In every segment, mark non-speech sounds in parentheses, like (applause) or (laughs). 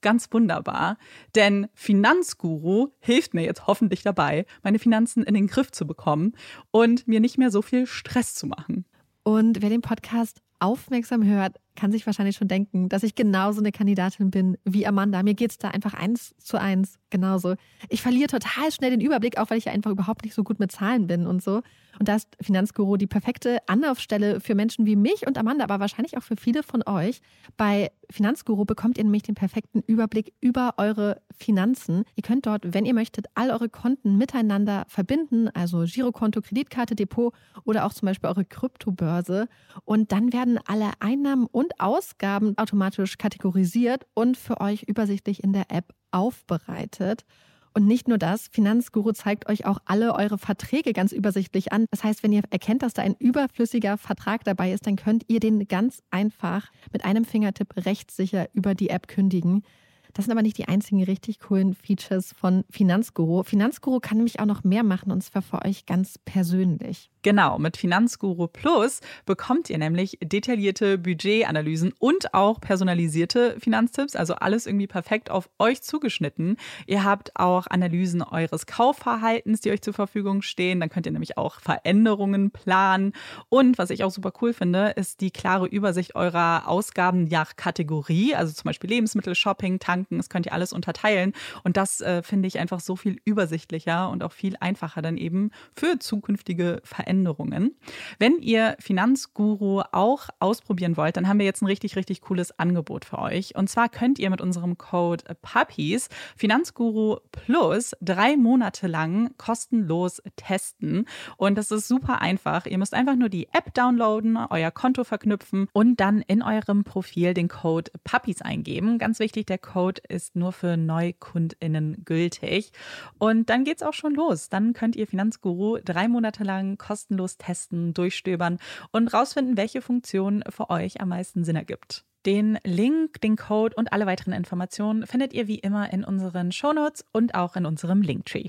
ganz wunderbar, denn Finanzguru hilft mir jetzt hoffentlich dabei, meine Finanzen in den Griff zu bekommen und mir nicht mehr so viel Stress zu machen. Und wer den Podcast aufmerksam hört, kann sich wahrscheinlich schon denken, dass ich genauso eine Kandidatin bin wie Amanda. Mir geht es da einfach eins zu eins genauso. Ich verliere total schnell den Überblick, auch weil ich ja einfach überhaupt nicht so gut mit Zahlen bin und so. Und da ist Finanzguru die perfekte Anlaufstelle für Menschen wie mich und Amanda, aber wahrscheinlich auch für viele von euch. Bei Finanzguru bekommt ihr nämlich den perfekten Überblick über eure Finanzen. Ihr könnt dort, wenn ihr möchtet, all eure Konten miteinander verbinden, also Girokonto, Kreditkarte, Depot oder auch zum Beispiel eure Kryptobörse. Und dann werden alle Einnahmen und Ausgaben automatisch kategorisiert und für euch übersichtlich in der App aufbereitet. Und nicht nur das, Finanzguru zeigt euch auch alle eure Verträge ganz übersichtlich an. Das heißt, wenn ihr erkennt, dass da ein überflüssiger Vertrag dabei ist, dann könnt ihr den ganz einfach mit einem Fingertipp rechtssicher über die App kündigen. Das sind aber nicht die einzigen richtig coolen Features von Finanzguru. Finanzguru kann nämlich auch noch mehr machen und zwar für euch ganz persönlich. Genau, mit Finanzguru Plus bekommt ihr nämlich detaillierte Budgetanalysen und auch personalisierte Finanztipps, also alles irgendwie perfekt auf euch zugeschnitten. Ihr habt auch Analysen eures Kaufverhaltens, die euch zur Verfügung stehen. Dann könnt ihr nämlich auch Veränderungen planen. Und was ich auch super cool finde, ist die klare Übersicht eurer Ausgaben nach Kategorie, also zum Beispiel Lebensmittel, Shopping, Tanken. Das könnt ihr alles unterteilen. Und das äh, finde ich einfach so viel übersichtlicher und auch viel einfacher dann eben für zukünftige Veränderungen. Veränderungen. Wenn ihr Finanzguru auch ausprobieren wollt, dann haben wir jetzt ein richtig, richtig cooles Angebot für euch. Und zwar könnt ihr mit unserem Code Puppies Finanzguru Plus drei Monate lang kostenlos testen. Und das ist super einfach. Ihr müsst einfach nur die App downloaden, euer Konto verknüpfen und dann in eurem Profil den Code Puppies eingeben. Ganz wichtig, der Code ist nur für NeukundInnen gültig. Und dann geht's auch schon los. Dann könnt ihr Finanzguru drei Monate lang kostenlos kostenlos testen, durchstöbern und rausfinden, welche Funktion für euch am meisten Sinn ergibt. Den Link, den Code und alle weiteren Informationen findet ihr wie immer in unseren Shownotes und auch in unserem Linktree.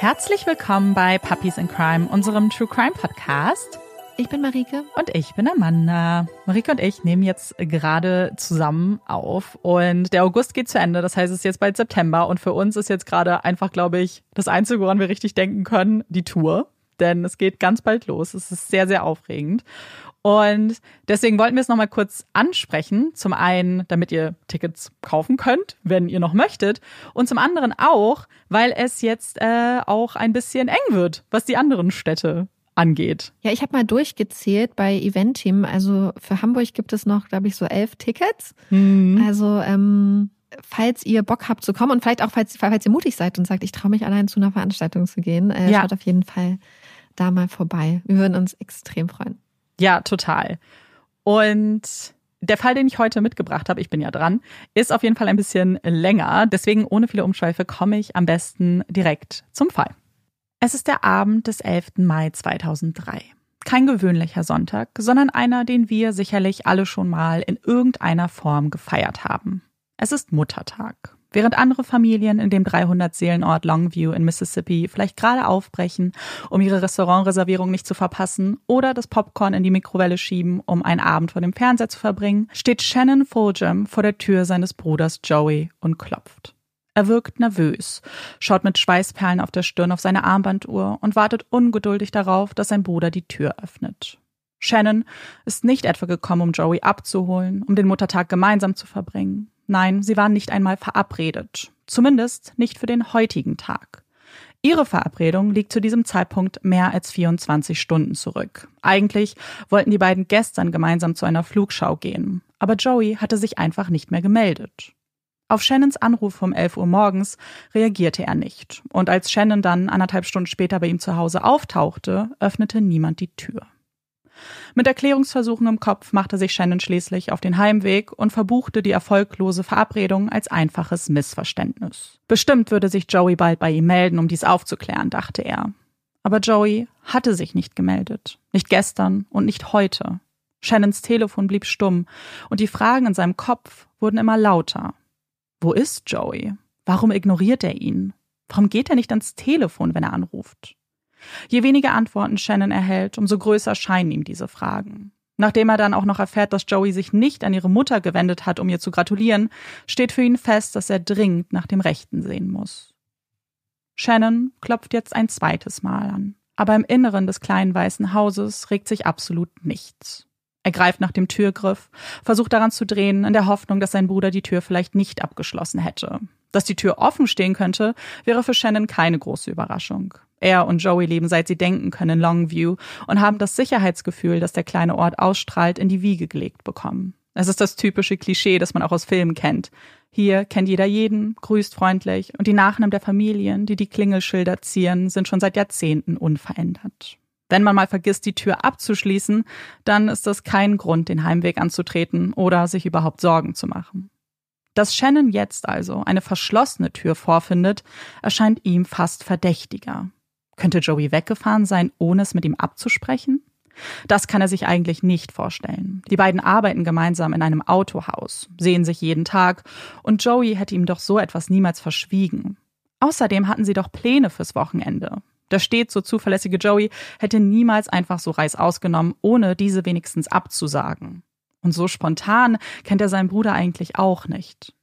Herzlich willkommen bei Puppies in Crime, unserem True Crime Podcast. Ich bin Marike. Und ich bin Amanda. Marike und ich nehmen jetzt gerade zusammen auf. Und der August geht zu Ende. Das heißt, es ist jetzt bald September. Und für uns ist jetzt gerade einfach, glaube ich, das Einzige, woran wir richtig denken können, die Tour. Denn es geht ganz bald los. Es ist sehr, sehr aufregend. Und deswegen wollten wir es nochmal kurz ansprechen. Zum einen, damit ihr Tickets kaufen könnt, wenn ihr noch möchtet. Und zum anderen auch, weil es jetzt äh, auch ein bisschen eng wird, was die anderen Städte angeht. Ja, ich habe mal durchgezählt bei Eventim. Also für Hamburg gibt es noch, glaube ich, so elf Tickets. Mhm. Also ähm, falls ihr Bock habt zu kommen und vielleicht auch, falls, falls ihr mutig seid und sagt, ich traue mich allein zu einer Veranstaltung zu gehen, äh, ja. schaut auf jeden Fall da mal vorbei. Wir würden uns extrem freuen. Ja, total. Und Der Fall, den ich heute mitgebracht habe, ich bin ja dran, ist auf jeden Fall ein bisschen länger. Deswegen ohne viele Umschweife komme ich am besten direkt zum Fall. Es ist der Abend des 11. Mai 2003. Kein gewöhnlicher Sonntag, sondern einer, den wir sicherlich alle schon mal in irgendeiner Form gefeiert haben. Es ist Muttertag. Während andere Familien in dem 300-Seelenort Longview in Mississippi vielleicht gerade aufbrechen, um ihre Restaurantreservierung nicht zu verpassen oder das Popcorn in die Mikrowelle schieben, um einen Abend vor dem Fernseher zu verbringen, steht Shannon Fulgham vor der Tür seines Bruders Joey und klopft. Er wirkt nervös, schaut mit Schweißperlen auf der Stirn auf seine Armbanduhr und wartet ungeduldig darauf, dass sein Bruder die Tür öffnet. Shannon ist nicht etwa gekommen, um Joey abzuholen, um den Muttertag gemeinsam zu verbringen. Nein, sie waren nicht einmal verabredet. Zumindest nicht für den heutigen Tag. Ihre Verabredung liegt zu diesem Zeitpunkt mehr als 24 Stunden zurück. Eigentlich wollten die beiden gestern gemeinsam zu einer Flugschau gehen, aber Joey hatte sich einfach nicht mehr gemeldet. Auf Shannons Anruf um 11 Uhr morgens reagierte er nicht, und als Shannon dann anderthalb Stunden später bei ihm zu Hause auftauchte, öffnete niemand die Tür. Mit Erklärungsversuchen im Kopf machte sich Shannon schließlich auf den Heimweg und verbuchte die erfolglose Verabredung als einfaches Missverständnis. Bestimmt würde sich Joey bald bei ihm melden, um dies aufzuklären, dachte er. Aber Joey hatte sich nicht gemeldet. Nicht gestern und nicht heute. Shannons Telefon blieb stumm und die Fragen in seinem Kopf wurden immer lauter. Wo ist Joey? Warum ignoriert er ihn? Warum geht er nicht ans Telefon, wenn er anruft? Je weniger Antworten Shannon erhält, umso größer scheinen ihm diese Fragen. Nachdem er dann auch noch erfährt, dass Joey sich nicht an ihre Mutter gewendet hat, um ihr zu gratulieren, steht für ihn fest, dass er dringend nach dem Rechten sehen muss. Shannon klopft jetzt ein zweites Mal an, aber im Inneren des kleinen weißen Hauses regt sich absolut nichts. Er greift nach dem Türgriff, versucht daran zu drehen, in der Hoffnung, dass sein Bruder die Tür vielleicht nicht abgeschlossen hätte. Dass die Tür offen stehen könnte, wäre für Shannon keine große Überraschung. Er und Joey leben seit sie denken können in Longview und haben das Sicherheitsgefühl, das der kleine Ort ausstrahlt, in die Wiege gelegt bekommen. Es ist das typische Klischee, das man auch aus Filmen kennt. Hier kennt jeder jeden, grüßt freundlich und die Nachnamen der Familien, die die Klingelschilder zieren, sind schon seit Jahrzehnten unverändert. Wenn man mal vergisst, die Tür abzuschließen, dann ist das kein Grund, den Heimweg anzutreten oder sich überhaupt Sorgen zu machen. Dass Shannon jetzt also eine verschlossene Tür vorfindet, erscheint ihm fast verdächtiger. Könnte Joey weggefahren sein, ohne es mit ihm abzusprechen? Das kann er sich eigentlich nicht vorstellen. Die beiden arbeiten gemeinsam in einem Autohaus, sehen sich jeden Tag und Joey hätte ihm doch so etwas niemals verschwiegen. Außerdem hatten sie doch Pläne fürs Wochenende. Der stets so zuverlässige Joey hätte niemals einfach so Reis ausgenommen, ohne diese wenigstens abzusagen. Und so spontan kennt er seinen Bruder eigentlich auch nicht.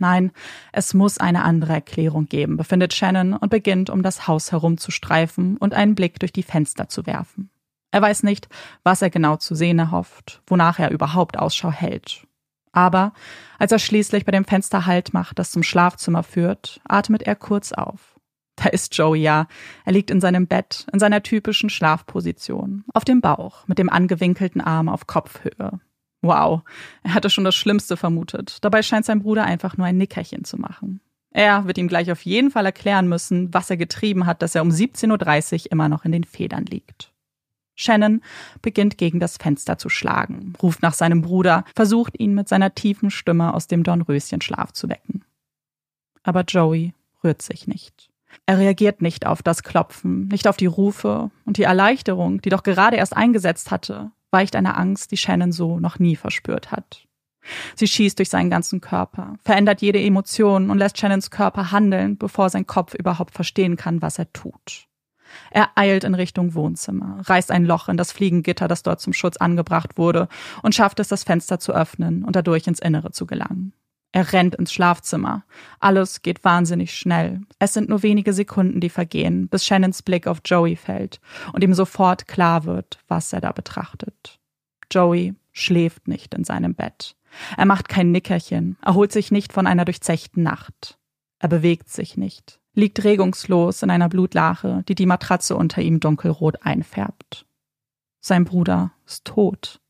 Nein, es muss eine andere Erklärung geben, befindet Shannon und beginnt, um das Haus herumzustreifen und einen Blick durch die Fenster zu werfen. Er weiß nicht, was er genau zu sehen erhofft, wonach er überhaupt Ausschau hält. Aber als er schließlich bei dem Fenster Halt macht, das zum Schlafzimmer führt, atmet er kurz auf. Da ist Joey ja. Er liegt in seinem Bett, in seiner typischen Schlafposition, auf dem Bauch, mit dem angewinkelten Arm auf Kopfhöhe. Wow, er hatte schon das Schlimmste vermutet. Dabei scheint sein Bruder einfach nur ein Nickerchen zu machen. Er wird ihm gleich auf jeden Fall erklären müssen, was er getrieben hat, dass er um 17.30 Uhr immer noch in den Federn liegt. Shannon beginnt gegen das Fenster zu schlagen, ruft nach seinem Bruder, versucht ihn mit seiner tiefen Stimme aus dem Dornröschenschlaf zu wecken. Aber Joey rührt sich nicht. Er reagiert nicht auf das Klopfen, nicht auf die Rufe und die Erleichterung, die doch gerade erst eingesetzt hatte, weicht eine Angst, die Shannon so noch nie verspürt hat. Sie schießt durch seinen ganzen Körper, verändert jede Emotion und lässt Shannons Körper handeln, bevor sein Kopf überhaupt verstehen kann, was er tut. Er eilt in Richtung Wohnzimmer, reißt ein Loch in das Fliegengitter, das dort zum Schutz angebracht wurde, und schafft es, das Fenster zu öffnen und dadurch ins Innere zu gelangen. Er rennt ins Schlafzimmer. Alles geht wahnsinnig schnell. Es sind nur wenige Sekunden, die vergehen, bis Shannons Blick auf Joey fällt und ihm sofort klar wird, was er da betrachtet. Joey schläft nicht in seinem Bett. Er macht kein Nickerchen, erholt sich nicht von einer durchzechten Nacht. Er bewegt sich nicht, liegt regungslos in einer Blutlache, die die Matratze unter ihm dunkelrot einfärbt. Sein Bruder ist tot.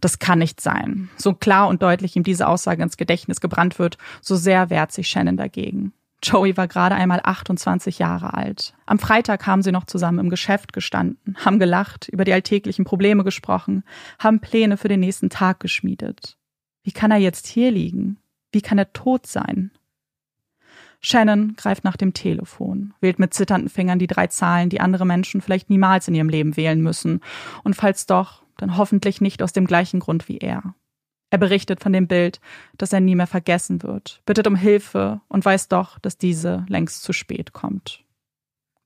Das kann nicht sein. So klar und deutlich ihm diese Aussage ins Gedächtnis gebrannt wird, so sehr wehrt sich Shannon dagegen. Joey war gerade einmal 28 Jahre alt. Am Freitag haben sie noch zusammen im Geschäft gestanden, haben gelacht, über die alltäglichen Probleme gesprochen, haben Pläne für den nächsten Tag geschmiedet. Wie kann er jetzt hier liegen? Wie kann er tot sein? Shannon greift nach dem Telefon, wählt mit zitternden Fingern die drei Zahlen, die andere Menschen vielleicht niemals in ihrem Leben wählen müssen, und falls doch, dann hoffentlich nicht aus dem gleichen Grund wie er. Er berichtet von dem Bild, das er nie mehr vergessen wird, bittet um Hilfe und weiß doch, dass diese längst zu spät kommt.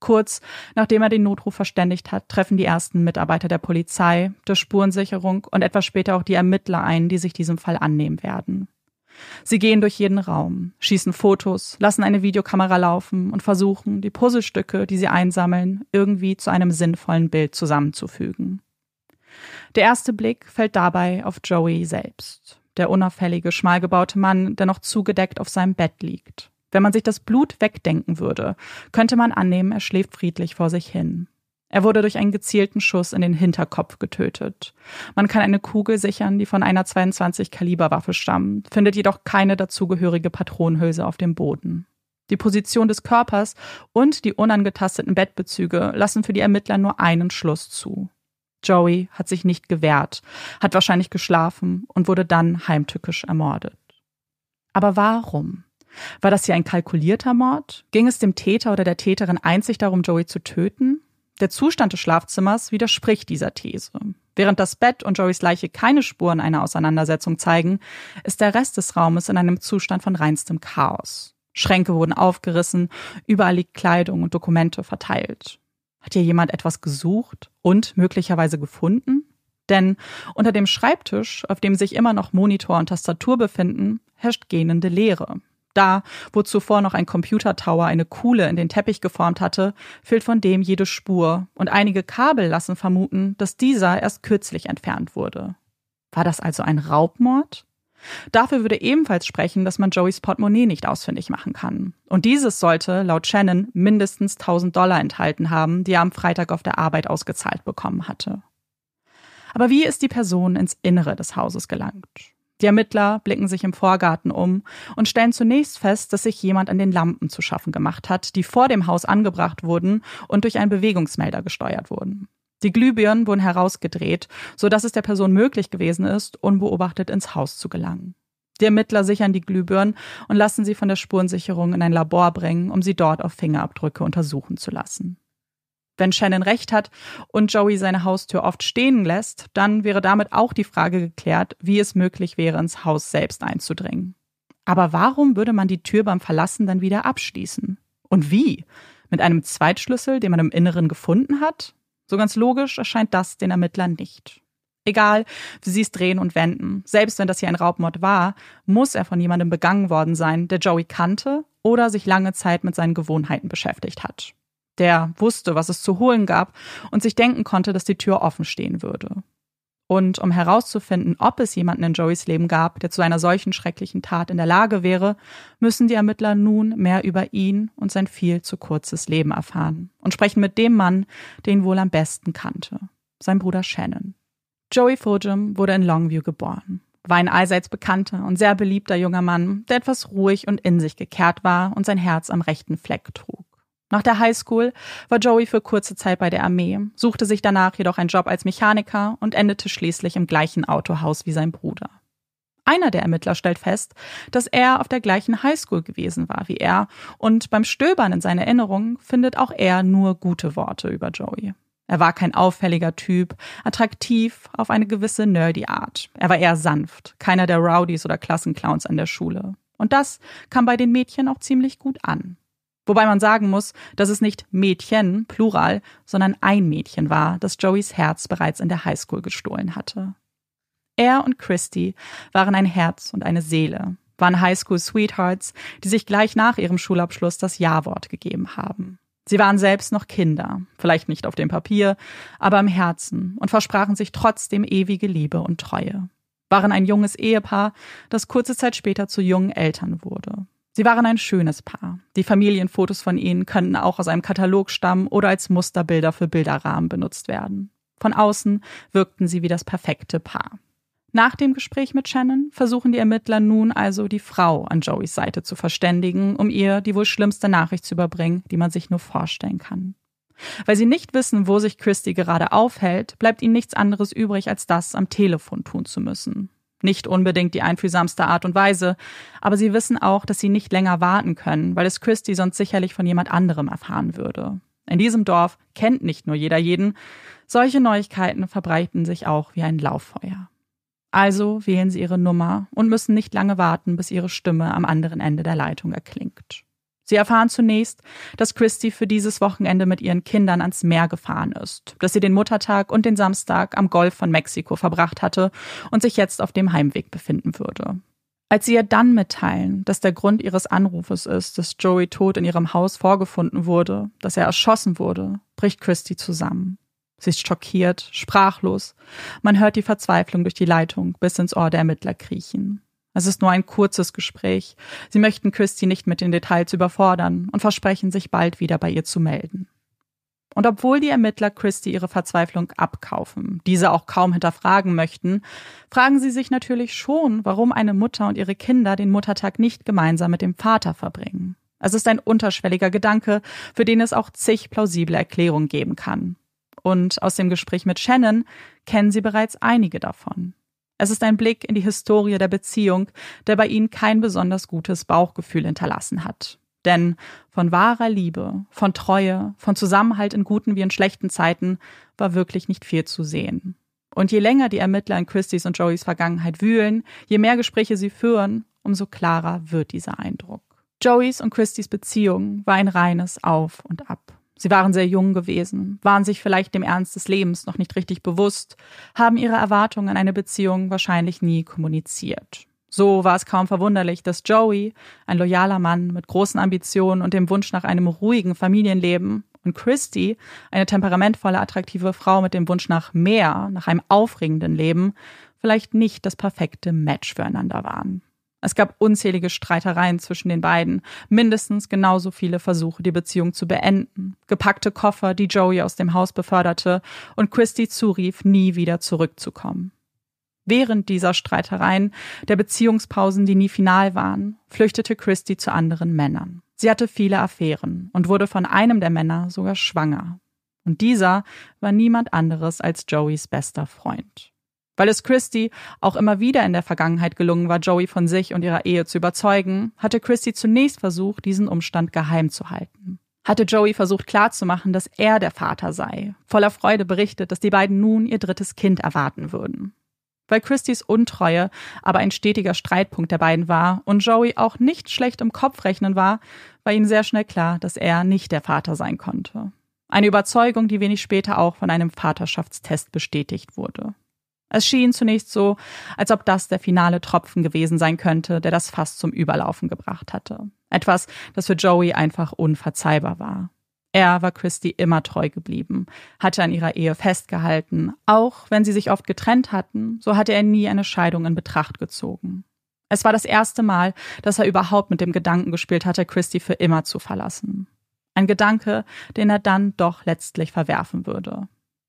Kurz nachdem er den Notruf verständigt hat, treffen die ersten Mitarbeiter der Polizei, der Spurensicherung und etwas später auch die Ermittler ein, die sich diesem Fall annehmen werden. Sie gehen durch jeden Raum, schießen Fotos, lassen eine Videokamera laufen und versuchen, die Puzzlestücke, die sie einsammeln, irgendwie zu einem sinnvollen Bild zusammenzufügen. Der erste Blick fällt dabei auf Joey selbst, der unauffällige, schmal gebaute Mann, der noch zugedeckt auf seinem Bett liegt. Wenn man sich das Blut wegdenken würde, könnte man annehmen, er schläft friedlich vor sich hin. Er wurde durch einen gezielten Schuss in den Hinterkopf getötet. Man kann eine Kugel sichern, die von einer 22 Kaliber Waffe stammt, findet jedoch keine dazugehörige Patronenhülse auf dem Boden. Die Position des Körpers und die unangetasteten Bettbezüge lassen für die Ermittler nur einen Schluss zu. Joey hat sich nicht gewehrt, hat wahrscheinlich geschlafen und wurde dann heimtückisch ermordet. Aber warum? War das hier ein kalkulierter Mord? Ging es dem Täter oder der Täterin einzig darum, Joey zu töten? Der Zustand des Schlafzimmers widerspricht dieser These. Während das Bett und Joeys Leiche keine Spuren einer Auseinandersetzung zeigen, ist der Rest des Raumes in einem Zustand von reinstem Chaos. Schränke wurden aufgerissen, überall liegt Kleidung und Dokumente verteilt. Hat hier jemand etwas gesucht und möglicherweise gefunden? Denn unter dem Schreibtisch, auf dem sich immer noch Monitor und Tastatur befinden, herrscht gähnende Leere. Da, wo zuvor noch ein Computertower eine Kuhle in den Teppich geformt hatte, fehlt von dem jede Spur, und einige Kabel lassen vermuten, dass dieser erst kürzlich entfernt wurde. War das also ein Raubmord? Dafür würde ebenfalls sprechen, dass man Joeys Portemonnaie nicht ausfindig machen kann. Und dieses sollte, laut Shannon, mindestens 1000 Dollar enthalten haben, die er am Freitag auf der Arbeit ausgezahlt bekommen hatte. Aber wie ist die Person ins Innere des Hauses gelangt? Die Ermittler blicken sich im Vorgarten um und stellen zunächst fest, dass sich jemand an den Lampen zu schaffen gemacht hat, die vor dem Haus angebracht wurden und durch einen Bewegungsmelder gesteuert wurden. Die Glühbirnen wurden herausgedreht, so dass es der Person möglich gewesen ist, unbeobachtet ins Haus zu gelangen. Die Ermittler sichern die Glühbirnen und lassen sie von der Spurensicherung in ein Labor bringen, um sie dort auf Fingerabdrücke untersuchen zu lassen. Wenn Shannon recht hat und Joey seine Haustür oft stehen lässt, dann wäre damit auch die Frage geklärt, wie es möglich wäre, ins Haus selbst einzudringen. Aber warum würde man die Tür beim Verlassen dann wieder abschließen? Und wie? Mit einem Zweitschlüssel, den man im Inneren gefunden hat? So ganz logisch erscheint das den Ermittlern nicht. Egal, wie sie es drehen und wenden, selbst wenn das hier ein Raubmord war, muss er von jemandem begangen worden sein, der Joey kannte oder sich lange Zeit mit seinen Gewohnheiten beschäftigt hat. Der wusste, was es zu holen gab und sich denken konnte, dass die Tür offen stehen würde. Und um herauszufinden, ob es jemanden in Joeys Leben gab, der zu einer solchen schrecklichen Tat in der Lage wäre, müssen die Ermittler nun mehr über ihn und sein viel zu kurzes Leben erfahren und sprechen mit dem Mann, den wohl am besten kannte, sein Bruder Shannon. Joey Fulgham wurde in Longview geboren, war ein allseits bekannter und sehr beliebter junger Mann, der etwas ruhig und in sich gekehrt war und sein Herz am rechten Fleck trug. Nach der Highschool war Joey für kurze Zeit bei der Armee, suchte sich danach jedoch einen Job als Mechaniker und endete schließlich im gleichen Autohaus wie sein Bruder. Einer der Ermittler stellt fest, dass er auf der gleichen Highschool gewesen war wie er, und beim Stöbern in seinen Erinnerungen findet auch er nur gute Worte über Joey. Er war kein auffälliger Typ, attraktiv auf eine gewisse nerdy Art. Er war eher sanft, keiner der Rowdies oder Klassenclowns an der Schule. Und das kam bei den Mädchen auch ziemlich gut an. Wobei man sagen muss, dass es nicht Mädchen, Plural, sondern ein Mädchen war, das Joeys Herz bereits in der Highschool gestohlen hatte. Er und Christy waren ein Herz und eine Seele, waren Highschool-Sweethearts, die sich gleich nach ihrem Schulabschluss das Ja-Wort gegeben haben. Sie waren selbst noch Kinder, vielleicht nicht auf dem Papier, aber im Herzen und versprachen sich trotzdem ewige Liebe und Treue. Waren ein junges Ehepaar, das kurze Zeit später zu jungen Eltern wurde. Sie waren ein schönes Paar. Die Familienfotos von ihnen könnten auch aus einem Katalog stammen oder als Musterbilder für Bilderrahmen benutzt werden. Von außen wirkten sie wie das perfekte Paar. Nach dem Gespräch mit Shannon versuchen die Ermittler nun also die Frau an Joeys Seite zu verständigen, um ihr die wohl schlimmste Nachricht zu überbringen, die man sich nur vorstellen kann. Weil sie nicht wissen, wo sich Christy gerade aufhält, bleibt ihnen nichts anderes übrig, als das am Telefon tun zu müssen. Nicht unbedingt die einfühlsamste Art und Weise, aber sie wissen auch, dass sie nicht länger warten können, weil es Christy sonst sicherlich von jemand anderem erfahren würde. In diesem Dorf kennt nicht nur jeder jeden, solche Neuigkeiten verbreiten sich auch wie ein Lauffeuer. Also wählen sie ihre Nummer und müssen nicht lange warten, bis ihre Stimme am anderen Ende der Leitung erklingt. Sie erfahren zunächst, dass Christy für dieses Wochenende mit ihren Kindern ans Meer gefahren ist, dass sie den Muttertag und den Samstag am Golf von Mexiko verbracht hatte und sich jetzt auf dem Heimweg befinden würde. Als sie ihr dann mitteilen, dass der Grund ihres Anrufes ist, dass Joey tot in ihrem Haus vorgefunden wurde, dass er erschossen wurde, bricht Christy zusammen. Sie ist schockiert, sprachlos. Man hört die Verzweiflung durch die Leitung bis ins Ohr der Ermittler kriechen. Es ist nur ein kurzes Gespräch. Sie möchten Christy nicht mit den Details überfordern und versprechen sich bald wieder bei ihr zu melden. Und obwohl die Ermittler Christy ihre Verzweiflung abkaufen, diese auch kaum hinterfragen möchten, fragen sie sich natürlich schon, warum eine Mutter und ihre Kinder den Muttertag nicht gemeinsam mit dem Vater verbringen. Es ist ein unterschwelliger Gedanke, für den es auch zig plausible Erklärungen geben kann. Und aus dem Gespräch mit Shannon kennen sie bereits einige davon. Es ist ein Blick in die Historie der Beziehung, der bei ihnen kein besonders gutes Bauchgefühl hinterlassen hat. Denn von wahrer Liebe, von Treue, von Zusammenhalt in guten wie in schlechten Zeiten war wirklich nicht viel zu sehen. Und je länger die Ermittler in Christys und Joeys Vergangenheit wühlen, je mehr Gespräche sie führen, umso klarer wird dieser Eindruck. Joeys und Christys Beziehung war ein reines Auf und Ab. Sie waren sehr jung gewesen, waren sich vielleicht dem Ernst des Lebens noch nicht richtig bewusst, haben ihre Erwartungen an eine Beziehung wahrscheinlich nie kommuniziert. So war es kaum verwunderlich, dass Joey, ein loyaler Mann mit großen Ambitionen und dem Wunsch nach einem ruhigen Familienleben, und Christy, eine temperamentvolle, attraktive Frau mit dem Wunsch nach mehr, nach einem aufregenden Leben, vielleicht nicht das perfekte Match füreinander waren. Es gab unzählige Streitereien zwischen den beiden, mindestens genauso viele Versuche, die Beziehung zu beenden, gepackte Koffer, die Joey aus dem Haus beförderte und Christy zurief, nie wieder zurückzukommen. Während dieser Streitereien, der Beziehungspausen, die nie final waren, flüchtete Christy zu anderen Männern. Sie hatte viele Affären und wurde von einem der Männer sogar schwanger. Und dieser war niemand anderes als Joeys bester Freund. Weil es Christy auch immer wieder in der Vergangenheit gelungen war, Joey von sich und ihrer Ehe zu überzeugen, hatte Christy zunächst versucht, diesen Umstand geheim zu halten. Hatte Joey versucht klarzumachen, dass er der Vater sei, voller Freude berichtet, dass die beiden nun ihr drittes Kind erwarten würden. Weil Christys Untreue aber ein stetiger Streitpunkt der beiden war und Joey auch nicht schlecht im Kopf rechnen war, war ihm sehr schnell klar, dass er nicht der Vater sein konnte. Eine Überzeugung, die wenig später auch von einem Vaterschaftstest bestätigt wurde. Es schien zunächst so, als ob das der finale Tropfen gewesen sein könnte, der das Fass zum Überlaufen gebracht hatte. Etwas, das für Joey einfach unverzeihbar war. Er war Christy immer treu geblieben, hatte an ihrer Ehe festgehalten. Auch wenn sie sich oft getrennt hatten, so hatte er nie eine Scheidung in Betracht gezogen. Es war das erste Mal, dass er überhaupt mit dem Gedanken gespielt hatte, Christy für immer zu verlassen. Ein Gedanke, den er dann doch letztlich verwerfen würde.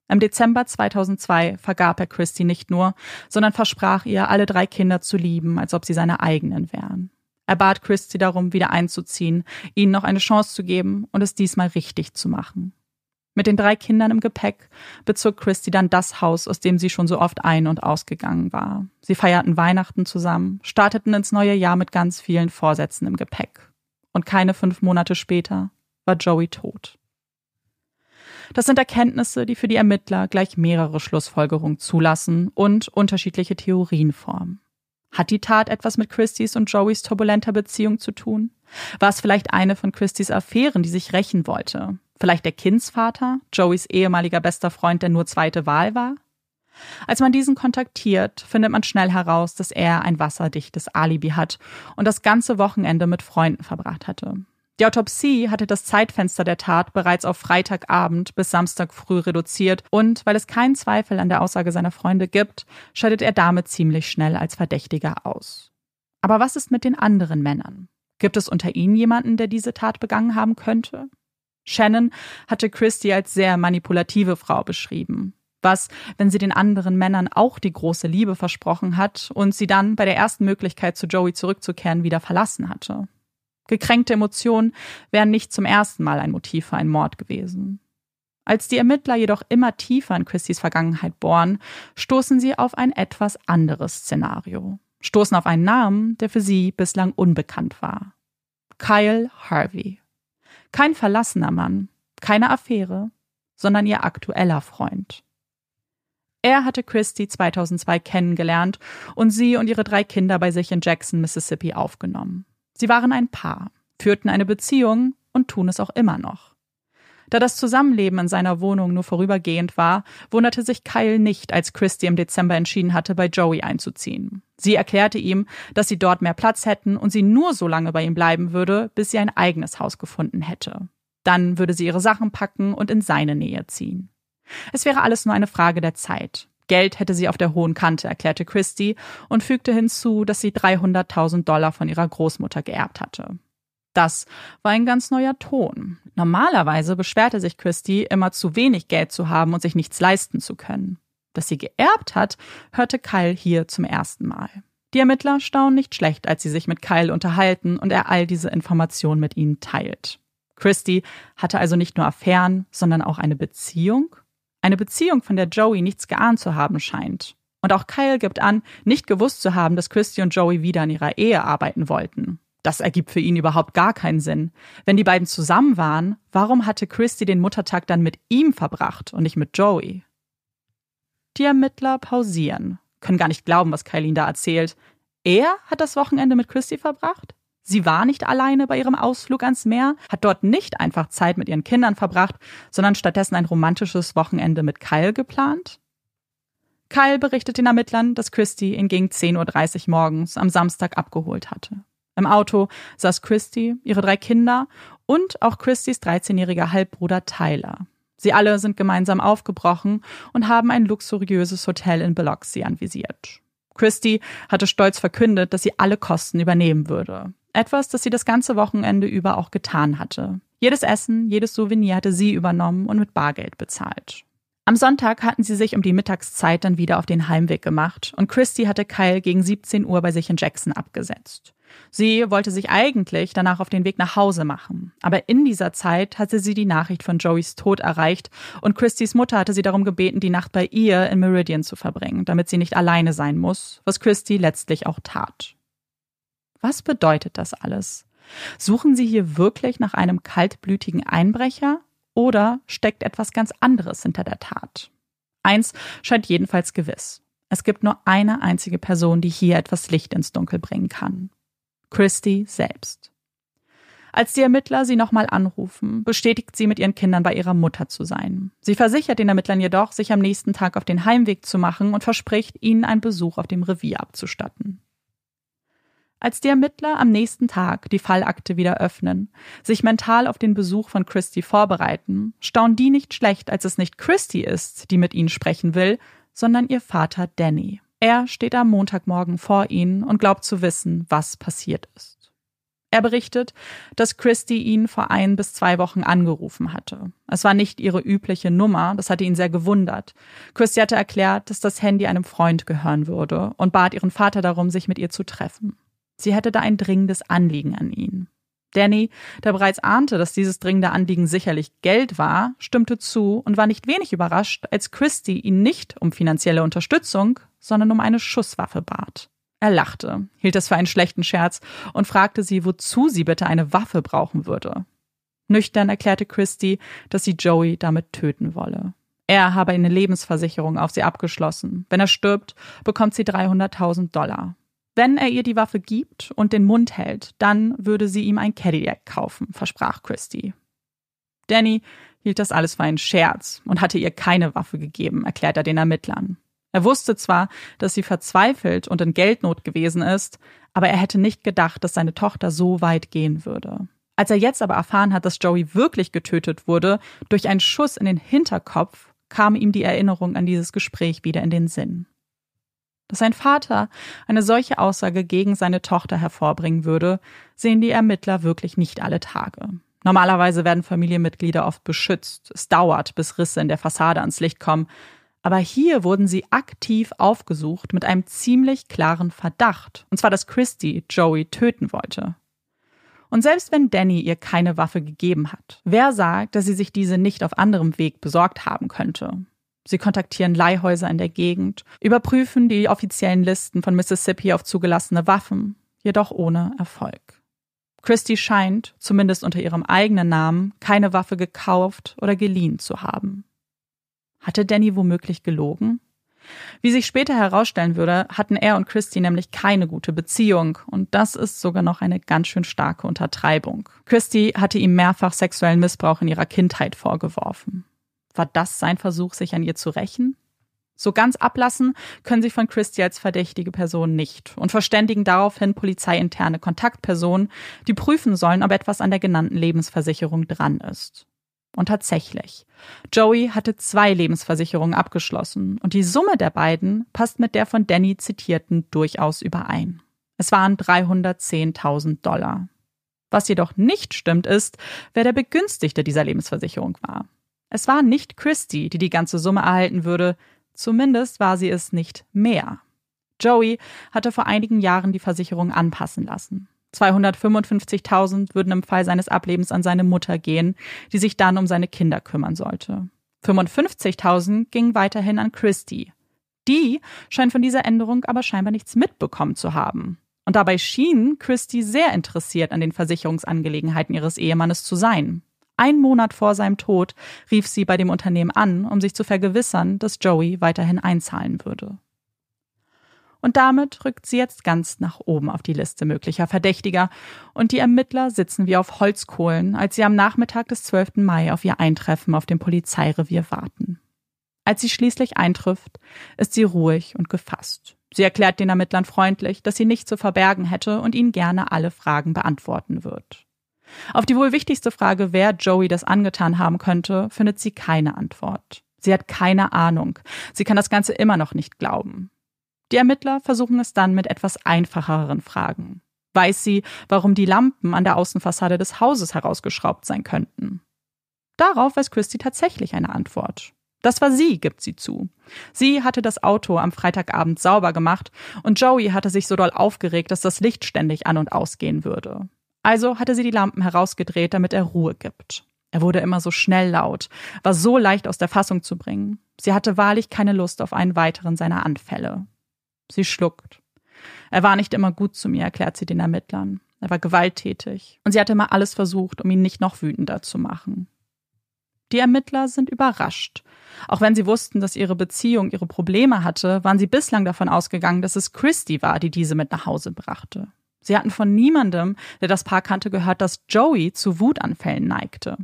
Im Dezember 2002 vergab er Christy nicht nur, sondern versprach ihr, alle drei Kinder zu lieben, als ob sie seine eigenen wären. Er bat Christy darum, wieder einzuziehen, ihnen noch eine Chance zu geben und es diesmal richtig zu machen. Mit den drei Kindern im Gepäck bezog Christy dann das Haus, aus dem sie schon so oft ein- und ausgegangen war. Sie feierten Weihnachten zusammen, starteten ins neue Jahr mit ganz vielen Vorsätzen im Gepäck. Und keine fünf Monate später war Joey tot. Das sind Erkenntnisse, die für die Ermittler gleich mehrere Schlussfolgerungen zulassen und unterschiedliche Theorien formen. Hat die Tat etwas mit Christys und Joeys turbulenter Beziehung zu tun? War es vielleicht eine von Christys Affären, die sich rächen wollte? Vielleicht der Kindsvater, Joeys ehemaliger bester Freund, der nur zweite Wahl war? Als man diesen kontaktiert, findet man schnell heraus, dass er ein wasserdichtes Alibi hat und das ganze Wochenende mit Freunden verbracht hatte. Die Autopsie hatte das Zeitfenster der Tat bereits auf Freitagabend bis Samstag früh reduziert und weil es keinen Zweifel an der Aussage seiner Freunde gibt, scheidet er damit ziemlich schnell als Verdächtiger aus. Aber was ist mit den anderen Männern? Gibt es unter ihnen jemanden, der diese Tat begangen haben könnte? Shannon hatte Christy als sehr manipulative Frau beschrieben. Was, wenn sie den anderen Männern auch die große Liebe versprochen hat und sie dann bei der ersten Möglichkeit zu Joey zurückzukehren wieder verlassen hatte? Gekränkte Emotionen wären nicht zum ersten Mal ein Motiv für einen Mord gewesen. Als die Ermittler jedoch immer tiefer in Christys Vergangenheit bohren, stoßen sie auf ein etwas anderes Szenario. Stoßen auf einen Namen, der für sie bislang unbekannt war. Kyle Harvey. Kein verlassener Mann, keine Affäre, sondern ihr aktueller Freund. Er hatte Christy 2002 kennengelernt und sie und ihre drei Kinder bei sich in Jackson, Mississippi aufgenommen. Sie waren ein Paar, führten eine Beziehung und tun es auch immer noch. Da das Zusammenleben in seiner Wohnung nur vorübergehend war, wunderte sich Kyle nicht, als Christy im Dezember entschieden hatte, bei Joey einzuziehen. Sie erklärte ihm, dass sie dort mehr Platz hätten und sie nur so lange bei ihm bleiben würde, bis sie ein eigenes Haus gefunden hätte. Dann würde sie ihre Sachen packen und in seine Nähe ziehen. Es wäre alles nur eine Frage der Zeit. Geld hätte sie auf der hohen Kante, erklärte Christie und fügte hinzu, dass sie 300.000 Dollar von ihrer Großmutter geerbt hatte. Das war ein ganz neuer Ton. Normalerweise beschwerte sich Christie, immer zu wenig Geld zu haben und sich nichts leisten zu können. Dass sie geerbt hat, hörte Kyle hier zum ersten Mal. Die Ermittler staunen nicht schlecht, als sie sich mit Kyle unterhalten und er all diese Informationen mit ihnen teilt. Christie hatte also nicht nur Affären, sondern auch eine Beziehung eine Beziehung, von der Joey nichts geahnt zu haben scheint. Und auch Kyle gibt an, nicht gewusst zu haben, dass Christy und Joey wieder an ihrer Ehe arbeiten wollten. Das ergibt für ihn überhaupt gar keinen Sinn. Wenn die beiden zusammen waren, warum hatte Christy den Muttertag dann mit ihm verbracht und nicht mit Joey? Die Ermittler pausieren, können gar nicht glauben, was Kyle ihnen da erzählt. Er hat das Wochenende mit Christy verbracht? Sie war nicht alleine bei ihrem Ausflug ans Meer, hat dort nicht einfach Zeit mit ihren Kindern verbracht, sondern stattdessen ein romantisches Wochenende mit Kyle geplant? Kyle berichtet den Ermittlern, dass Christy ihn gegen 10.30 Uhr morgens am Samstag abgeholt hatte. Im Auto saß Christy, ihre drei Kinder und auch Christys 13-jähriger Halbbruder Tyler. Sie alle sind gemeinsam aufgebrochen und haben ein luxuriöses Hotel in Biloxi anvisiert. Christy hatte stolz verkündet, dass sie alle Kosten übernehmen würde. Etwas, das sie das ganze Wochenende über auch getan hatte. Jedes Essen, jedes Souvenir hatte sie übernommen und mit Bargeld bezahlt. Am Sonntag hatten sie sich um die Mittagszeit dann wieder auf den Heimweg gemacht und Christy hatte Kyle gegen 17 Uhr bei sich in Jackson abgesetzt. Sie wollte sich eigentlich danach auf den Weg nach Hause machen, aber in dieser Zeit hatte sie die Nachricht von Joeys Tod erreicht und Christys Mutter hatte sie darum gebeten, die Nacht bei ihr in Meridian zu verbringen, damit sie nicht alleine sein muss, was Christy letztlich auch tat. Was bedeutet das alles? Suchen Sie hier wirklich nach einem kaltblütigen Einbrecher oder steckt etwas ganz anderes hinter der Tat? Eins scheint jedenfalls gewiss. Es gibt nur eine einzige Person, die hier etwas Licht ins Dunkel bringen kann. Christy selbst. Als die Ermittler sie nochmal anrufen, bestätigt sie mit ihren Kindern bei ihrer Mutter zu sein. Sie versichert den Ermittlern jedoch, sich am nächsten Tag auf den Heimweg zu machen und verspricht, ihnen einen Besuch auf dem Revier abzustatten. Als die Ermittler am nächsten Tag die Fallakte wieder öffnen, sich mental auf den Besuch von Christy vorbereiten, staunen die nicht schlecht, als es nicht Christy ist, die mit ihnen sprechen will, sondern ihr Vater Danny. Er steht am Montagmorgen vor ihnen und glaubt zu wissen, was passiert ist. Er berichtet, dass Christy ihn vor ein bis zwei Wochen angerufen hatte. Es war nicht ihre übliche Nummer, das hatte ihn sehr gewundert. Christy hatte erklärt, dass das Handy einem Freund gehören würde und bat ihren Vater darum, sich mit ihr zu treffen. Sie hätte da ein dringendes Anliegen an ihn. Danny, der bereits ahnte, dass dieses dringende Anliegen sicherlich Geld war, stimmte zu und war nicht wenig überrascht, als Christy ihn nicht um finanzielle Unterstützung, sondern um eine Schusswaffe bat. Er lachte, hielt es für einen schlechten Scherz und fragte sie, wozu sie bitte eine Waffe brauchen würde. Nüchtern erklärte Christy, dass sie Joey damit töten wolle. Er habe eine Lebensversicherung auf sie abgeschlossen. Wenn er stirbt, bekommt sie 300.000 Dollar. Wenn er ihr die Waffe gibt und den Mund hält, dann würde sie ihm ein Cadillac kaufen, versprach Christy. Danny hielt das alles für einen Scherz und hatte ihr keine Waffe gegeben, erklärt er den Ermittlern. Er wusste zwar, dass sie verzweifelt und in Geldnot gewesen ist, aber er hätte nicht gedacht, dass seine Tochter so weit gehen würde. Als er jetzt aber erfahren hat, dass Joey wirklich getötet wurde, durch einen Schuss in den Hinterkopf, kam ihm die Erinnerung an dieses Gespräch wieder in den Sinn. Dass sein Vater eine solche Aussage gegen seine Tochter hervorbringen würde, sehen die Ermittler wirklich nicht alle Tage. Normalerweise werden Familienmitglieder oft beschützt. Es dauert, bis Risse in der Fassade ans Licht kommen. Aber hier wurden sie aktiv aufgesucht mit einem ziemlich klaren Verdacht. Und zwar, dass Christy Joey töten wollte. Und selbst wenn Danny ihr keine Waffe gegeben hat, wer sagt, dass sie sich diese nicht auf anderem Weg besorgt haben könnte? Sie kontaktieren Leihhäuser in der Gegend, überprüfen die offiziellen Listen von Mississippi auf zugelassene Waffen, jedoch ohne Erfolg. Christie scheint, zumindest unter ihrem eigenen Namen, keine Waffe gekauft oder geliehen zu haben. Hatte Danny womöglich gelogen? Wie sich später herausstellen würde, hatten er und Christy nämlich keine gute Beziehung und das ist sogar noch eine ganz schön starke Untertreibung. Christy hatte ihm mehrfach sexuellen Missbrauch in ihrer Kindheit vorgeworfen. War das sein Versuch, sich an ihr zu rächen? So ganz ablassen können sie von Christy als verdächtige Person nicht und verständigen daraufhin polizeiinterne Kontaktpersonen, die prüfen sollen, ob etwas an der genannten Lebensversicherung dran ist. Und tatsächlich, Joey hatte zwei Lebensversicherungen abgeschlossen und die Summe der beiden passt mit der von Danny zitierten durchaus überein. Es waren 310.000 Dollar. Was jedoch nicht stimmt, ist, wer der Begünstigte dieser Lebensversicherung war. Es war nicht Christy, die die ganze Summe erhalten würde, zumindest war sie es nicht mehr. Joey hatte vor einigen Jahren die Versicherung anpassen lassen. 255.000 würden im Fall seines Ablebens an seine Mutter gehen, die sich dann um seine Kinder kümmern sollte. 55.000 gingen weiterhin an Christy. Die scheint von dieser Änderung aber scheinbar nichts mitbekommen zu haben. Und dabei schien Christy sehr interessiert an den Versicherungsangelegenheiten ihres Ehemannes zu sein. Ein Monat vor seinem Tod rief sie bei dem Unternehmen an, um sich zu vergewissern, dass Joey weiterhin einzahlen würde. Und damit rückt sie jetzt ganz nach oben auf die Liste möglicher Verdächtiger. Und die Ermittler sitzen wie auf Holzkohlen, als sie am Nachmittag des 12. Mai auf ihr Eintreffen auf dem Polizeirevier warten. Als sie schließlich eintrifft, ist sie ruhig und gefasst. Sie erklärt den Ermittlern freundlich, dass sie nichts zu verbergen hätte und ihnen gerne alle Fragen beantworten wird. Auf die wohl wichtigste Frage, wer Joey das angetan haben könnte, findet sie keine Antwort. Sie hat keine Ahnung. Sie kann das Ganze immer noch nicht glauben. Die Ermittler versuchen es dann mit etwas einfacheren Fragen. Weiß sie, warum die Lampen an der Außenfassade des Hauses herausgeschraubt sein könnten? Darauf weiß Christy tatsächlich eine Antwort. Das war sie, gibt sie zu. Sie hatte das Auto am Freitagabend sauber gemacht und Joey hatte sich so doll aufgeregt, dass das Licht ständig an und ausgehen würde. Also hatte sie die Lampen herausgedreht, damit er Ruhe gibt. Er wurde immer so schnell laut, war so leicht aus der Fassung zu bringen. Sie hatte wahrlich keine Lust auf einen weiteren seiner Anfälle. Sie schluckt. Er war nicht immer gut zu mir, erklärt sie den Ermittlern. Er war gewalttätig. Und sie hatte immer alles versucht, um ihn nicht noch wütender zu machen. Die Ermittler sind überrascht. Auch wenn sie wussten, dass ihre Beziehung ihre Probleme hatte, waren sie bislang davon ausgegangen, dass es Christy war, die diese mit nach Hause brachte. Sie hatten von niemandem, der das Paar kannte, gehört, dass Joey zu Wutanfällen neigte.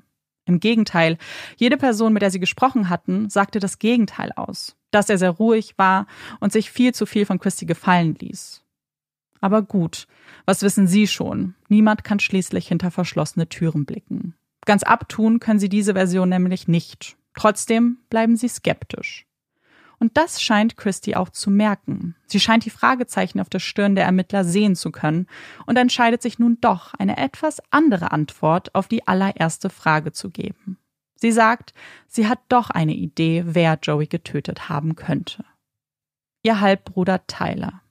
Im Gegenteil, jede Person, mit der sie gesprochen hatten, sagte das Gegenteil aus dass er sehr ruhig war und sich viel zu viel von Christy gefallen ließ. Aber gut, was wissen Sie schon? Niemand kann schließlich hinter verschlossene Türen blicken. Ganz abtun können Sie diese Version nämlich nicht. Trotzdem bleiben Sie skeptisch. Und das scheint Christy auch zu merken. Sie scheint die Fragezeichen auf der Stirn der Ermittler sehen zu können und entscheidet sich nun doch, eine etwas andere Antwort auf die allererste Frage zu geben. Sie sagt, sie hat doch eine Idee, wer Joey getötet haben könnte. Ihr Halbbruder Tyler.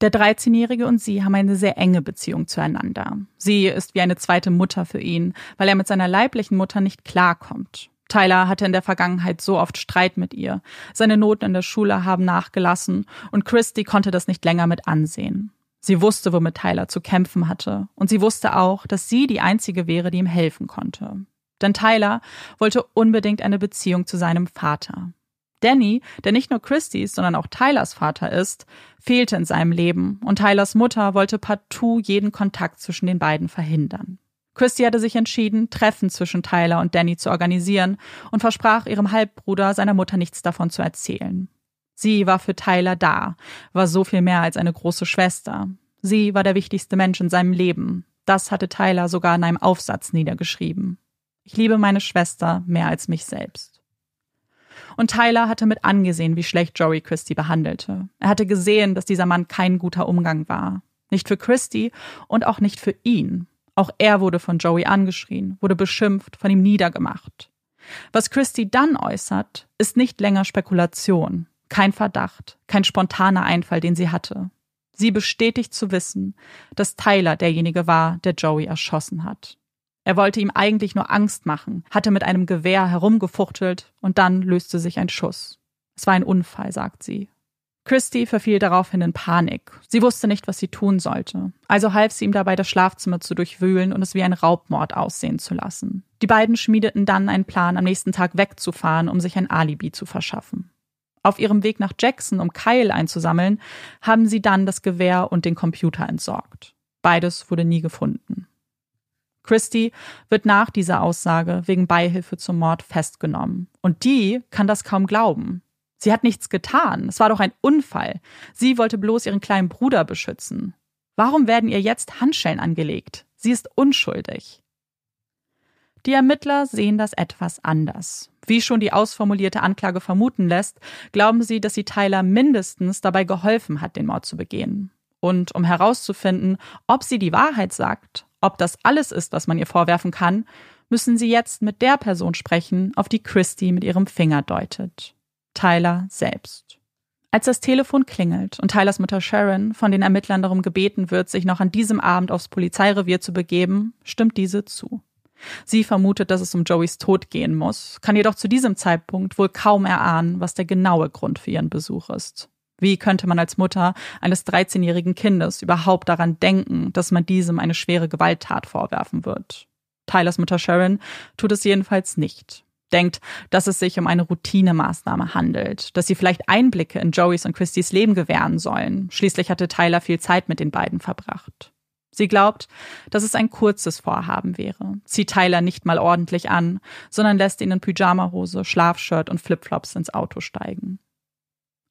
Der 13-Jährige und sie haben eine sehr enge Beziehung zueinander. Sie ist wie eine zweite Mutter für ihn, weil er mit seiner leiblichen Mutter nicht klarkommt. Tyler hatte in der Vergangenheit so oft Streit mit ihr. Seine Noten in der Schule haben nachgelassen und Christy konnte das nicht länger mit ansehen. Sie wusste, womit Tyler zu kämpfen hatte und sie wusste auch, dass sie die einzige wäre, die ihm helfen konnte. Denn Tyler wollte unbedingt eine Beziehung zu seinem Vater. Danny, der nicht nur Christys, sondern auch Tylers Vater ist, fehlte in seinem Leben und Tylers Mutter wollte partout jeden Kontakt zwischen den beiden verhindern. Christy hatte sich entschieden, Treffen zwischen Tyler und Danny zu organisieren und versprach ihrem Halbbruder seiner Mutter nichts davon zu erzählen. Sie war für Tyler da, war so viel mehr als eine große Schwester. Sie war der wichtigste Mensch in seinem Leben. Das hatte Tyler sogar in einem Aufsatz niedergeschrieben. Ich liebe meine Schwester mehr als mich selbst. Und Tyler hatte mit angesehen, wie schlecht Joey Christie behandelte. Er hatte gesehen, dass dieser Mann kein guter Umgang war. Nicht für Christie und auch nicht für ihn. Auch er wurde von Joey angeschrien, wurde beschimpft, von ihm niedergemacht. Was Christy dann äußert, ist nicht länger Spekulation, kein Verdacht, kein spontaner Einfall, den sie hatte. Sie bestätigt zu wissen, dass Tyler derjenige war, der Joey erschossen hat. Er wollte ihm eigentlich nur Angst machen, hatte mit einem Gewehr herumgefuchtelt und dann löste sich ein Schuss. Es war ein Unfall, sagt sie. Christy verfiel daraufhin in Panik. Sie wusste nicht, was sie tun sollte. Also half sie ihm dabei, das Schlafzimmer zu durchwühlen und es wie ein Raubmord aussehen zu lassen. Die beiden schmiedeten dann einen Plan, am nächsten Tag wegzufahren, um sich ein Alibi zu verschaffen. Auf ihrem Weg nach Jackson, um Kyle einzusammeln, haben sie dann das Gewehr und den Computer entsorgt. Beides wurde nie gefunden. Christy wird nach dieser Aussage wegen Beihilfe zum Mord festgenommen. Und die kann das kaum glauben. Sie hat nichts getan. Es war doch ein Unfall. Sie wollte bloß ihren kleinen Bruder beschützen. Warum werden ihr jetzt Handschellen angelegt? Sie ist unschuldig. Die Ermittler sehen das etwas anders. Wie schon die ausformulierte Anklage vermuten lässt, glauben sie, dass sie Tyler mindestens dabei geholfen hat, den Mord zu begehen. Und um herauszufinden, ob sie die Wahrheit sagt, ob das alles ist, was man ihr vorwerfen kann, müssen sie jetzt mit der Person sprechen, auf die Christy mit ihrem Finger deutet. Tyler selbst. Als das Telefon klingelt und Tylers Mutter Sharon von den Ermittlern darum gebeten wird, sich noch an diesem Abend aufs Polizeirevier zu begeben, stimmt diese zu. Sie vermutet, dass es um Joeys Tod gehen muss, kann jedoch zu diesem Zeitpunkt wohl kaum erahnen, was der genaue Grund für ihren Besuch ist. Wie könnte man als Mutter eines 13-jährigen Kindes überhaupt daran denken, dass man diesem eine schwere Gewalttat vorwerfen wird? Tylers Mutter Sharon tut es jedenfalls nicht denkt, dass es sich um eine Routinemaßnahme handelt, dass sie vielleicht Einblicke in Joeys und Christys Leben gewähren sollen. Schließlich hatte Tyler viel Zeit mit den beiden verbracht. Sie glaubt, dass es ein kurzes Vorhaben wäre, zieht Tyler nicht mal ordentlich an, sondern lässt ihn in Pyjamahose, Schlafshirt und Flipflops ins Auto steigen.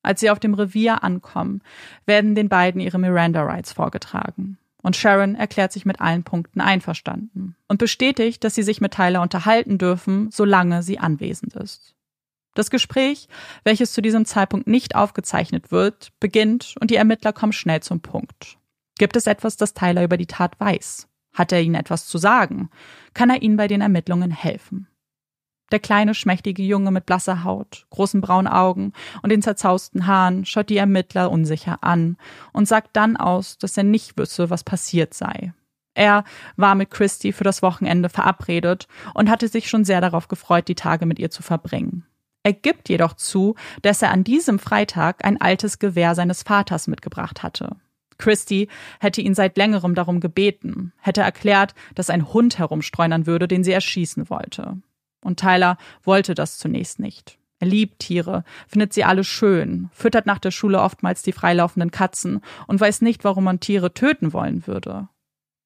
Als sie auf dem Revier ankommen, werden den beiden ihre Miranda Rights vorgetragen. Und Sharon erklärt sich mit allen Punkten einverstanden und bestätigt, dass sie sich mit Tyler unterhalten dürfen, solange sie anwesend ist. Das Gespräch, welches zu diesem Zeitpunkt nicht aufgezeichnet wird, beginnt und die Ermittler kommen schnell zum Punkt. Gibt es etwas, das Tyler über die Tat weiß? Hat er ihnen etwas zu sagen? Kann er ihnen bei den Ermittlungen helfen? Der kleine, schmächtige Junge mit blasser Haut, großen braunen Augen und den zerzausten Haaren schaut die Ermittler unsicher an und sagt dann aus, dass er nicht wüsste, was passiert sei. Er war mit Christy für das Wochenende verabredet und hatte sich schon sehr darauf gefreut, die Tage mit ihr zu verbringen. Er gibt jedoch zu, dass er an diesem Freitag ein altes Gewehr seines Vaters mitgebracht hatte. Christy hätte ihn seit längerem darum gebeten, hätte erklärt, dass ein Hund herumstreunern würde, den sie erschießen wollte. Und Tyler wollte das zunächst nicht. Er liebt Tiere, findet sie alle schön, füttert nach der Schule oftmals die freilaufenden Katzen und weiß nicht, warum man Tiere töten wollen würde.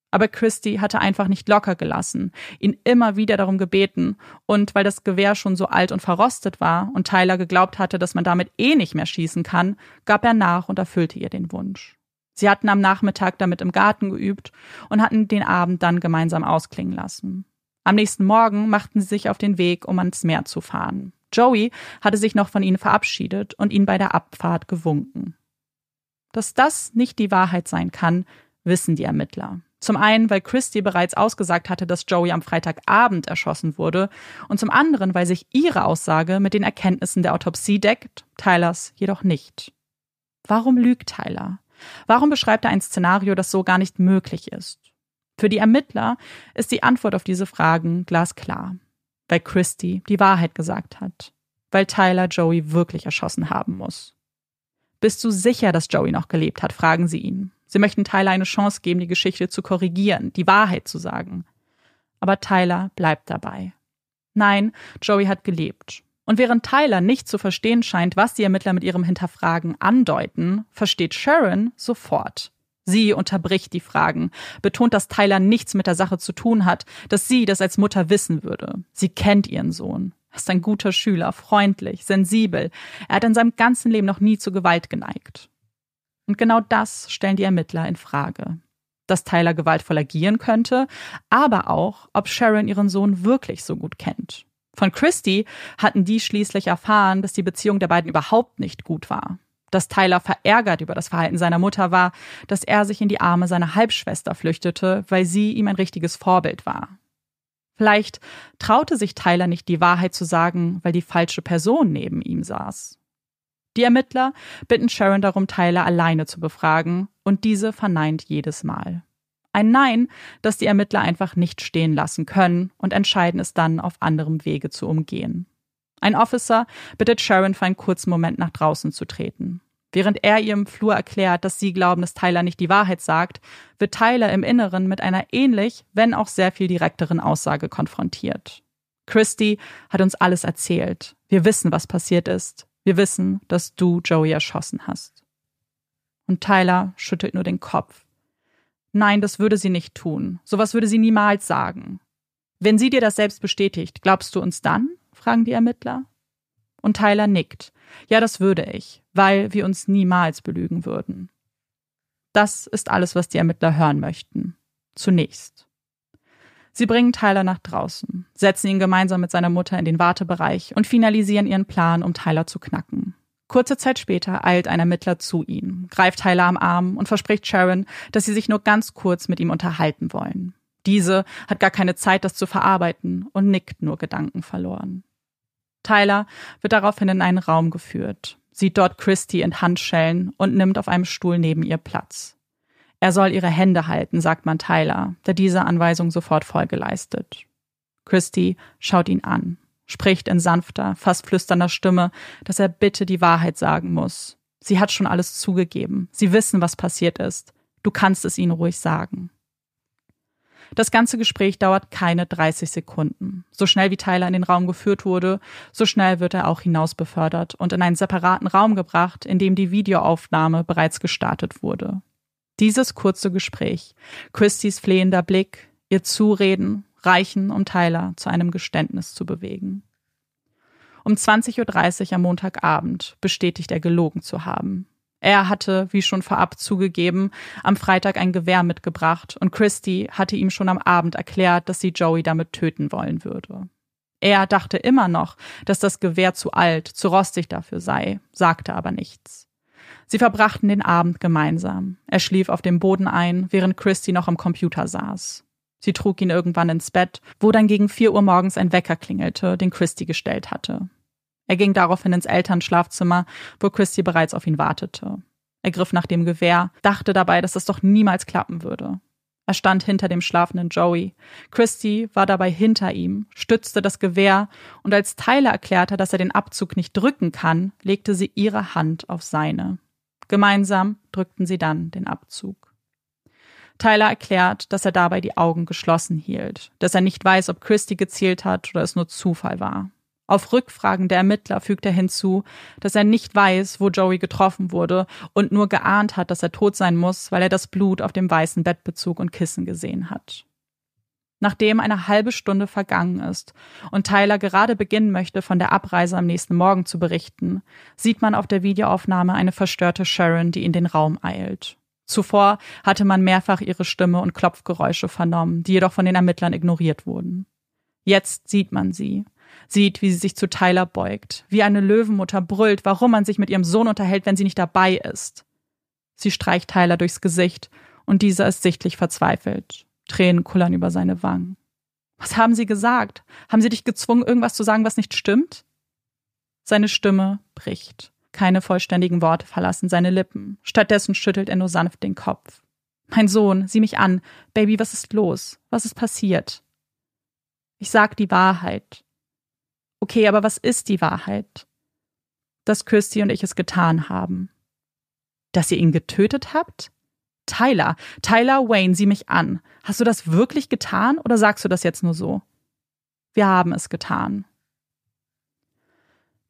Aber Christy hatte einfach nicht locker gelassen, ihn immer wieder darum gebeten, und weil das Gewehr schon so alt und verrostet war und Tyler geglaubt hatte, dass man damit eh nicht mehr schießen kann, gab er nach und erfüllte ihr den Wunsch. Sie hatten am Nachmittag damit im Garten geübt und hatten den Abend dann gemeinsam ausklingen lassen. Am nächsten Morgen machten sie sich auf den Weg, um ans Meer zu fahren. Joey hatte sich noch von ihnen verabschiedet und ihnen bei der Abfahrt gewunken. Dass das nicht die Wahrheit sein kann, wissen die Ermittler. Zum einen, weil Christy bereits ausgesagt hatte, dass Joey am Freitagabend erschossen wurde, und zum anderen, weil sich ihre Aussage mit den Erkenntnissen der Autopsie deckt, Tylers jedoch nicht. Warum lügt Tyler? Warum beschreibt er ein Szenario, das so gar nicht möglich ist? Für die Ermittler ist die Antwort auf diese Fragen glasklar. Weil Christy die Wahrheit gesagt hat. Weil Tyler Joey wirklich erschossen haben muss. Bist du sicher, dass Joey noch gelebt hat? fragen sie ihn. Sie möchten Tyler eine Chance geben, die Geschichte zu korrigieren, die Wahrheit zu sagen. Aber Tyler bleibt dabei. Nein, Joey hat gelebt. Und während Tyler nicht zu verstehen scheint, was die Ermittler mit ihrem Hinterfragen andeuten, versteht Sharon sofort. Sie unterbricht die Fragen, betont, dass Tyler nichts mit der Sache zu tun hat, dass sie das als Mutter wissen würde. Sie kennt ihren Sohn. Er ist ein guter Schüler, freundlich, sensibel. Er hat in seinem ganzen Leben noch nie zu Gewalt geneigt. Und genau das stellen die Ermittler in Frage. Dass Tyler gewaltvoll agieren könnte, aber auch, ob Sharon ihren Sohn wirklich so gut kennt. Von Christy hatten die schließlich erfahren, dass die Beziehung der beiden überhaupt nicht gut war dass Tyler verärgert über das Verhalten seiner Mutter war, dass er sich in die Arme seiner Halbschwester flüchtete, weil sie ihm ein richtiges Vorbild war. Vielleicht traute sich Tyler nicht die Wahrheit zu sagen, weil die falsche Person neben ihm saß. Die Ermittler bitten Sharon darum, Tyler alleine zu befragen, und diese verneint jedes Mal. Ein Nein, das die Ermittler einfach nicht stehen lassen können und entscheiden es dann, auf anderem Wege zu umgehen. Ein Officer bittet Sharon für einen kurzen Moment nach draußen zu treten. Während er ihr im Flur erklärt, dass sie glauben, dass Tyler nicht die Wahrheit sagt, wird Tyler im Inneren mit einer ähnlich, wenn auch sehr viel direkteren Aussage konfrontiert. Christy hat uns alles erzählt. Wir wissen, was passiert ist. Wir wissen, dass du Joey erschossen hast. Und Tyler schüttelt nur den Kopf. Nein, das würde sie nicht tun. Sowas würde sie niemals sagen. Wenn sie dir das selbst bestätigt, glaubst du uns dann? Fragen die Ermittler. Und Tyler nickt. Ja, das würde ich, weil wir uns niemals belügen würden. Das ist alles, was die Ermittler hören möchten. Zunächst. Sie bringen Tyler nach draußen, setzen ihn gemeinsam mit seiner Mutter in den Wartebereich und finalisieren ihren Plan, um Tyler zu knacken. Kurze Zeit später eilt ein Ermittler zu ihm, greift Tyler am Arm und verspricht Sharon, dass sie sich nur ganz kurz mit ihm unterhalten wollen. Diese hat gar keine Zeit, das zu verarbeiten und nickt nur Gedanken verloren. Tyler wird daraufhin in einen Raum geführt, sieht dort Christy in Handschellen und nimmt auf einem Stuhl neben ihr Platz. Er soll ihre Hände halten, sagt man Tyler, der diese Anweisung sofort Folge leistet. Christy schaut ihn an spricht in sanfter, fast flüsternder Stimme, dass er bitte die Wahrheit sagen muss. Sie hat schon alles zugegeben. Sie wissen, was passiert ist. Du kannst es ihnen ruhig sagen. Das ganze Gespräch dauert keine 30 Sekunden. So schnell wie Tyler in den Raum geführt wurde, so schnell wird er auch hinaus befördert und in einen separaten Raum gebracht, in dem die Videoaufnahme bereits gestartet wurde. Dieses kurze Gespräch, Christys flehender Blick, ihr Zureden, reichen, um Tyler zu einem Geständnis zu bewegen. Um 20.30 Uhr am Montagabend bestätigt er gelogen zu haben. Er hatte, wie schon vorab zugegeben, am Freitag ein Gewehr mitgebracht und Christy hatte ihm schon am Abend erklärt, dass sie Joey damit töten wollen würde. Er dachte immer noch, dass das Gewehr zu alt, zu rostig dafür sei, sagte aber nichts. Sie verbrachten den Abend gemeinsam. Er schlief auf dem Boden ein, während Christy noch am Computer saß. Sie trug ihn irgendwann ins Bett, wo dann gegen vier Uhr morgens ein Wecker klingelte, den Christy gestellt hatte. Er ging daraufhin ins Elternschlafzimmer, wo Christy bereits auf ihn wartete. Er griff nach dem Gewehr, dachte dabei, dass es doch niemals klappen würde. Er stand hinter dem schlafenden Joey. Christy war dabei hinter ihm, stützte das Gewehr und als Tyler erklärte, dass er den Abzug nicht drücken kann, legte sie ihre Hand auf seine. Gemeinsam drückten sie dann den Abzug. Tyler erklärt, dass er dabei die Augen geschlossen hielt, dass er nicht weiß, ob Christy gezielt hat oder es nur Zufall war. Auf Rückfragen der Ermittler fügt er hinzu, dass er nicht weiß, wo Joey getroffen wurde und nur geahnt hat, dass er tot sein muss, weil er das Blut auf dem weißen Bettbezug und Kissen gesehen hat. Nachdem eine halbe Stunde vergangen ist und Tyler gerade beginnen möchte, von der Abreise am nächsten Morgen zu berichten, sieht man auf der Videoaufnahme eine verstörte Sharon, die in den Raum eilt. Zuvor hatte man mehrfach ihre Stimme und Klopfgeräusche vernommen, die jedoch von den Ermittlern ignoriert wurden. Jetzt sieht man sie, sieht, wie sie sich zu Tyler beugt, wie eine Löwenmutter brüllt, warum man sich mit ihrem Sohn unterhält, wenn sie nicht dabei ist. Sie streicht Tyler durchs Gesicht und dieser ist sichtlich verzweifelt. Tränen kullern über seine Wangen. Was haben sie gesagt? Haben sie dich gezwungen, irgendwas zu sagen, was nicht stimmt? Seine Stimme bricht. Keine vollständigen Worte verlassen seine Lippen. Stattdessen schüttelt er nur sanft den Kopf. Mein Sohn, sieh mich an. Baby, was ist los? Was ist passiert? Ich sag die Wahrheit. Okay, aber was ist die Wahrheit? Dass Kirsty und ich es getan haben. Dass ihr ihn getötet habt? Tyler, Tyler Wayne, sieh mich an. Hast du das wirklich getan oder sagst du das jetzt nur so? Wir haben es getan.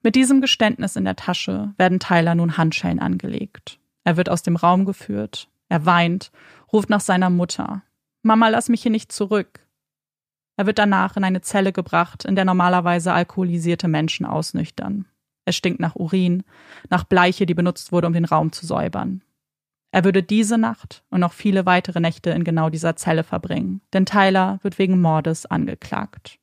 Mit diesem Geständnis in der Tasche werden Tyler nun Handschellen angelegt. Er wird aus dem Raum geführt. Er weint, ruft nach seiner Mutter. Mama, lass mich hier nicht zurück. Er wird danach in eine Zelle gebracht, in der normalerweise alkoholisierte Menschen ausnüchtern. Es stinkt nach Urin, nach Bleiche, die benutzt wurde, um den Raum zu säubern. Er würde diese Nacht und noch viele weitere Nächte in genau dieser Zelle verbringen, denn Tyler wird wegen Mordes angeklagt.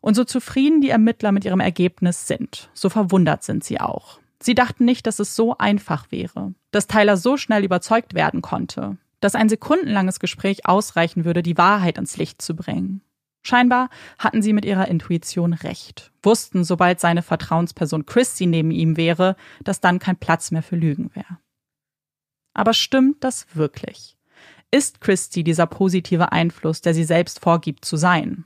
Und so zufrieden die Ermittler mit ihrem Ergebnis sind, so verwundert sind sie auch. Sie dachten nicht, dass es so einfach wäre, dass Tyler so schnell überzeugt werden konnte, dass ein sekundenlanges Gespräch ausreichen würde, die Wahrheit ins Licht zu bringen. Scheinbar hatten sie mit ihrer Intuition recht, wussten, sobald seine Vertrauensperson Christy neben ihm wäre, dass dann kein Platz mehr für Lügen wäre. Aber stimmt das wirklich? Ist Christy dieser positive Einfluss, der sie selbst vorgibt zu sein?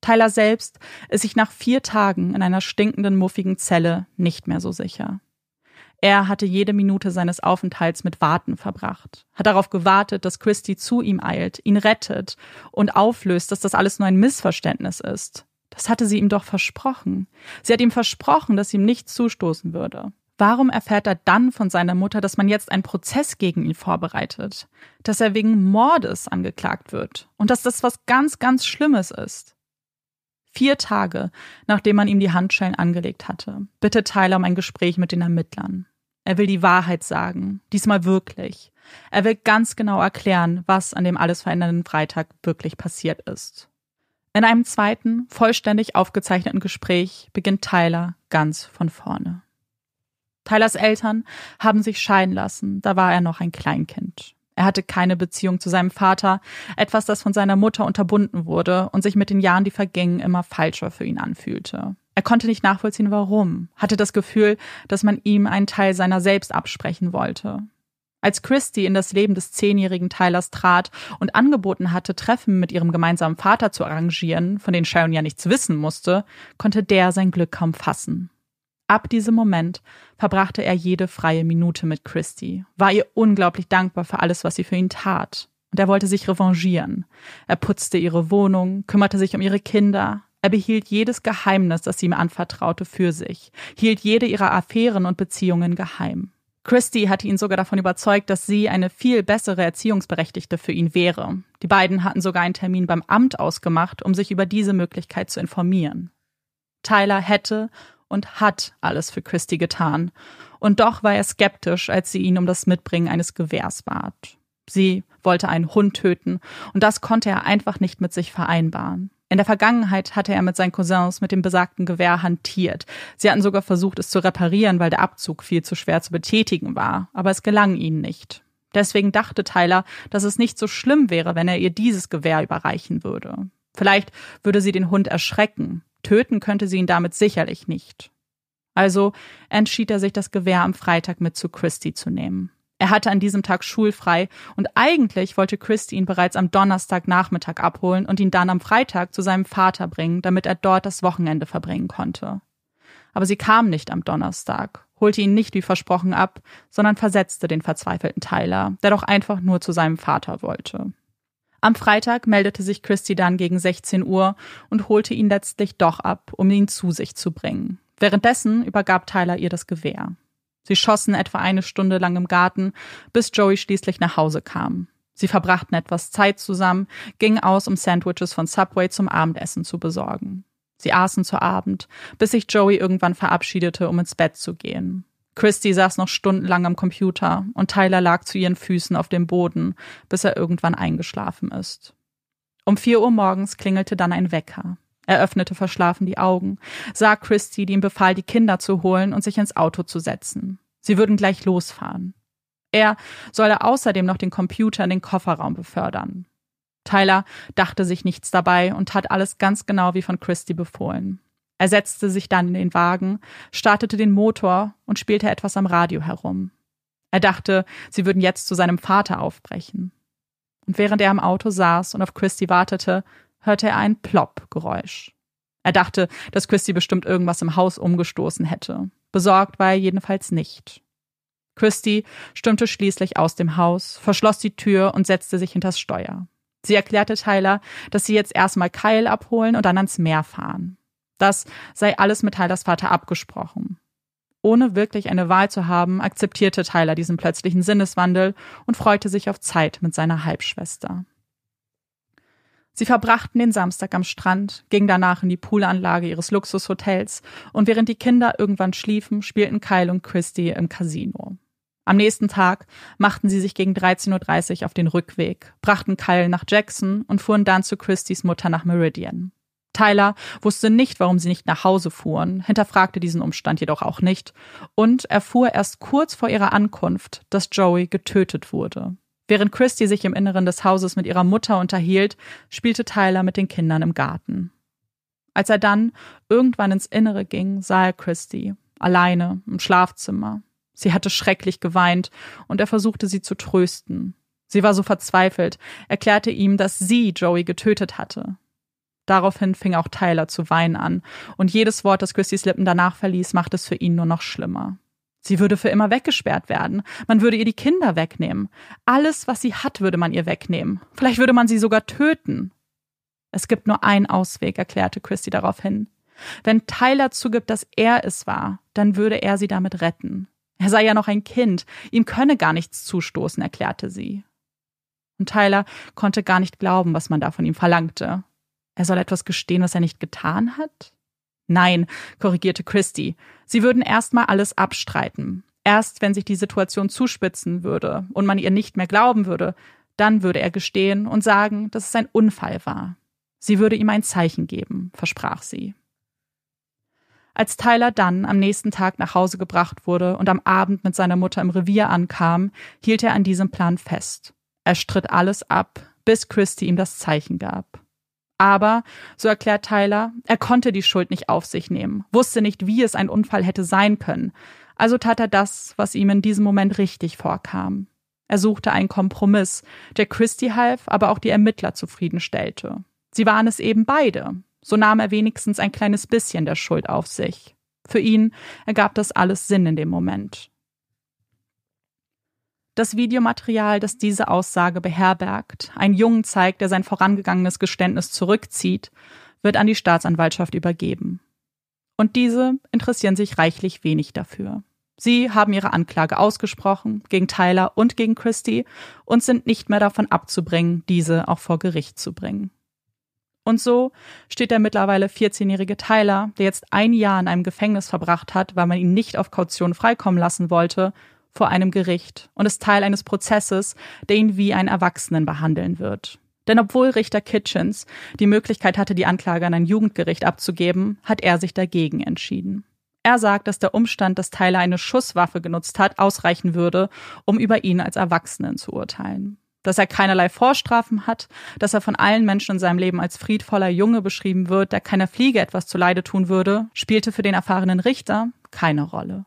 Tyler selbst ist sich nach vier Tagen in einer stinkenden, muffigen Zelle nicht mehr so sicher. Er hatte jede Minute seines Aufenthalts mit Warten verbracht, hat darauf gewartet, dass Christy zu ihm eilt, ihn rettet und auflöst, dass das alles nur ein Missverständnis ist. Das hatte sie ihm doch versprochen. Sie hat ihm versprochen, dass ihm nichts zustoßen würde. Warum erfährt er dann von seiner Mutter, dass man jetzt einen Prozess gegen ihn vorbereitet, dass er wegen Mordes angeklagt wird und dass das was ganz, ganz Schlimmes ist? Vier Tage, nachdem man ihm die Handschellen angelegt hatte, bittet Tyler um ein Gespräch mit den Ermittlern. Er will die Wahrheit sagen, diesmal wirklich. Er will ganz genau erklären, was an dem alles verändernden Freitag wirklich passiert ist. In einem zweiten, vollständig aufgezeichneten Gespräch beginnt Tyler ganz von vorne. Tylers Eltern haben sich scheiden lassen, da war er noch ein Kleinkind. Er hatte keine Beziehung zu seinem Vater, etwas, das von seiner Mutter unterbunden wurde und sich mit den Jahren, die vergingen, immer falscher für ihn anfühlte. Er konnte nicht nachvollziehen, warum, hatte das Gefühl, dass man ihm einen Teil seiner selbst absprechen wollte. Als Christy in das Leben des zehnjährigen Tylers trat und angeboten hatte, Treffen mit ihrem gemeinsamen Vater zu arrangieren, von denen Sharon ja nichts wissen musste, konnte der sein Glück kaum fassen. Ab diesem Moment verbrachte er jede freie Minute mit Christy, war ihr unglaublich dankbar für alles, was sie für ihn tat. Und er wollte sich revanchieren. Er putzte ihre Wohnung, kümmerte sich um ihre Kinder, er behielt jedes Geheimnis, das sie ihm anvertraute, für sich, hielt jede ihrer Affären und Beziehungen geheim. Christy hatte ihn sogar davon überzeugt, dass sie eine viel bessere Erziehungsberechtigte für ihn wäre. Die beiden hatten sogar einen Termin beim Amt ausgemacht, um sich über diese Möglichkeit zu informieren. Tyler hätte und hat alles für Christy getan. Und doch war er skeptisch, als sie ihn um das Mitbringen eines Gewehrs bat. Sie wollte einen Hund töten, und das konnte er einfach nicht mit sich vereinbaren. In der Vergangenheit hatte er mit seinen Cousins mit dem besagten Gewehr hantiert. Sie hatten sogar versucht, es zu reparieren, weil der Abzug viel zu schwer zu betätigen war, aber es gelang ihnen nicht. Deswegen dachte Tyler, dass es nicht so schlimm wäre, wenn er ihr dieses Gewehr überreichen würde. Vielleicht würde sie den Hund erschrecken. Töten könnte sie ihn damit sicherlich nicht. Also entschied er sich, das Gewehr am Freitag mit zu Christy zu nehmen. Er hatte an diesem Tag schulfrei und eigentlich wollte Christy ihn bereits am Donnerstagnachmittag abholen und ihn dann am Freitag zu seinem Vater bringen, damit er dort das Wochenende verbringen konnte. Aber sie kam nicht am Donnerstag, holte ihn nicht wie versprochen ab, sondern versetzte den verzweifelten Tyler, der doch einfach nur zu seinem Vater wollte. Am Freitag meldete sich Christy dann gegen 16 Uhr und holte ihn letztlich doch ab, um ihn zu sich zu bringen. Währenddessen übergab Tyler ihr das Gewehr. Sie schossen etwa eine Stunde lang im Garten, bis Joey schließlich nach Hause kam. Sie verbrachten etwas Zeit zusammen, gingen aus, um Sandwiches von Subway zum Abendessen zu besorgen. Sie aßen zu Abend, bis sich Joey irgendwann verabschiedete, um ins Bett zu gehen. Christy saß noch stundenlang am Computer und Tyler lag zu ihren Füßen auf dem Boden, bis er irgendwann eingeschlafen ist. Um vier Uhr morgens klingelte dann ein Wecker. Er öffnete verschlafen die Augen, sah Christy, die ihm befahl, die Kinder zu holen und sich ins Auto zu setzen. Sie würden gleich losfahren. Er solle außerdem noch den Computer in den Kofferraum befördern. Tyler dachte sich nichts dabei und tat alles ganz genau wie von Christy befohlen. Er setzte sich dann in den Wagen, startete den Motor und spielte etwas am Radio herum. Er dachte, sie würden jetzt zu seinem Vater aufbrechen. Und während er im Auto saß und auf Christy wartete, hörte er ein Plopp-Geräusch. Er dachte, dass Christy bestimmt irgendwas im Haus umgestoßen hätte. Besorgt war er jedenfalls nicht. Christy stürmte schließlich aus dem Haus, verschloss die Tür und setzte sich hinters Steuer. Sie erklärte Tyler, dass sie jetzt erstmal Kyle abholen und dann ans Meer fahren. Das sei alles mit Tylers Vater abgesprochen. Ohne wirklich eine Wahl zu haben, akzeptierte Tyler diesen plötzlichen Sinneswandel und freute sich auf Zeit mit seiner Halbschwester. Sie verbrachten den Samstag am Strand, gingen danach in die Poolanlage ihres Luxushotels und während die Kinder irgendwann schliefen, spielten Kyle und Christy im Casino. Am nächsten Tag machten sie sich gegen 13.30 Uhr auf den Rückweg, brachten Kyle nach Jackson und fuhren dann zu Christys Mutter nach Meridian. Tyler wusste nicht, warum sie nicht nach Hause fuhren, hinterfragte diesen Umstand jedoch auch nicht und erfuhr erst kurz vor ihrer Ankunft, dass Joey getötet wurde. Während Christy sich im Inneren des Hauses mit ihrer Mutter unterhielt, spielte Tyler mit den Kindern im Garten. Als er dann irgendwann ins Innere ging, sah er Christy, alleine im Schlafzimmer. Sie hatte schrecklich geweint und er versuchte sie zu trösten. Sie war so verzweifelt, erklärte ihm, dass sie Joey getötet hatte. Daraufhin fing auch Tyler zu weinen an, und jedes Wort, das Christys Lippen danach verließ, machte es für ihn nur noch schlimmer. Sie würde für immer weggesperrt werden. Man würde ihr die Kinder wegnehmen. Alles, was sie hat, würde man ihr wegnehmen. Vielleicht würde man sie sogar töten. Es gibt nur einen Ausweg, erklärte Christy daraufhin. Wenn Tyler zugibt, dass er es war, dann würde er sie damit retten. Er sei ja noch ein Kind, ihm könne gar nichts zustoßen, erklärte sie. Und Tyler konnte gar nicht glauben, was man da von ihm verlangte. Er soll etwas gestehen, was er nicht getan hat? Nein, korrigierte Christy. Sie würden erstmal alles abstreiten. Erst wenn sich die Situation zuspitzen würde und man ihr nicht mehr glauben würde, dann würde er gestehen und sagen, dass es ein Unfall war. Sie würde ihm ein Zeichen geben, versprach sie. Als Tyler dann am nächsten Tag nach Hause gebracht wurde und am Abend mit seiner Mutter im Revier ankam, hielt er an diesem Plan fest. Er stritt alles ab, bis Christy ihm das Zeichen gab. Aber, so erklärt Tyler, er konnte die Schuld nicht auf sich nehmen, wusste nicht, wie es ein Unfall hätte sein können. Also tat er das, was ihm in diesem Moment richtig vorkam. Er suchte einen Kompromiss, der Christy half, aber auch die Ermittler zufriedenstellte. Sie waren es eben beide. So nahm er wenigstens ein kleines bisschen der Schuld auf sich. Für ihn ergab das alles Sinn in dem Moment. Das Videomaterial, das diese Aussage beherbergt, einen Jungen zeigt, der sein vorangegangenes Geständnis zurückzieht, wird an die Staatsanwaltschaft übergeben. Und diese interessieren sich reichlich wenig dafür. Sie haben ihre Anklage ausgesprochen gegen Tyler und gegen Christie und sind nicht mehr davon abzubringen, diese auch vor Gericht zu bringen. Und so steht der mittlerweile 14-jährige Tyler, der jetzt ein Jahr in einem Gefängnis verbracht hat, weil man ihn nicht auf Kaution freikommen lassen wollte, vor einem Gericht und ist Teil eines Prozesses, der ihn wie einen Erwachsenen behandeln wird. Denn obwohl Richter Kitchens die Möglichkeit hatte, die Anklage an ein Jugendgericht abzugeben, hat er sich dagegen entschieden. Er sagt, dass der Umstand, dass Tyler eine Schusswaffe genutzt hat, ausreichen würde, um über ihn als Erwachsenen zu urteilen. Dass er keinerlei Vorstrafen hat, dass er von allen Menschen in seinem Leben als friedvoller Junge beschrieben wird, der keiner Fliege etwas zuleide tun würde, spielte für den erfahrenen Richter keine Rolle.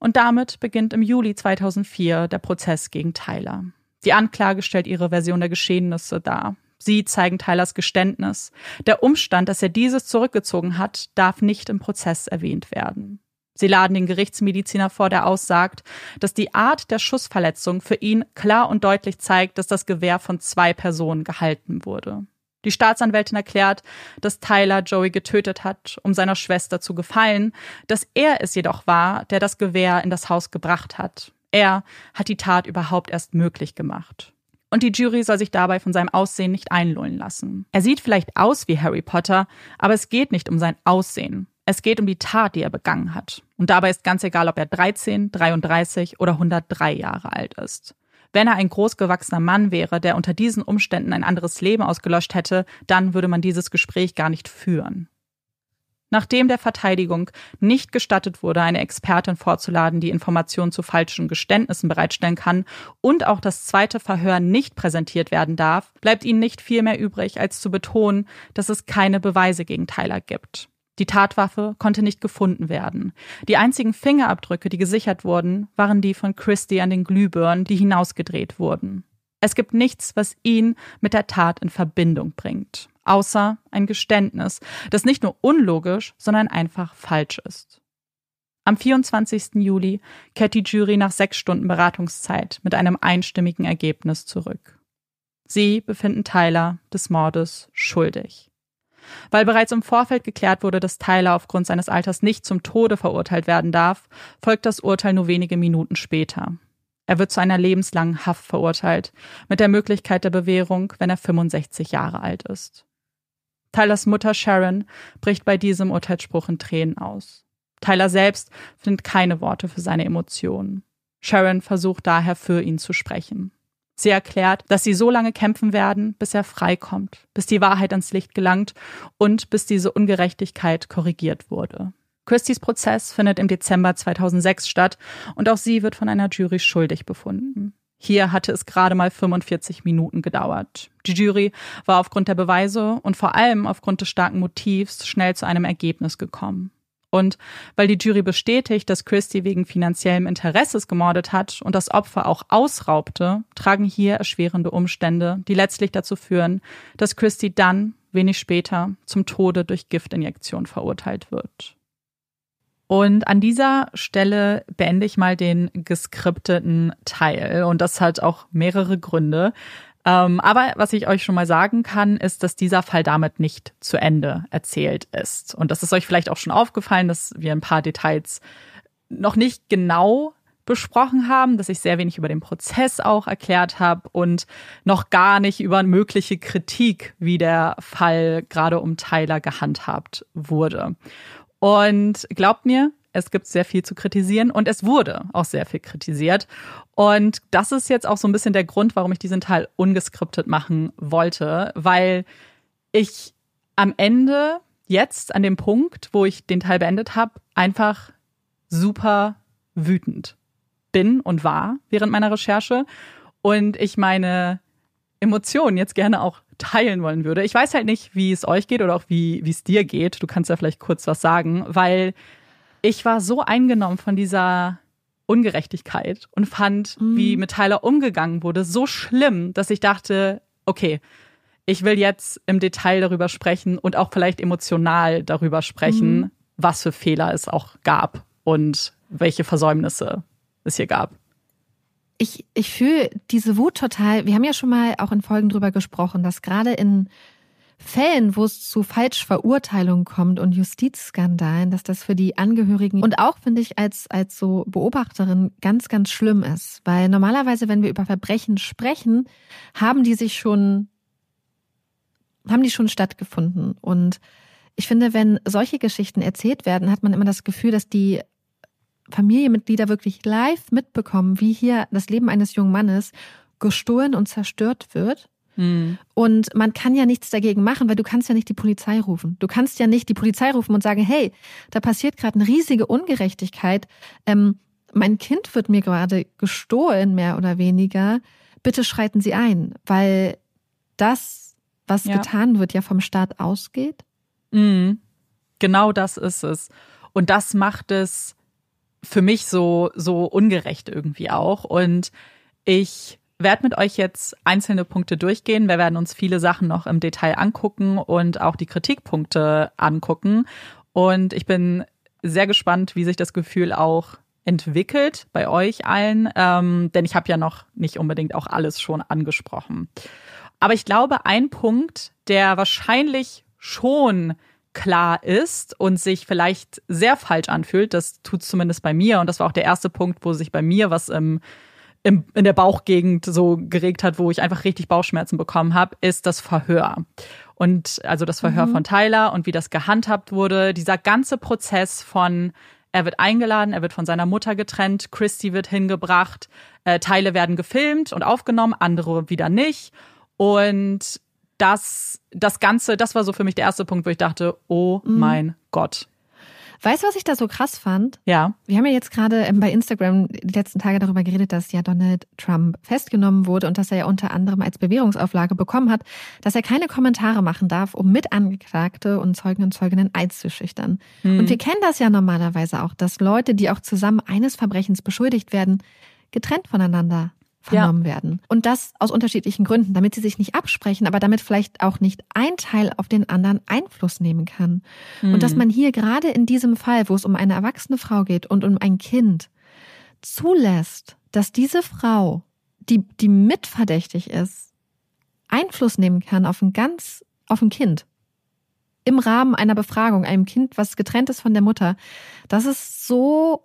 Und damit beginnt im Juli 2004 der Prozess gegen Tyler. Die Anklage stellt ihre Version der Geschehnisse dar. Sie zeigen Tylers Geständnis. Der Umstand, dass er dieses zurückgezogen hat, darf nicht im Prozess erwähnt werden. Sie laden den Gerichtsmediziner vor, der aussagt, dass die Art der Schussverletzung für ihn klar und deutlich zeigt, dass das Gewehr von zwei Personen gehalten wurde. Die Staatsanwältin erklärt, dass Tyler Joey getötet hat, um seiner Schwester zu gefallen, dass er es jedoch war, der das Gewehr in das Haus gebracht hat. Er hat die Tat überhaupt erst möglich gemacht. Und die Jury soll sich dabei von seinem Aussehen nicht einlullen lassen. Er sieht vielleicht aus wie Harry Potter, aber es geht nicht um sein Aussehen. Es geht um die Tat, die er begangen hat. Und dabei ist ganz egal, ob er 13, 33 oder 103 Jahre alt ist. Wenn er ein großgewachsener Mann wäre, der unter diesen Umständen ein anderes Leben ausgelöscht hätte, dann würde man dieses Gespräch gar nicht führen. Nachdem der Verteidigung nicht gestattet wurde, eine Expertin vorzuladen, die Informationen zu falschen Geständnissen bereitstellen kann und auch das zweite Verhör nicht präsentiert werden darf, bleibt ihnen nicht viel mehr übrig, als zu betonen, dass es keine Beweise gegen Tyler gibt. Die Tatwaffe konnte nicht gefunden werden. Die einzigen Fingerabdrücke, die gesichert wurden, waren die von Christie an den Glühbirnen, die hinausgedreht wurden. Es gibt nichts, was ihn mit der Tat in Verbindung bringt, außer ein Geständnis, das nicht nur unlogisch, sondern einfach falsch ist. Am 24. Juli kehrt die Jury nach sechs Stunden Beratungszeit mit einem einstimmigen Ergebnis zurück. Sie befinden Tyler des Mordes schuldig. Weil bereits im Vorfeld geklärt wurde, dass Tyler aufgrund seines Alters nicht zum Tode verurteilt werden darf, folgt das Urteil nur wenige Minuten später. Er wird zu einer lebenslangen Haft verurteilt, mit der Möglichkeit der Bewährung, wenn er 65 Jahre alt ist. Tylers Mutter Sharon bricht bei diesem Urteilsspruch in Tränen aus. Tyler selbst findet keine Worte für seine Emotionen. Sharon versucht daher für ihn zu sprechen. Sie erklärt, dass sie so lange kämpfen werden, bis er freikommt, bis die Wahrheit ans Licht gelangt und bis diese Ungerechtigkeit korrigiert wurde. Christys Prozess findet im Dezember 2006 statt und auch sie wird von einer Jury schuldig befunden. Hier hatte es gerade mal 45 Minuten gedauert. Die Jury war aufgrund der Beweise und vor allem aufgrund des starken Motivs schnell zu einem Ergebnis gekommen. Und weil die Jury bestätigt, dass Christie wegen finanziellem Interesses gemordet hat und das Opfer auch ausraubte, tragen hier erschwerende Umstände, die letztlich dazu führen, dass Christie dann, wenig später, zum Tode durch Giftinjektion verurteilt wird. Und an dieser Stelle beende ich mal den geskripteten Teil. Und das hat auch mehrere Gründe. Ähm, aber was ich euch schon mal sagen kann, ist, dass dieser Fall damit nicht zu Ende erzählt ist. Und das ist euch vielleicht auch schon aufgefallen, dass wir ein paar Details noch nicht genau besprochen haben, dass ich sehr wenig über den Prozess auch erklärt habe und noch gar nicht über mögliche Kritik, wie der Fall gerade um Tyler gehandhabt wurde. Und glaubt mir, es gibt sehr viel zu kritisieren und es wurde auch sehr viel kritisiert. Und das ist jetzt auch so ein bisschen der Grund, warum ich diesen Teil ungeskriptet machen wollte, weil ich am Ende jetzt an dem Punkt, wo ich den Teil beendet habe, einfach super wütend bin und war während meiner Recherche und ich meine Emotionen jetzt gerne auch teilen wollen würde. Ich weiß halt nicht, wie es euch geht oder auch wie, wie es dir geht. Du kannst ja vielleicht kurz was sagen, weil ich war so eingenommen von dieser Ungerechtigkeit und fand, mhm. wie mit Tyler umgegangen wurde, so schlimm, dass ich dachte, okay, ich will jetzt im Detail darüber sprechen und auch vielleicht emotional darüber sprechen, mhm. was für Fehler es auch gab und welche Versäumnisse es hier gab. Ich, ich fühle diese Wut total. Wir haben ja schon mal auch in Folgen drüber gesprochen, dass gerade in Fällen, wo es zu Falschverurteilungen kommt und Justizskandalen, dass das für die Angehörigen und auch, finde ich, als, als so Beobachterin ganz, ganz schlimm ist. Weil normalerweise, wenn wir über Verbrechen sprechen, haben die sich schon, haben die schon stattgefunden. Und ich finde, wenn solche Geschichten erzählt werden, hat man immer das Gefühl, dass die Familienmitglieder wirklich live mitbekommen, wie hier das Leben eines jungen Mannes gestohlen und zerstört wird. Mhm. Und man kann ja nichts dagegen machen, weil du kannst ja nicht die Polizei rufen. Du kannst ja nicht die Polizei rufen und sagen, hey, da passiert gerade eine riesige Ungerechtigkeit. Ähm, mein Kind wird mir gerade gestohlen, mehr oder weniger. Bitte schreiten Sie ein, weil das, was ja. getan wird, ja vom Staat ausgeht. Mhm. Genau das ist es. Und das macht es für mich so, so ungerecht irgendwie auch. Und ich werde mit euch jetzt einzelne Punkte durchgehen. Wir werden uns viele Sachen noch im Detail angucken und auch die Kritikpunkte angucken. Und ich bin sehr gespannt, wie sich das Gefühl auch entwickelt bei euch allen, ähm, denn ich habe ja noch nicht unbedingt auch alles schon angesprochen. Aber ich glaube, ein Punkt, der wahrscheinlich schon klar ist und sich vielleicht sehr falsch anfühlt, das tut zumindest bei mir und das war auch der erste Punkt, wo sich bei mir was im im, in der Bauchgegend so geregt hat, wo ich einfach richtig Bauchschmerzen bekommen habe, ist das Verhör. Und also das Verhör mhm. von Tyler und wie das gehandhabt wurde, dieser ganze Prozess von er wird eingeladen, er wird von seiner Mutter getrennt, Christy wird hingebracht, äh, Teile werden gefilmt und aufgenommen, andere wieder nicht. Und das, das Ganze, das war so für mich der erste Punkt, wo ich dachte, oh mhm. mein Gott, Weißt du, was ich da so krass fand? Ja. Wir haben ja jetzt gerade ähm, bei Instagram die letzten Tage darüber geredet, dass ja Donald Trump festgenommen wurde und dass er ja unter anderem als Bewährungsauflage bekommen hat, dass er keine Kommentare machen darf, um Mitangeklagte und Zeugen und Zeuginnen einzuschüchtern. Hm. Und wir kennen das ja normalerweise auch, dass Leute, die auch zusammen eines Verbrechens beschuldigt werden, getrennt voneinander vernommen ja. werden. Und das aus unterschiedlichen Gründen, damit sie sich nicht absprechen, aber damit vielleicht auch nicht ein Teil auf den anderen Einfluss nehmen kann. Mhm. Und dass mhm. man hier gerade in diesem Fall, wo es um eine erwachsene Frau geht und um ein Kind, zulässt, dass diese Frau, die, die mitverdächtig ist, Einfluss nehmen kann auf ein ganz, auf ein Kind. Im Rahmen einer Befragung, einem Kind, was getrennt ist von der Mutter. Das ist so,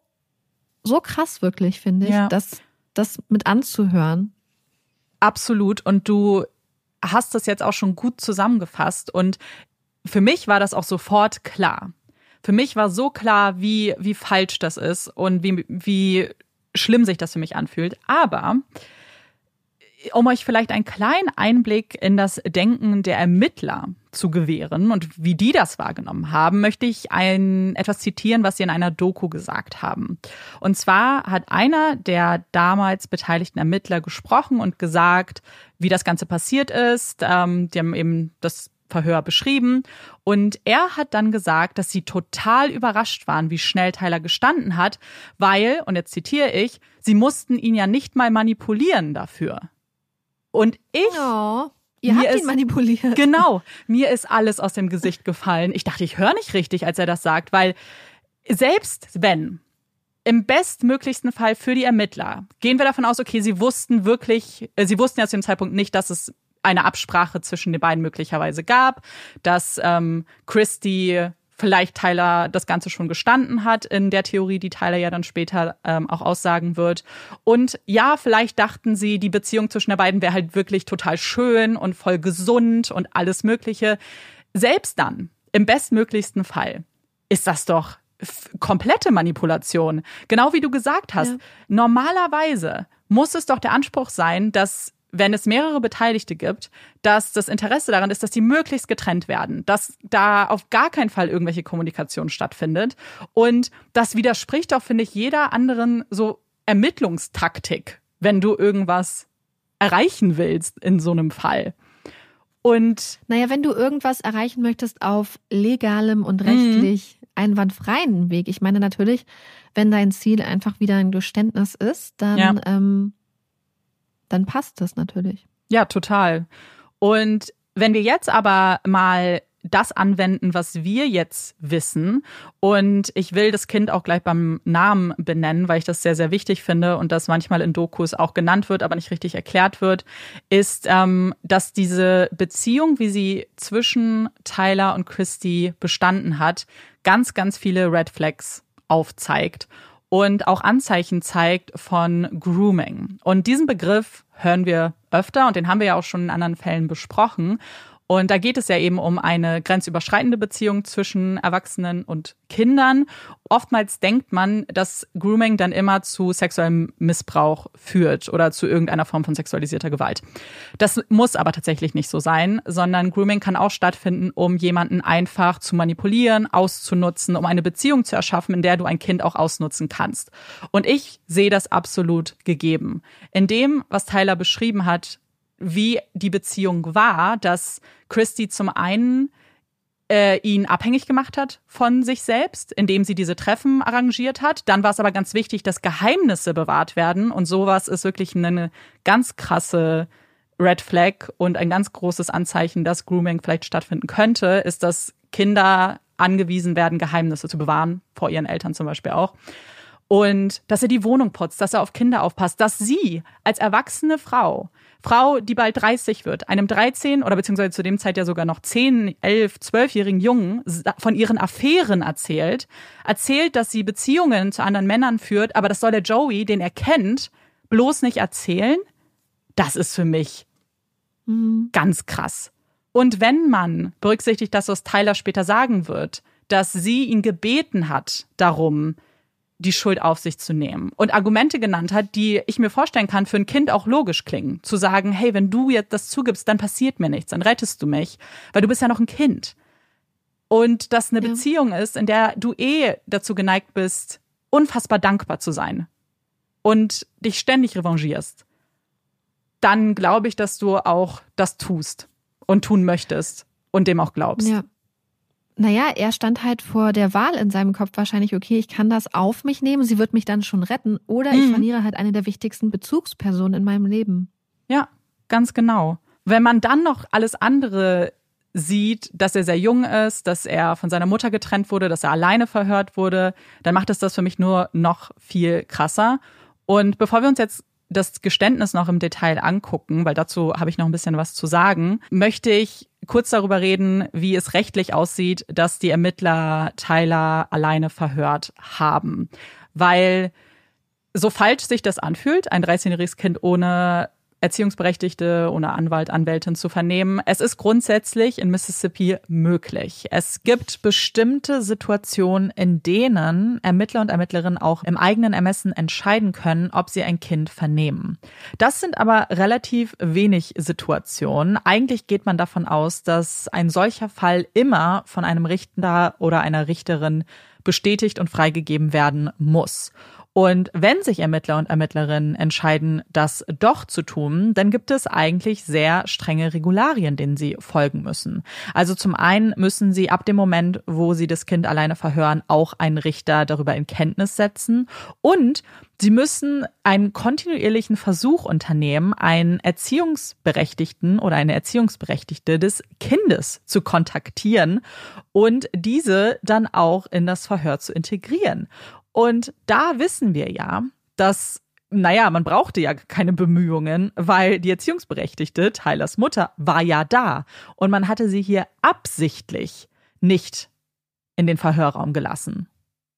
so krass wirklich, finde ich, ja. dass, das mit anzuhören. Absolut. Und du hast das jetzt auch schon gut zusammengefasst. Und für mich war das auch sofort klar. Für mich war so klar, wie, wie falsch das ist und wie, wie schlimm sich das für mich anfühlt. Aber um euch vielleicht einen kleinen Einblick in das Denken der Ermittler zu gewähren und wie die das wahrgenommen haben, möchte ich ein, etwas zitieren, was sie in einer Doku gesagt haben. Und zwar hat einer der damals beteiligten Ermittler gesprochen und gesagt, wie das Ganze passiert ist. Ähm, die haben eben das Verhör beschrieben. Und er hat dann gesagt, dass sie total überrascht waren, wie schnell Tyler gestanden hat, weil, und jetzt zitiere ich, sie mussten ihn ja nicht mal manipulieren dafür. Und ich. Oh. Ihr habt ihn ist, manipuliert. Genau. Mir ist alles aus dem Gesicht gefallen. Ich dachte, ich höre nicht richtig, als er das sagt, weil selbst wenn im bestmöglichsten Fall für die Ermittler gehen wir davon aus, okay, sie wussten wirklich, äh, sie wussten ja zu dem Zeitpunkt nicht, dass es eine Absprache zwischen den beiden möglicherweise gab, dass ähm, Christy vielleicht Tyler das Ganze schon gestanden hat, in der Theorie, die Tyler ja dann später ähm, auch aussagen wird. Und ja, vielleicht dachten sie, die Beziehung zwischen der beiden wäre halt wirklich total schön und voll gesund und alles Mögliche. Selbst dann, im bestmöglichsten Fall, ist das doch komplette Manipulation. Genau wie du gesagt hast. Ja. Normalerweise muss es doch der Anspruch sein, dass wenn es mehrere Beteiligte gibt, dass das Interesse daran ist, dass die möglichst getrennt werden, dass da auf gar keinen Fall irgendwelche Kommunikation stattfindet. Und das widerspricht auch, finde ich, jeder anderen so Ermittlungstaktik, wenn du irgendwas erreichen willst in so einem Fall. Und naja, wenn du irgendwas erreichen möchtest auf legalem und rechtlich mhm. einwandfreien Weg, ich meine natürlich, wenn dein Ziel einfach wieder ein Geständnis ist, dann ja. ähm, dann passt das natürlich. Ja, total. Und wenn wir jetzt aber mal das anwenden, was wir jetzt wissen. Und ich will das Kind auch gleich beim Namen benennen, weil ich das sehr, sehr wichtig finde und das manchmal in Dokus auch genannt wird, aber nicht richtig erklärt wird, ist, ähm, dass diese Beziehung, wie sie zwischen Tyler und Christy bestanden hat, ganz, ganz viele Red Flags aufzeigt und auch Anzeichen zeigt von Grooming. Und diesen Begriff hören wir öfter und den haben wir ja auch schon in anderen Fällen besprochen. Und da geht es ja eben um eine grenzüberschreitende Beziehung zwischen Erwachsenen und Kindern. Oftmals denkt man, dass Grooming dann immer zu sexuellem Missbrauch führt oder zu irgendeiner Form von sexualisierter Gewalt. Das muss aber tatsächlich nicht so sein, sondern Grooming kann auch stattfinden, um jemanden einfach zu manipulieren, auszunutzen, um eine Beziehung zu erschaffen, in der du ein Kind auch ausnutzen kannst. Und ich sehe das absolut gegeben. In dem, was Tyler beschrieben hat, wie die Beziehung war, dass Christy zum einen äh, ihn abhängig gemacht hat von sich selbst, indem sie diese Treffen arrangiert hat. Dann war es aber ganz wichtig, dass Geheimnisse bewahrt werden. Und sowas ist wirklich eine ganz krasse Red Flag und ein ganz großes Anzeichen, dass Grooming vielleicht stattfinden könnte, ist, dass Kinder angewiesen werden, Geheimnisse zu bewahren, vor ihren Eltern zum Beispiel auch. Und dass er die Wohnung putzt, dass er auf Kinder aufpasst, dass sie als erwachsene Frau Frau, die bald 30 wird, einem 13 oder beziehungsweise zu dem Zeit ja sogar noch 10, 11, 12-jährigen Jungen von ihren Affären erzählt, erzählt, dass sie Beziehungen zu anderen Männern führt, aber das soll der Joey, den er kennt, bloß nicht erzählen. Das ist für mich mhm. ganz krass. Und wenn man berücksichtigt, dass was Tyler später sagen wird, dass sie ihn gebeten hat darum, die Schuld auf sich zu nehmen und Argumente genannt hat, die ich mir vorstellen kann, für ein Kind auch logisch klingen. Zu sagen, hey, wenn du jetzt das zugibst, dann passiert mir nichts, dann rettest du mich, weil du bist ja noch ein Kind. Und das eine ja. Beziehung ist, in der du eh dazu geneigt bist, unfassbar dankbar zu sein und dich ständig revanchierst, dann glaube ich, dass du auch das tust und tun möchtest und dem auch glaubst. Ja. Naja, er stand halt vor der Wahl in seinem Kopf wahrscheinlich, okay, ich kann das auf mich nehmen, sie wird mich dann schon retten oder ich mhm. verliere halt eine der wichtigsten Bezugspersonen in meinem Leben. Ja, ganz genau. Wenn man dann noch alles andere sieht, dass er sehr jung ist, dass er von seiner Mutter getrennt wurde, dass er alleine verhört wurde, dann macht es das für mich nur noch viel krasser. Und bevor wir uns jetzt das Geständnis noch im Detail angucken, weil dazu habe ich noch ein bisschen was zu sagen, möchte ich kurz darüber reden, wie es rechtlich aussieht, dass die Ermittler Tyler alleine verhört haben. Weil so falsch sich das anfühlt, ein 13-jähriges Kind ohne Erziehungsberechtigte oder Anwalt, Anwältin zu vernehmen. Es ist grundsätzlich in Mississippi möglich. Es gibt bestimmte Situationen, in denen Ermittler und Ermittlerinnen auch im eigenen Ermessen entscheiden können, ob sie ein Kind vernehmen. Das sind aber relativ wenig Situationen. Eigentlich geht man davon aus, dass ein solcher Fall immer von einem Richter oder einer Richterin bestätigt und freigegeben werden muss. Und wenn sich Ermittler und Ermittlerinnen entscheiden, das doch zu tun, dann gibt es eigentlich sehr strenge Regularien, denen sie folgen müssen. Also zum einen müssen sie ab dem Moment, wo sie das Kind alleine verhören, auch einen Richter darüber in Kenntnis setzen und Sie müssen einen kontinuierlichen Versuch unternehmen, einen Erziehungsberechtigten oder eine Erziehungsberechtigte des Kindes zu kontaktieren und diese dann auch in das Verhör zu integrieren. Und da wissen wir ja, dass naja, man brauchte ja keine Bemühungen, weil die Erziehungsberechtigte, Tylers Mutter, war ja da. Und man hatte sie hier absichtlich nicht in den Verhörraum gelassen.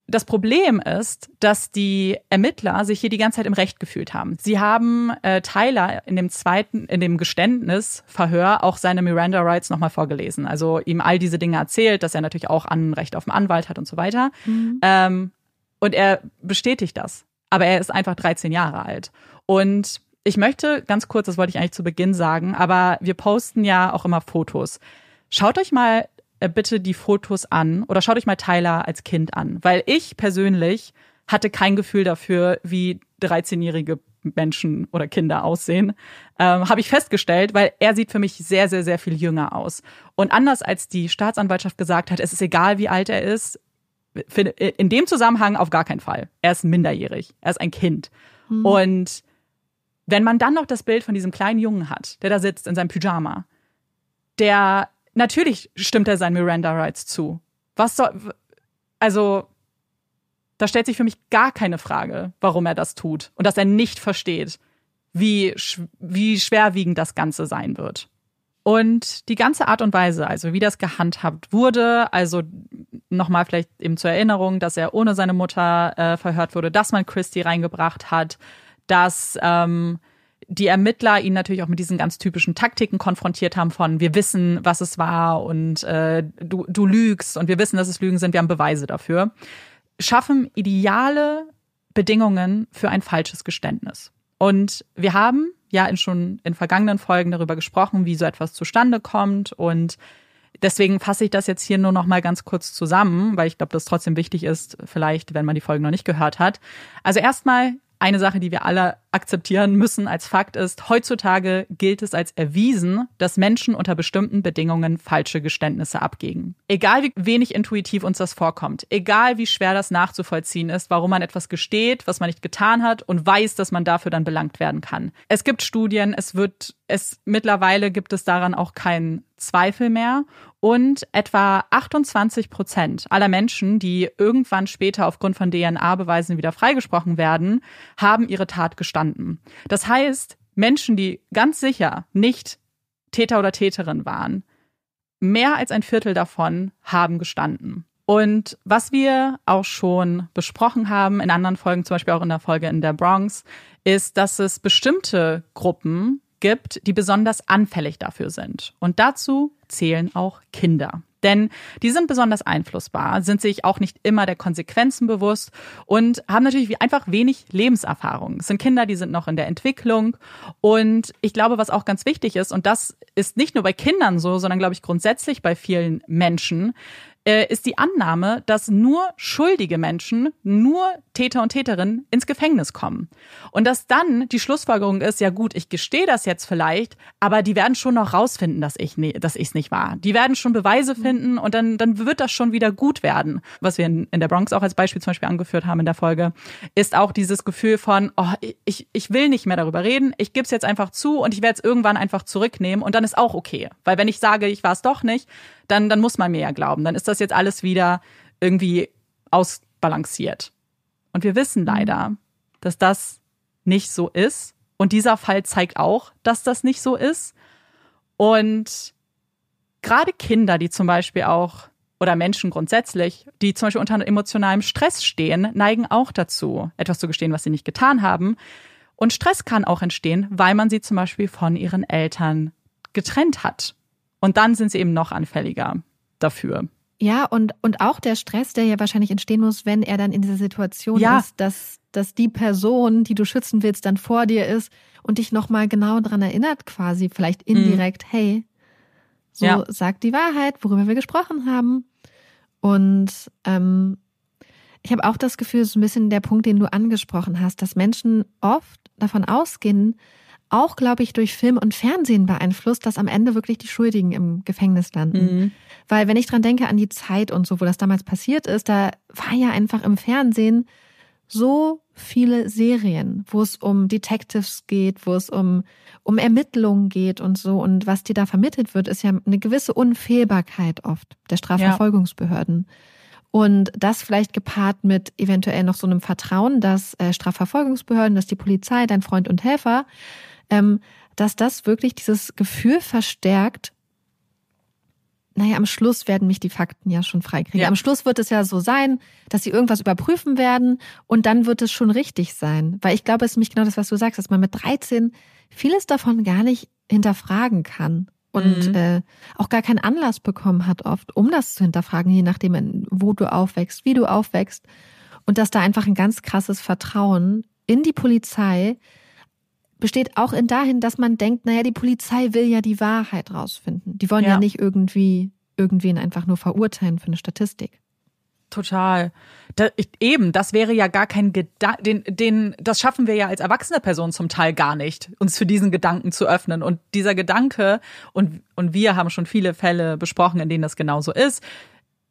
Das Problem ist, dass die Ermittler sich hier die ganze Zeit im Recht gefühlt haben. Sie haben äh, Tyler in dem zweiten, in dem Geständnisverhör auch seine Miranda Rights nochmal vorgelesen. Also ihm all diese Dinge erzählt, dass er natürlich auch ein Recht auf einen Anwalt hat und so weiter. Mhm. Ähm, und er bestätigt das. Aber er ist einfach 13 Jahre alt. Und ich möchte ganz kurz, das wollte ich eigentlich zu Beginn sagen, aber wir posten ja auch immer Fotos. Schaut euch mal äh, bitte die Fotos an oder schaut euch mal Tyler als Kind an, weil ich persönlich hatte kein Gefühl dafür, wie 13-jährige Menschen oder Kinder aussehen, ähm, habe ich festgestellt, weil er sieht für mich sehr, sehr, sehr viel jünger aus. Und anders als die Staatsanwaltschaft gesagt hat, es ist egal, wie alt er ist, in dem Zusammenhang auf gar keinen Fall. Er ist minderjährig. Er ist ein Kind. Mhm. Und wenn man dann noch das Bild von diesem kleinen Jungen hat, der da sitzt in seinem Pyjama, der natürlich stimmt er seinen Miranda Rights zu. Was soll also da stellt sich für mich gar keine Frage, warum er das tut und dass er nicht versteht, wie wie schwerwiegend das Ganze sein wird. Und die ganze Art und Weise, also wie das gehandhabt wurde, also nochmal vielleicht eben zur Erinnerung, dass er ohne seine Mutter äh, verhört wurde, dass man Christy reingebracht hat, dass ähm, die Ermittler ihn natürlich auch mit diesen ganz typischen Taktiken konfrontiert haben von wir wissen, was es war und äh, du, du lügst und wir wissen, dass es Lügen sind, wir haben Beweise dafür, schaffen ideale Bedingungen für ein falsches Geständnis. Und wir haben ja in schon in vergangenen Folgen darüber gesprochen, wie so etwas zustande kommt und Deswegen fasse ich das jetzt hier nur noch mal ganz kurz zusammen, weil ich glaube, das trotzdem wichtig ist, vielleicht, wenn man die Folgen noch nicht gehört hat. Also erstmal eine Sache, die wir alle akzeptieren müssen als Fakt ist, heutzutage gilt es als erwiesen, dass Menschen unter bestimmten Bedingungen falsche Geständnisse abgeben. Egal wie wenig intuitiv uns das vorkommt, egal wie schwer das nachzuvollziehen ist, warum man etwas gesteht, was man nicht getan hat und weiß, dass man dafür dann belangt werden kann. Es gibt Studien, es wird, es mittlerweile gibt es daran auch keinen Zweifel mehr und etwa 28 Prozent aller Menschen, die irgendwann später aufgrund von DNA-Beweisen wieder freigesprochen werden, haben ihre Tat gestanden. Das heißt, Menschen, die ganz sicher nicht Täter oder Täterin waren, mehr als ein Viertel davon haben gestanden. Und was wir auch schon besprochen haben, in anderen Folgen, zum Beispiel auch in der Folge in der Bronx, ist, dass es bestimmte Gruppen gibt, die besonders anfällig dafür sind. Und dazu zählen auch Kinder. Denn die sind besonders einflussbar, sind sich auch nicht immer der Konsequenzen bewusst und haben natürlich einfach wenig Lebenserfahrung. Es sind Kinder, die sind noch in der Entwicklung. Und ich glaube, was auch ganz wichtig ist, und das ist nicht nur bei Kindern so, sondern glaube ich grundsätzlich bei vielen Menschen, äh, ist die Annahme, dass nur schuldige Menschen, nur Täter und Täterinnen ins Gefängnis kommen. Und dass dann die Schlussfolgerung ist, ja gut, ich gestehe das jetzt vielleicht, aber die werden schon noch rausfinden, dass ich ne, dass ich es nicht war. Die werden schon Beweise finden und dann, dann wird das schon wieder gut werden. Was wir in, in der Bronx auch als Beispiel zum Beispiel angeführt haben in der Folge, ist auch dieses Gefühl von, oh, ich, ich will nicht mehr darüber reden, ich gebe es jetzt einfach zu und ich werde es irgendwann einfach zurücknehmen und dann ist auch okay. Weil wenn ich sage, ich war es doch nicht, dann, dann muss man mir ja glauben. Dann ist das jetzt alles wieder irgendwie ausbalanciert. Und wir wissen mhm. leider, dass das nicht so ist. Und dieser Fall zeigt auch, dass das nicht so ist. Und gerade Kinder, die zum Beispiel auch oder Menschen grundsätzlich, die zum Beispiel unter emotionalem Stress stehen, neigen auch dazu, etwas zu gestehen, was sie nicht getan haben. Und Stress kann auch entstehen, weil man sie zum Beispiel von ihren Eltern getrennt hat. Und dann sind sie eben noch anfälliger dafür. Ja, und, und auch der Stress, der ja wahrscheinlich entstehen muss, wenn er dann in dieser Situation Ja. ist, dass, dass die Person, die du schützen willst, dann vor dir ist und dich nochmal genau dran erinnert, quasi, vielleicht indirekt, hey, so Ja. sag die Wahrheit, worüber wir gesprochen haben. Und ähm, ich habe auch das Gefühl, so ein bisschen der Punkt, den du angesprochen hast, dass Menschen oft davon ausgehen, auch, glaube ich, durch Film und Fernsehen beeinflusst, dass am Ende wirklich die Schuldigen im Gefängnis landen. Weil wenn ich dran denke an die Zeit und so, wo das damals passiert ist, da war ja einfach im Fernsehen so viele Serien, wo es um Detectives geht, wo es um, um Ermittlungen geht und so. Und was dir da vermittelt wird, ist ja eine gewisse Unfehlbarkeit oft der Strafverfolgungsbehörden. Und das vielleicht gepaart mit eventuell noch so einem Vertrauen, dass äh, Strafverfolgungsbehörden, dass die Polizei, dein Freund und Helfer, ähm, dass das wirklich dieses Gefühl verstärkt, naja, am Schluss werden mich die Fakten ja schon freikriegen. Ja. Am Schluss wird es ja so sein, dass sie irgendwas überprüfen werden und dann wird es schon richtig sein. Weil ich glaube, es ist nämlich genau das, was du sagst, dass man mit 13 vieles davon gar nicht hinterfragen kann und Mhm. äh, auch gar keinen Anlass bekommen hat oft, um das zu hinterfragen, je nachdem, wo du aufwächst, wie du aufwächst. Und dass da einfach ein ganz krasses Vertrauen in die Polizei besteht auch in dahin, dass man denkt, naja, die Polizei will ja die Wahrheit rausfinden. Die wollen ja, Ja. nicht irgendwie irgendwen einfach nur verurteilen für eine Statistik. Total. Da, ich, eben, das wäre ja gar kein Gedanke, den, den, das schaffen wir ja als erwachsene Person zum Teil gar nicht, uns für diesen Gedanken zu öffnen. Und dieser Gedanke, und, und wir haben schon viele Fälle besprochen, in denen das genauso ist,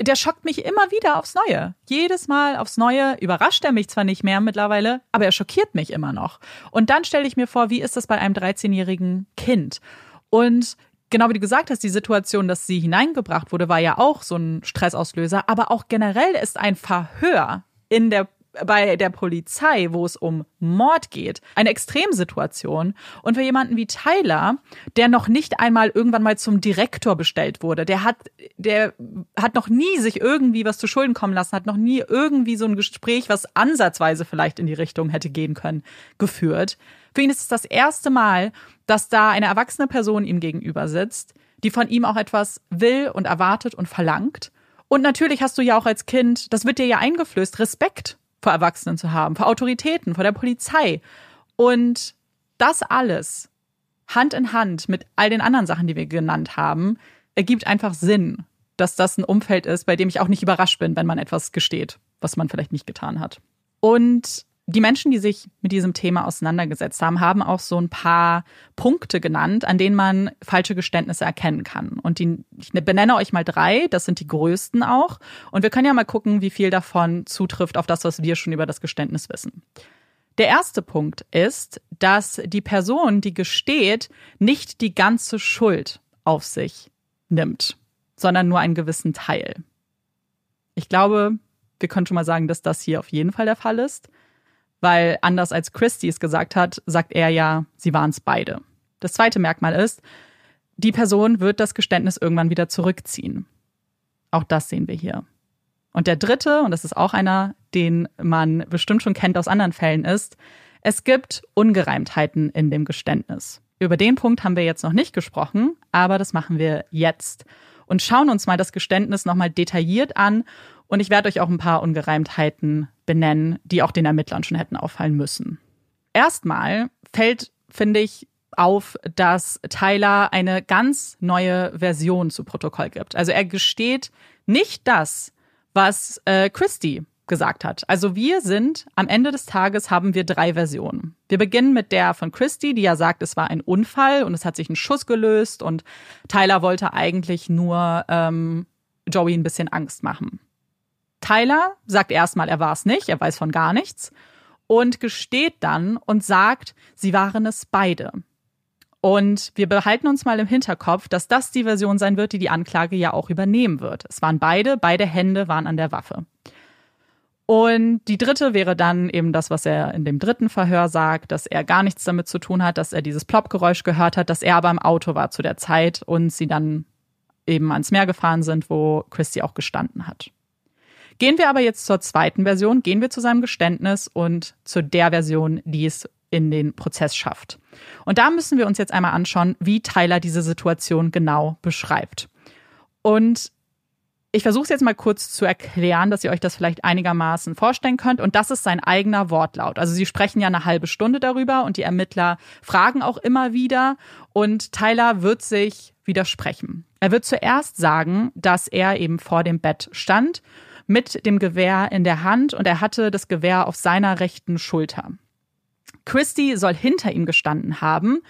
der schockt mich immer wieder aufs Neue. Jedes Mal aufs Neue überrascht er mich zwar nicht mehr mittlerweile, aber er schockiert mich immer noch. Und dann stelle ich mir vor, wie ist das bei einem 13-jährigen Kind? Und genau wie du gesagt hast, die Situation, dass sie hineingebracht wurde, war ja auch so ein Stressauslöser. Aber auch generell ist ein Verhör in der bei der Polizei, wo es um Mord geht, eine Extremsituation. Und für jemanden wie Tyler, der noch nicht einmal irgendwann mal zum Direktor bestellt wurde, der hat, der hat noch nie sich irgendwie was zu Schulden kommen lassen, hat noch nie irgendwie so ein Gespräch, was ansatzweise vielleicht in die Richtung hätte gehen können, geführt. Für ihn ist es das erste Mal, dass da eine erwachsene Person ihm gegenüber sitzt, die von ihm auch etwas will und erwartet und verlangt. Und natürlich hast du ja auch als Kind, das wird dir ja eingeflößt, Respekt vor Erwachsenen zu haben, vor Autoritäten, vor der Polizei. Und das alles Hand in Hand mit all den anderen Sachen, die wir genannt haben, ergibt einfach Sinn, dass das ein Umfeld ist, bei dem ich auch nicht überrascht bin, wenn man etwas gesteht, was man vielleicht nicht getan hat. Und die Menschen, die sich mit diesem Thema auseinandergesetzt haben, haben auch so ein paar Punkte genannt, an denen man falsche Geständnisse erkennen kann. Und die, ich benenne euch mal drei, das sind die größten auch. Und wir können ja mal gucken, wie viel davon zutrifft auf das, was wir schon über das Geständnis wissen. Der erste Punkt ist, dass die Person, die gesteht, nicht die ganze Schuld auf sich nimmt, sondern nur einen gewissen Teil. Ich glaube, wir können schon mal sagen, dass das hier auf jeden Fall der Fall ist, weil anders als Christy es gesagt hat, sagt er ja, sie waren es beide. Das zweite Merkmal ist, die Person wird das Geständnis irgendwann wieder zurückziehen. Auch das sehen wir hier. Und der dritte, und das ist auch einer, den man bestimmt schon kennt aus anderen Fällen, ist, es gibt Ungereimtheiten in dem Geständnis. Über den Punkt haben wir jetzt noch nicht gesprochen, aber das machen wir jetzt und schauen uns mal das Geständnis nochmal detailliert an. Und ich werde euch auch ein paar Ungereimtheiten benennen, die auch den Ermittlern schon hätten auffallen müssen. Erstmal fällt, finde ich, auf, dass Tyler eine ganz neue Version zu Protokoll gibt. Also er gesteht nicht das, was äh, Christy gesagt hat. Also wir sind, am Ende des Tages haben wir drei Versionen. Wir beginnen mit der von Christy, die ja sagt, es war ein Unfall und es hat sich ein Schuss gelöst und Tyler wollte eigentlich nur ähm, Joey ein bisschen Angst machen. Tyler sagt erstmal, er war es nicht, er weiß von gar nichts und gesteht dann und sagt, sie waren es beide. Und wir behalten uns mal im Hinterkopf, dass das die Version sein wird, die die Anklage ja auch übernehmen wird. Es waren beide, beide Hände waren an der Waffe. Und die dritte wäre dann eben das, was er in dem dritten Verhör sagt, dass er gar nichts damit zu tun hat, dass er dieses Ploppgeräusch gehört hat, dass er aber im Auto war zu der Zeit und sie dann eben ans Meer gefahren sind, wo Christy auch gestanden hat. Gehen wir aber jetzt zur zweiten Version, gehen wir zu seinem Geständnis und zu der Version, die es in den Prozess schafft. Und da müssen wir uns jetzt einmal anschauen, wie Tyler diese Situation genau beschreibt. Und ich versuche es jetzt mal kurz zu erklären, dass ihr euch das vielleicht einigermaßen vorstellen könnt. Und das ist sein eigener Wortlaut. Also sie sprechen ja eine halbe Stunde darüber und die Ermittler fragen auch immer wieder. Und Tyler wird sich widersprechen. Er wird zuerst sagen, dass er eben vor dem Bett stand mit dem Gewehr in der Hand und er hatte das Gewehr auf seiner rechten Schulter. Christy soll hinter ihm gestanden haben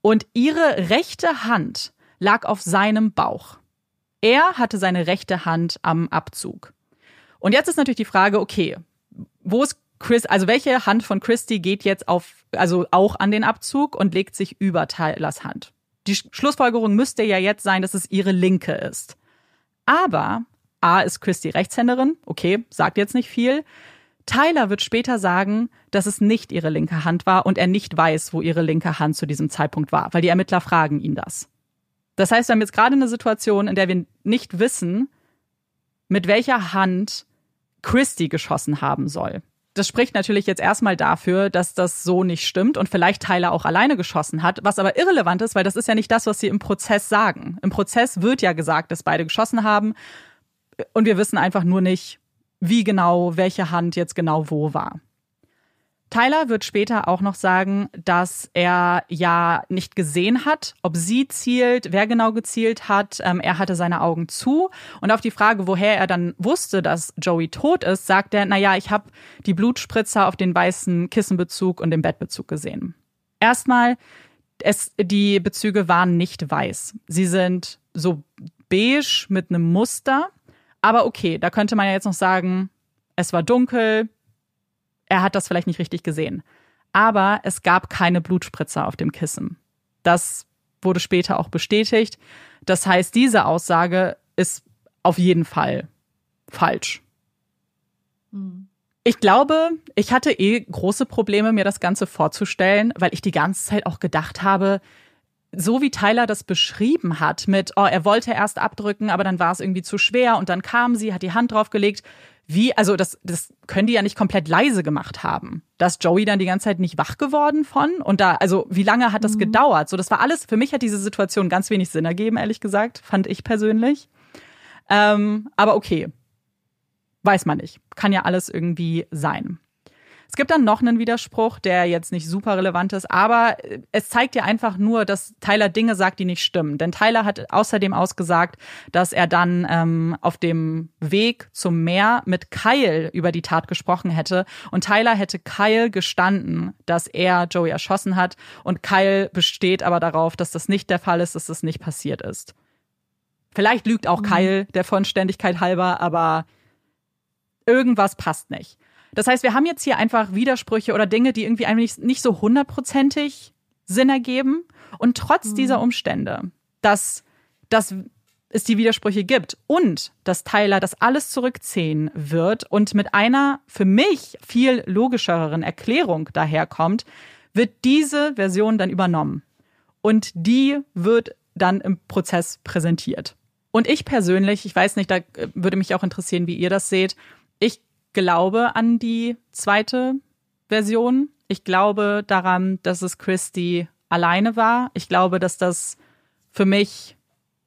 und ihre rechte Hand lag auf seinem Bauch. Er hatte seine rechte Hand am Abzug. Und jetzt ist natürlich die Frage, okay, wo ist Chris, also welche Hand von Christy geht jetzt auf, also auch an den Abzug und legt sich über Tylers Hand? Die Schlussfolgerung müsste ja jetzt sein, dass es ihre linke ist. Aber A ist Christy Rechtshänderin, okay, sagt jetzt nicht viel. Tyler wird später sagen, dass es nicht ihre linke Hand war und er nicht weiß, wo ihre linke Hand zu diesem Zeitpunkt war, weil die Ermittler fragen ihn das. Das heißt, wir haben jetzt gerade eine Situation, in der wir nicht wissen, mit welcher Hand Christy geschossen haben soll. Das spricht natürlich jetzt erstmal dafür, dass das so nicht stimmt und vielleicht Tyler auch alleine geschossen hat, was aber irrelevant ist, weil das ist ja nicht das, was sie im Prozess sagen. Im Prozess wird ja gesagt, dass beide geschossen haben und wir wissen einfach nur nicht, wie genau, welche Hand jetzt genau wo war. Tyler wird später auch noch sagen, dass er ja nicht gesehen hat, ob sie zielt, wer genau gezielt hat. Ähm, er hatte seine Augen zu. Und auf die Frage, woher er dann wusste, dass Joey tot ist, sagt er, naja, ich habe die Blutspritzer auf den weißen Kissenbezug und den Bettbezug gesehen. Erstmal, es, die Bezüge waren nicht weiß. Sie sind so beige mit einem Muster. Aber okay, da könnte man ja jetzt noch sagen, es war dunkel, er hat das vielleicht nicht richtig gesehen. Aber es gab keine Blutspritzer auf dem Kissen. Das wurde später auch bestätigt. Das heißt, diese Aussage ist auf jeden Fall falsch. Ich glaube, ich hatte eh große Probleme, mir das Ganze vorzustellen, weil ich die ganze Zeit auch gedacht habe, so wie Tyler das beschrieben hat, mit, oh, er wollte erst abdrücken, aber dann war es irgendwie zu schwer und dann kam sie, hat die Hand draufgelegt. Wie, also das, das können die ja nicht komplett leise gemacht haben. Da ist Joey dann die ganze Zeit nicht wach geworden von. Und da, also wie lange hat das mhm. gedauert? So, das war alles, für mich hat diese Situation ganz wenig Sinn ergeben, ehrlich gesagt, fand ich persönlich. Ähm, aber okay. Weiß man nicht. Kann ja alles irgendwie sein. Es gibt dann noch einen Widerspruch, der jetzt nicht super relevant ist, aber es zeigt ja einfach nur, dass Tyler Dinge sagt, die nicht stimmen. Denn Tyler hat außerdem ausgesagt, dass er dann ähm, auf dem Weg zum Meer mit Kyle über die Tat gesprochen hätte. Und Tyler hätte Kyle gestanden, dass er Joey erschossen hat. Und Kyle besteht aber darauf, dass das nicht der Fall ist, dass das nicht passiert ist. Vielleicht lügt auch mhm. Kyle der Vollständigkeit halber, aber irgendwas passt nicht. Das heißt, wir haben jetzt hier einfach Widersprüche oder Dinge, die irgendwie eigentlich nicht so hundertprozentig Sinn ergeben. Und trotz mhm. dieser Umstände, dass, dass es die Widersprüche gibt und dass Tyler das alles zurückziehen wird und mit einer für mich viel logischeren Erklärung daherkommt, wird diese Version dann übernommen. Und die wird dann im Prozess präsentiert. Und ich persönlich, ich weiß nicht, da würde mich auch interessieren, wie ihr das seht. Glaube an die zweite Version. Ich glaube daran, dass es Christy alleine war. Ich glaube, dass das für mich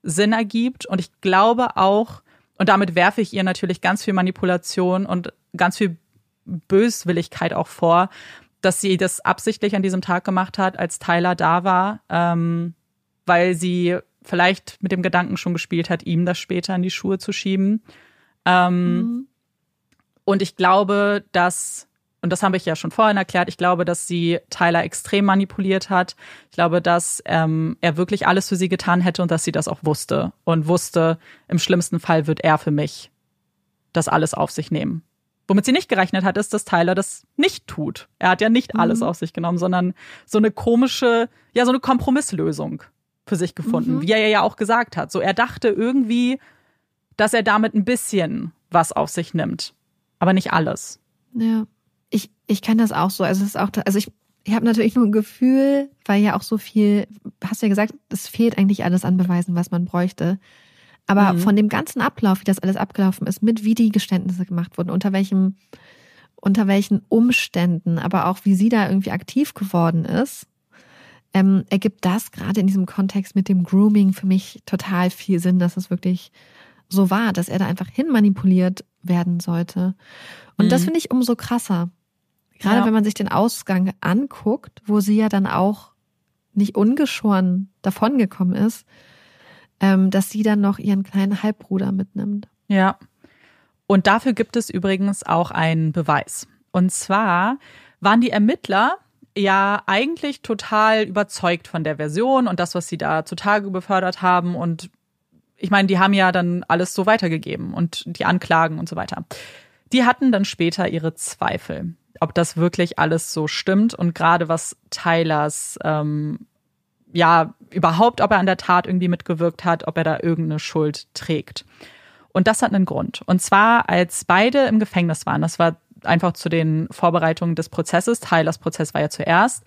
Sinn ergibt. Und ich glaube auch, und damit werfe ich ihr natürlich ganz viel Manipulation und ganz viel Böswilligkeit auch vor, dass sie das absichtlich an diesem Tag gemacht hat, als Tyler da war, ähm, weil sie vielleicht mit dem Gedanken schon gespielt hat, ihm das später in die Schuhe zu schieben. Ähm, mhm. Und ich glaube, dass, und das habe ich ja schon vorhin erklärt, ich glaube, dass sie Tyler extrem manipuliert hat. Ich glaube, dass ähm, er wirklich alles für sie getan hätte und dass sie das auch wusste. Und wusste, im schlimmsten Fall wird er für mich das alles auf sich nehmen. Womit sie nicht gerechnet hat, ist, dass Tyler das nicht tut. Er hat ja nicht alles mhm. auf sich genommen, sondern so eine komische, ja, so eine Kompromisslösung für sich gefunden, mhm. wie er ja auch gesagt hat. So, er dachte irgendwie, dass er damit ein bisschen was auf sich nimmt aber nicht alles. Ja, ich, ich kenne das auch so. Also es ist auch, also ich, ich habe natürlich nur ein Gefühl, weil ja auch so viel, hast du ja gesagt, es fehlt eigentlich alles an Beweisen, was man bräuchte. Aber mhm. von dem ganzen Ablauf, wie das alles abgelaufen ist, mit wie die Geständnisse gemacht wurden, unter welchem unter welchen Umständen, aber auch wie sie da irgendwie aktiv geworden ist, ähm, ergibt das gerade in diesem Kontext mit dem Grooming für mich total viel Sinn, dass es wirklich so war, dass er da einfach hinmanipuliert werden sollte. Und mhm. das finde ich umso krasser. Gerade ja. wenn man sich den Ausgang anguckt, wo sie ja dann auch nicht ungeschoren davongekommen ist, ähm, dass sie dann noch ihren kleinen Halbbruder mitnimmt. Ja. Und dafür gibt es übrigens auch einen Beweis. Und zwar waren die Ermittler ja eigentlich total überzeugt von der Version und das, was sie da zutage befördert haben. Und ich meine, die haben ja dann alles so weitergegeben und die Anklagen und so weiter. Die hatten dann später ihre Zweifel, ob das wirklich alles so stimmt und gerade was Tylers ähm, ja überhaupt, ob er an der Tat irgendwie mitgewirkt hat, ob er da irgendeine Schuld trägt. Und das hat einen Grund. Und zwar, als beide im Gefängnis waren, das war einfach zu den Vorbereitungen des Prozesses, Tylers Prozess war ja zuerst,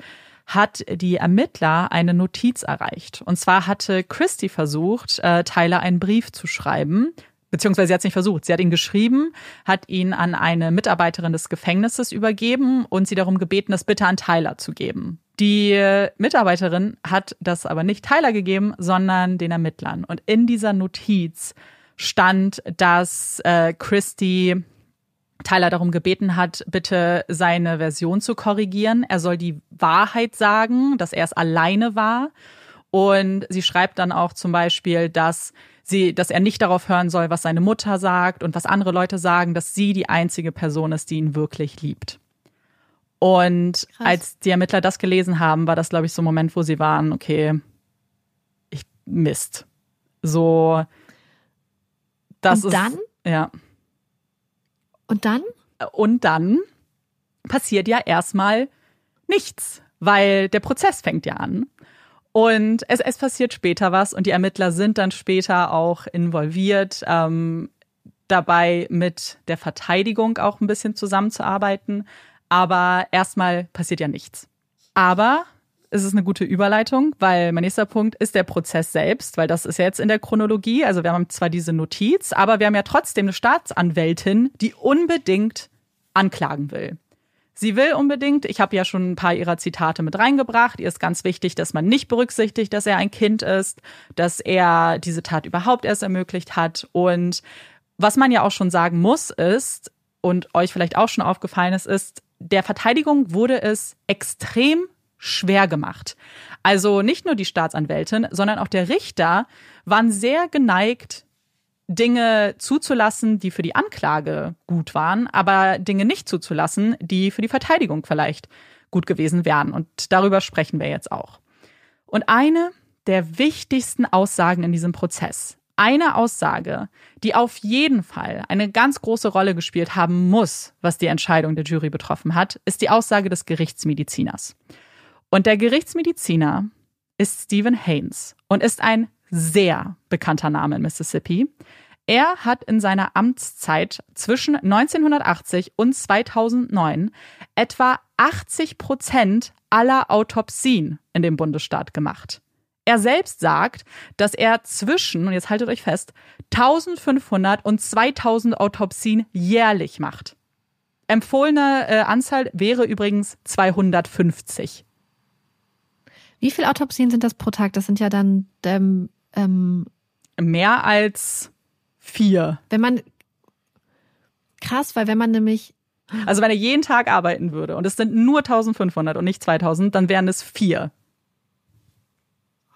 hat die Ermittler eine Notiz erreicht. Und zwar hatte Christy versucht, äh, Tyler einen Brief zu schreiben, beziehungsweise sie hat es nicht versucht. Sie hat ihn geschrieben, hat ihn an eine Mitarbeiterin des Gefängnisses übergeben und sie darum gebeten, das bitte an Tyler zu geben. Die Mitarbeiterin hat das aber nicht Tyler gegeben, sondern den Ermittlern. Und in dieser Notiz stand, dass äh, Christy Tyler darum gebeten hat, bitte seine Version zu korrigieren. Er soll die Wahrheit sagen, dass er es alleine war. Und sie schreibt dann auch zum Beispiel, dass sie, dass er nicht darauf hören soll, was seine Mutter sagt und was andere Leute sagen, dass sie die einzige Person ist, die ihn wirklich liebt. Und Krass. als die Ermittler das gelesen haben, war das, glaube ich, so ein Moment, wo sie waren, okay, ich Mist. So, das und ist. Dann? Ja. Und dann? Und dann passiert ja erstmal nichts, weil der Prozess fängt ja an. Und es, es passiert später was und die Ermittler sind dann später auch involviert, ähm, dabei mit der Verteidigung auch ein bisschen zusammenzuarbeiten. Aber erstmal passiert ja nichts. Aber es ist eine gute Überleitung, weil mein nächster Punkt ist der Prozess selbst, weil das ist ja jetzt in der Chronologie. Also wir haben zwar diese Notiz, aber wir haben ja trotzdem eine Staatsanwältin, die unbedingt anklagen will. Sie will unbedingt, ich habe ja schon ein paar ihrer Zitate mit reingebracht, ihr ist ganz wichtig, dass man nicht berücksichtigt, dass er ein Kind ist, dass er diese Tat überhaupt erst ermöglicht hat. Und was man ja auch schon sagen muss, ist, und euch vielleicht auch schon aufgefallen ist, ist, der Verteidigung wurde es extrem schwer gemacht. Also nicht nur die Staatsanwältin, sondern auch der Richter waren sehr geneigt, Dinge zuzulassen, die für die Anklage gut waren, aber Dinge nicht zuzulassen, die für die Verteidigung vielleicht gut gewesen wären. Und darüber sprechen wir jetzt auch. Und eine der wichtigsten Aussagen in diesem Prozess, eine Aussage, die auf jeden Fall eine ganz große Rolle gespielt haben muss, was die Entscheidung der Jury betroffen hat, ist die Aussage des Gerichtsmediziners. Und der Gerichtsmediziner ist Stephen Haynes und ist ein sehr bekannter Name in Mississippi. Er hat in seiner Amtszeit zwischen 1980 und 2009 etwa 80 Prozent aller Autopsien in dem Bundesstaat gemacht. Er selbst sagt, dass er zwischen, und jetzt haltet euch fest, 1500 und 2000 Autopsien jährlich macht. Empfohlene äh, Anzahl wäre übrigens 250. Wie viele Autopsien sind das pro Tag? Das sind ja dann ähm, ähm, mehr als vier. Wenn man krass, weil wenn man nämlich also wenn er jeden Tag arbeiten würde und es sind nur 1500 und nicht 2000, dann wären es vier.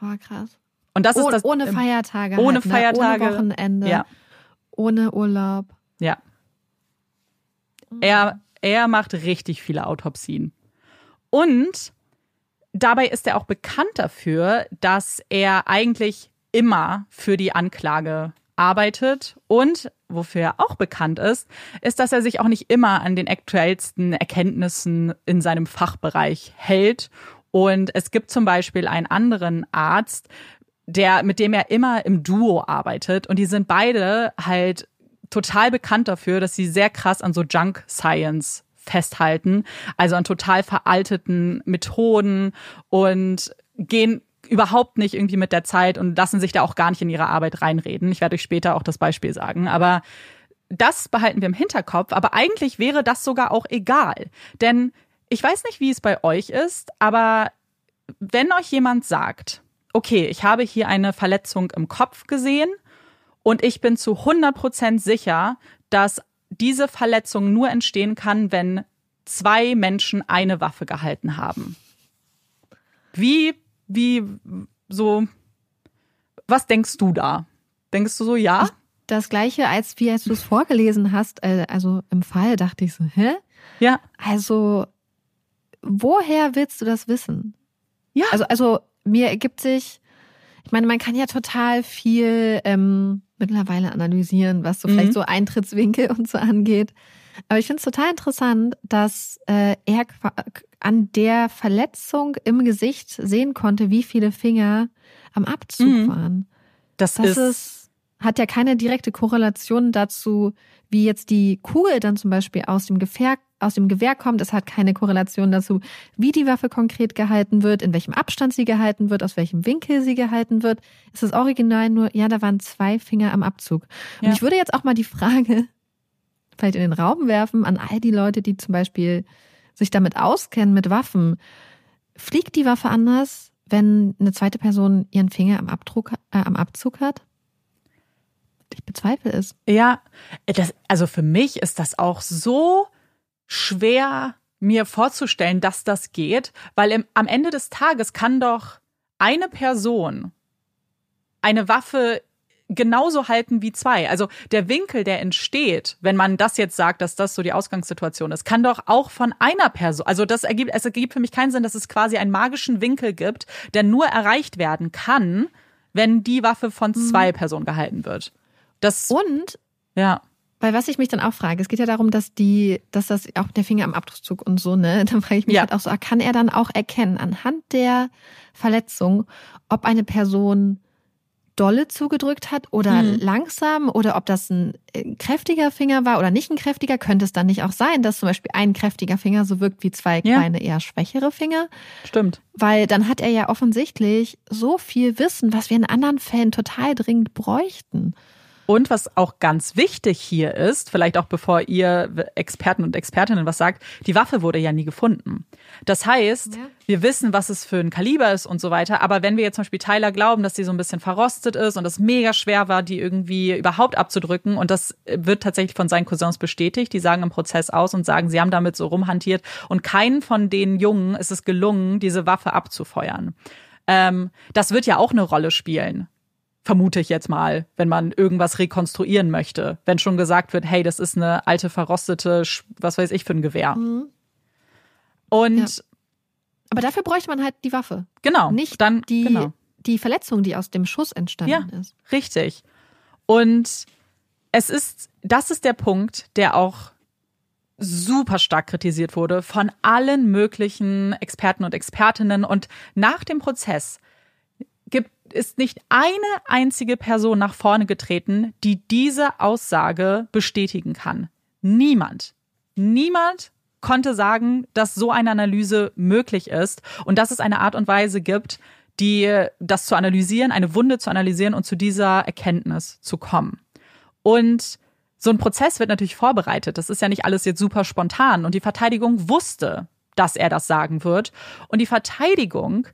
Oh, krass. Und das oh, ist das ohne Feiertage. Ohne halt, ne? Feiertage. Ohne Wochenende. Ja. Ohne Urlaub. Ja. Er, er macht richtig viele Autopsien. Und dabei ist er auch bekannt dafür, dass er eigentlich immer für die Anklage arbeitet und wofür er auch bekannt ist, ist, dass er sich auch nicht immer an den aktuellsten Erkenntnissen in seinem Fachbereich hält. Und es gibt zum Beispiel einen anderen Arzt, der, mit dem er immer im Duo arbeitet. Und die sind beide halt total bekannt dafür, dass sie sehr krass an so Junk Science festhalten, also an total veralteten Methoden und gehen überhaupt nicht irgendwie mit der Zeit und lassen sich da auch gar nicht in ihre Arbeit reinreden. Ich werde euch später auch das Beispiel sagen. Aber das behalten wir im Hinterkopf, aber eigentlich wäre das sogar auch egal. Denn ich weiß nicht, wie es bei euch ist, aber wenn euch jemand sagt, okay, ich habe hier eine Verletzung im Kopf gesehen und ich bin zu 100% sicher, dass diese Verletzung nur entstehen kann, wenn zwei Menschen eine Waffe gehalten haben. Wie, wie, so, was denkst du da? Denkst du so, ja? Das gleiche, als wie als du es vorgelesen hast, äh, also im Fall dachte ich so, hä? Ja. Also, woher willst du das wissen? Ja. Also, also mir ergibt sich, ich meine, man kann ja total viel ähm, mittlerweile analysieren, was so mhm. vielleicht so Eintrittswinkel und so angeht. Aber ich finde es total interessant, dass äh, er an der Verletzung im Gesicht sehen konnte, wie viele Finger am Abzug mhm. waren. Das, das ist, ist, hat ja keine direkte Korrelation dazu, wie jetzt die Kugel dann zum Beispiel aus dem Gewehr, aus dem Gewehr kommt. Es hat keine Korrelation dazu, wie die Waffe konkret gehalten wird, in welchem Abstand sie gehalten wird, aus welchem Winkel sie gehalten wird. Es ist original nur, ja, da waren zwei Finger am Abzug. Und ja. ich würde jetzt auch mal die Frage (laughs) vielleicht in den Raum werfen an all die Leute, die zum Beispiel sich damit auskennen mit Waffen. Fliegt die Waffe anders, wenn eine zweite Person ihren Finger am, Abdruck, äh, am Abzug hat? Ich bezweifle es. Ja, das, also für mich ist das auch so schwer, mir vorzustellen, dass das geht, weil im, am Ende des Tages kann doch eine Person eine Waffe genauso halten wie zwei. Also der Winkel, der entsteht, wenn man das jetzt sagt, dass das so die Ausgangssituation ist, kann doch auch von einer Person, also das ergibt, es ergibt für mich keinen Sinn, dass es quasi einen magischen Winkel gibt, der nur erreicht werden kann, wenn die Waffe von mhm. zwei Personen gehalten wird. Das und ja. Weil was ich mich dann auch frage, es geht ja darum, dass die, dass das auch der Finger am Abdruck und so, ne? (laughs) Dann frage ich mich ja. halt auch so, kann er dann auch erkennen anhand der Verletzung, ob eine Person dolle zugedrückt hat oder mhm. langsam oder ob das ein äh, kräftiger Finger war oder nicht ein kräftiger, könnte es dann nicht auch sein, dass zum Beispiel ein kräftiger Finger so wirkt wie zwei ja. kleine, eher schwächere Finger? Stimmt. Weil dann hat er ja offensichtlich so viel Wissen, was wir in anderen Fällen total dringend bräuchten. Und was auch ganz wichtig hier ist, vielleicht auch bevor ihr Experten und Expertinnen was sagt, die Waffe wurde ja nie gefunden. Das heißt, ja. wir wissen, was es für ein Kaliber ist und so weiter. Aber wenn wir jetzt zum Beispiel Tyler glauben, dass die so ein bisschen verrostet ist und es mega schwer war, die irgendwie überhaupt abzudrücken, und das wird tatsächlich von seinen Cousins bestätigt, die sagen im Prozess aus und sagen, sie haben damit so rumhantiert und keinen von den Jungen ist es gelungen, diese Waffe abzufeuern. Ähm, das wird ja auch eine Rolle spielen vermute ich jetzt mal, wenn man irgendwas rekonstruieren möchte. Wenn schon gesagt wird, hey, das ist eine alte, verrostete, was weiß ich für ein Gewehr. Mhm. Und. Ja. Aber dafür bräuchte man halt die Waffe. Genau. Nicht dann, die, genau. die Verletzung, die aus dem Schuss entstanden ja, ist. Richtig. Und es ist, das ist der Punkt, der auch super stark kritisiert wurde von allen möglichen Experten und Expertinnen. Und nach dem Prozess gibt ist nicht eine einzige Person nach vorne getreten, die diese Aussage bestätigen kann. Niemand. Niemand konnte sagen, dass so eine Analyse möglich ist und dass es eine Art und Weise gibt, die das zu analysieren, eine Wunde zu analysieren und zu dieser Erkenntnis zu kommen. Und so ein Prozess wird natürlich vorbereitet. Das ist ja nicht alles jetzt super spontan. Und die Verteidigung wusste, dass er das sagen wird. Und die Verteidigung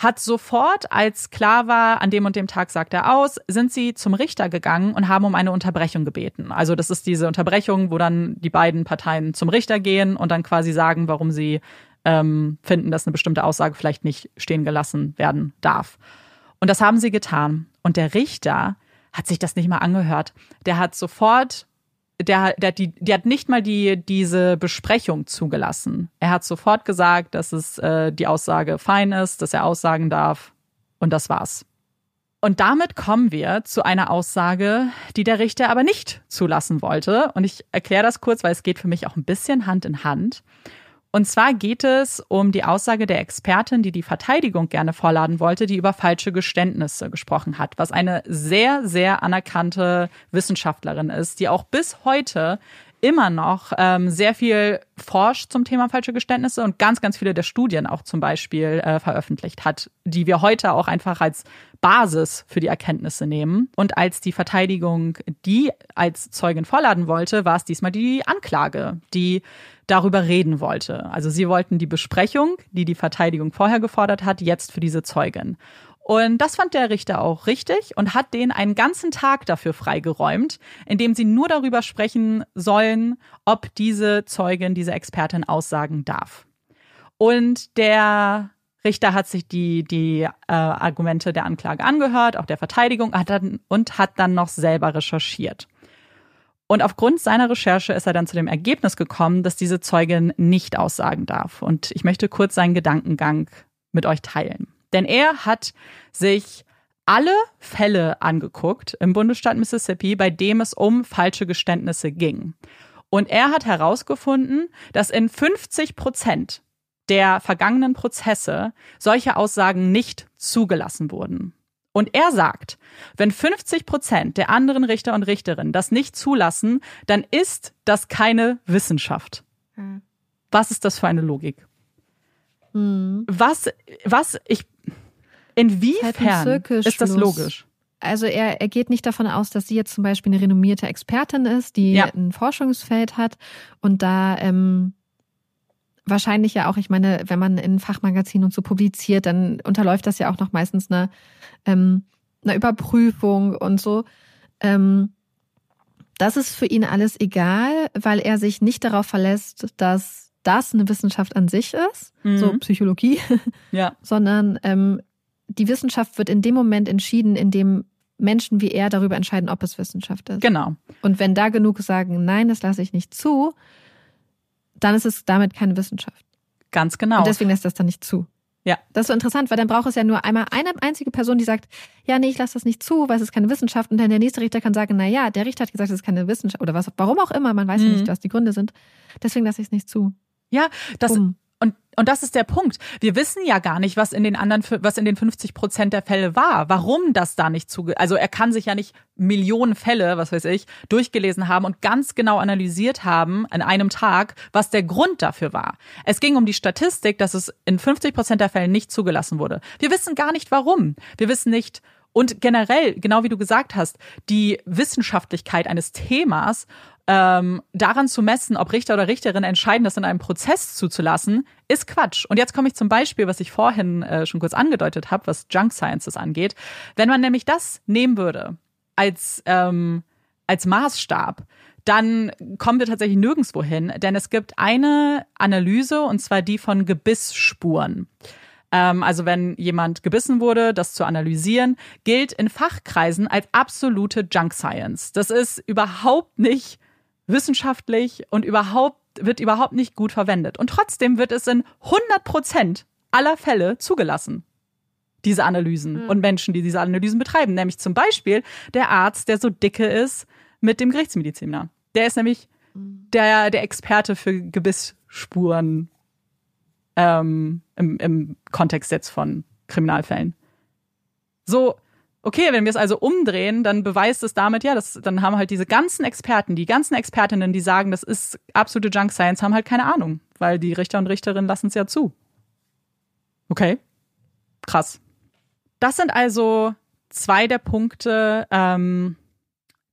hat sofort, als klar war, an dem und dem Tag sagt er aus, sind sie zum Richter gegangen und haben um eine Unterbrechung gebeten. Also das ist diese Unterbrechung, wo dann die beiden Parteien zum Richter gehen und dann quasi sagen, warum sie ähm, finden, dass eine bestimmte Aussage vielleicht nicht stehen gelassen werden darf. Und das haben sie getan. Und der Richter hat sich das nicht mal angehört. Der hat sofort der, der, die, die hat nicht mal die, diese Besprechung zugelassen. Er hat sofort gesagt, dass es äh, die Aussage fein ist, dass er aussagen darf. Und das war's. Und damit kommen wir zu einer Aussage, die der Richter aber nicht zulassen wollte. Und ich erkläre das kurz, weil es geht für mich auch ein bisschen Hand in Hand. Und zwar geht es um die Aussage der Expertin, die die Verteidigung gerne vorladen wollte, die über falsche Geständnisse gesprochen hat, was eine sehr, sehr anerkannte Wissenschaftlerin ist, die auch bis heute immer noch ähm, sehr viel forscht zum Thema falsche Geständnisse und ganz, ganz viele der Studien auch zum Beispiel äh, veröffentlicht hat, die wir heute auch einfach als Basis für die Erkenntnisse nehmen. Und als die Verteidigung die als Zeugin vorladen wollte, war es diesmal die Anklage, die darüber reden wollte. Also sie wollten die Besprechung, die die Verteidigung vorher gefordert hat, jetzt für diese Zeugin. Und das fand der Richter auch richtig und hat denen einen ganzen Tag dafür freigeräumt, indem sie nur darüber sprechen sollen, ob diese Zeugin, diese Expertin aussagen darf. Und der Richter hat sich die, die äh, Argumente der Anklage angehört, auch der Verteidigung, hat dann, und hat dann noch selber recherchiert. Und aufgrund seiner Recherche ist er dann zu dem Ergebnis gekommen, dass diese Zeugin nicht aussagen darf. Und ich möchte kurz seinen Gedankengang mit euch teilen. Denn er hat sich alle Fälle angeguckt im Bundesstaat Mississippi, bei dem es um falsche Geständnisse ging. Und er hat herausgefunden, dass in 50 Prozent der vergangenen Prozesse solche Aussagen nicht zugelassen wurden. Und er sagt, wenn 50 Prozent der anderen Richter und Richterinnen das nicht zulassen, dann ist das keine Wissenschaft. Hm. Was ist das für eine Logik? Hm. Was, was, ich, inwiefern halt ist das logisch? Also er, er geht nicht davon aus, dass sie jetzt zum Beispiel eine renommierte Expertin ist, die ja. ein Forschungsfeld hat und da ähm, wahrscheinlich ja auch, ich meine, wenn man in Fachmagazinen und so publiziert, dann unterläuft das ja auch noch meistens eine, ähm, eine Überprüfung und so. Ähm, das ist für ihn alles egal, weil er sich nicht darauf verlässt, dass das eine Wissenschaft an sich ist, mhm. so Psychologie, (laughs) ja. sondern ähm, die Wissenschaft wird in dem Moment entschieden, in dem Menschen wie er darüber entscheiden, ob es Wissenschaft ist. Genau. Und wenn da genug sagen, nein, das lasse ich nicht zu, dann ist es damit keine Wissenschaft. Ganz genau. Und deswegen lässt das dann nicht zu. Ja. Das ist so interessant, weil dann braucht es ja nur einmal eine einzige Person, die sagt, ja, nee, ich lasse das nicht zu, weil es ist keine Wissenschaft. Und dann der nächste Richter kann sagen, na ja, der Richter hat gesagt, es ist keine Wissenschaft oder was, warum auch immer, man weiß mhm. ja nicht, was die Gründe sind. Deswegen lasse ich es nicht zu. Ja, das, Bumm. Und, und das ist der Punkt. Wir wissen ja gar nicht, was in den anderen, was in den 50 Prozent der Fälle war, warum das da nicht zuge, also er kann sich ja nicht Millionen Fälle, was weiß ich, durchgelesen haben und ganz genau analysiert haben an einem Tag, was der Grund dafür war. Es ging um die Statistik, dass es in 50 Prozent der Fälle nicht zugelassen wurde. Wir wissen gar nicht warum. Wir wissen nicht, und generell, genau wie du gesagt hast, die Wissenschaftlichkeit eines Themas ähm, daran zu messen, ob Richter oder Richterin entscheiden, das in einem Prozess zuzulassen, ist Quatsch. Und jetzt komme ich zum Beispiel, was ich vorhin äh, schon kurz angedeutet habe, was Junk Sciences angeht. Wenn man nämlich das nehmen würde als, ähm, als Maßstab, dann kommen wir tatsächlich nirgendwo hin, denn es gibt eine Analyse, und zwar die von Gebissspuren. Ähm, also wenn jemand gebissen wurde, das zu analysieren, gilt in Fachkreisen als absolute Junk Science. Das ist überhaupt nicht wissenschaftlich und überhaupt wird überhaupt nicht gut verwendet. Und trotzdem wird es in 100 Prozent aller Fälle zugelassen. Diese Analysen mhm. und Menschen, die diese Analysen betreiben. Nämlich zum Beispiel der Arzt, der so dicke ist mit dem Gerichtsmediziner. Der ist nämlich mhm. der, der Experte für Gebissspuren ähm, im, im Kontext jetzt von Kriminalfällen. So, Okay, wenn wir es also umdrehen, dann beweist es damit, ja, das, dann haben halt diese ganzen Experten, die ganzen Expertinnen, die sagen, das ist absolute Junk Science, haben halt keine Ahnung, weil die Richter und Richterinnen lassen es ja zu. Okay, krass. Das sind also zwei der Punkte, ähm,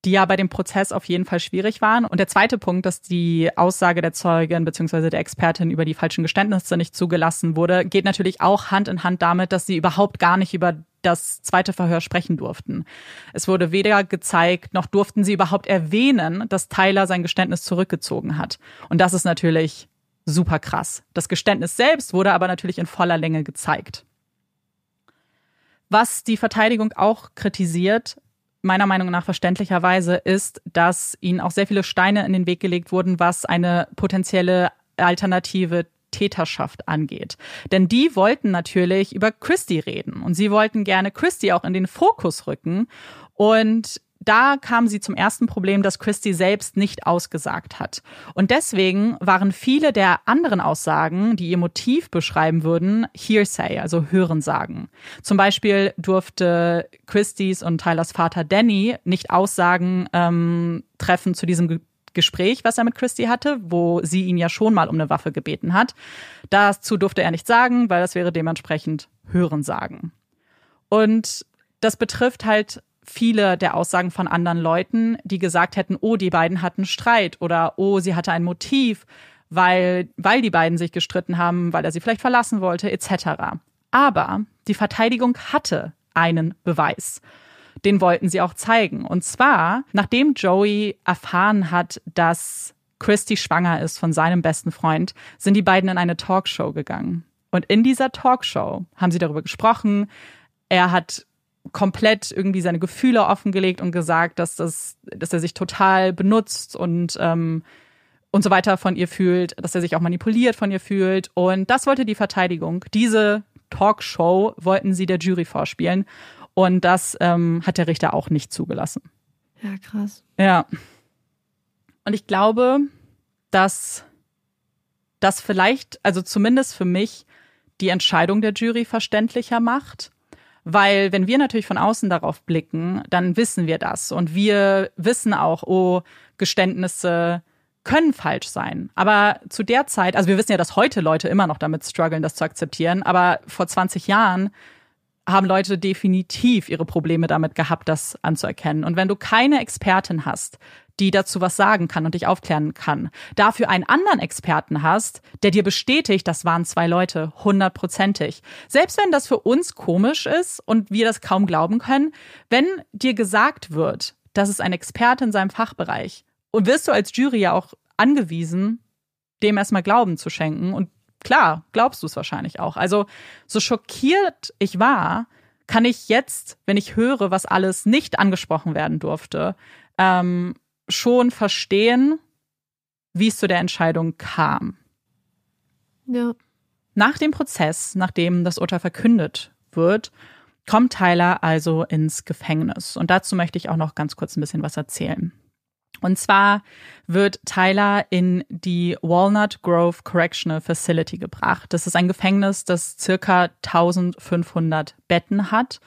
die ja bei dem Prozess auf jeden Fall schwierig waren. Und der zweite Punkt, dass die Aussage der Zeugin bzw. der Expertin über die falschen Geständnisse nicht zugelassen wurde, geht natürlich auch Hand in Hand damit, dass sie überhaupt gar nicht über das zweite Verhör sprechen durften. Es wurde weder gezeigt, noch durften sie überhaupt erwähnen, dass Tyler sein Geständnis zurückgezogen hat. Und das ist natürlich super krass. Das Geständnis selbst wurde aber natürlich in voller Länge gezeigt. Was die Verteidigung auch kritisiert, meiner Meinung nach verständlicherweise, ist, dass ihnen auch sehr viele Steine in den Weg gelegt wurden, was eine potenzielle alternative Täterschaft angeht. Denn die wollten natürlich über Christie reden und sie wollten gerne Christie auch in den Fokus rücken. Und da kam sie zum ersten Problem, dass Christie selbst nicht ausgesagt hat. Und deswegen waren viele der anderen Aussagen, die ihr Motiv beschreiben würden, Hearsay, also Hörensagen. Zum Beispiel durfte Christies und Tylers Vater Danny nicht Aussagen ähm, treffen zu diesem Gespräch, was er mit Christy hatte, wo sie ihn ja schon mal um eine Waffe gebeten hat. Dazu durfte er nichts sagen, weil das wäre dementsprechend Hörensagen. Und das betrifft halt viele der Aussagen von anderen Leuten, die gesagt hätten, oh, die beiden hatten Streit oder oh, sie hatte ein Motiv, weil, weil die beiden sich gestritten haben, weil er sie vielleicht verlassen wollte, etc. Aber die Verteidigung hatte einen Beweis. Den wollten sie auch zeigen. Und zwar, nachdem Joey erfahren hat, dass Christy schwanger ist von seinem besten Freund, sind die beiden in eine Talkshow gegangen. Und in dieser Talkshow haben sie darüber gesprochen. Er hat komplett irgendwie seine Gefühle offengelegt und gesagt, dass, das, dass er sich total benutzt und, ähm, und so weiter von ihr fühlt, dass er sich auch manipuliert von ihr fühlt. Und das wollte die Verteidigung. Diese Talkshow wollten sie der Jury vorspielen. Und das ähm, hat der Richter auch nicht zugelassen. Ja, krass. Ja. Und ich glaube, dass das vielleicht, also zumindest für mich, die Entscheidung der Jury verständlicher macht. Weil wenn wir natürlich von außen darauf blicken, dann wissen wir das. Und wir wissen auch, oh, Geständnisse können falsch sein. Aber zu der Zeit, also wir wissen ja, dass heute Leute immer noch damit strugglen, das zu akzeptieren. Aber vor 20 Jahren haben Leute definitiv ihre Probleme damit gehabt, das anzuerkennen. Und wenn du keine Expertin hast, die dazu was sagen kann und dich aufklären kann, dafür einen anderen Experten hast, der dir bestätigt, das waren zwei Leute, hundertprozentig. Selbst wenn das für uns komisch ist und wir das kaum glauben können, wenn dir gesagt wird, das ist ein Experte in seinem Fachbereich und wirst du als Jury ja auch angewiesen, dem erstmal Glauben zu schenken und klar, glaubst du es wahrscheinlich auch. Also so schockiert ich war, kann ich jetzt, wenn ich höre, was alles nicht angesprochen werden durfte, ähm, schon verstehen, wie es zu der Entscheidung kam. Ja. Nach dem Prozess, nachdem das Urteil verkündet wird, kommt Tyler also ins Gefängnis. Und dazu möchte ich auch noch ganz kurz ein bisschen was erzählen. Und zwar wird Tyler in die Walnut Grove Correctional Facility gebracht. Das ist ein Gefängnis, das circa 1500 Betten hat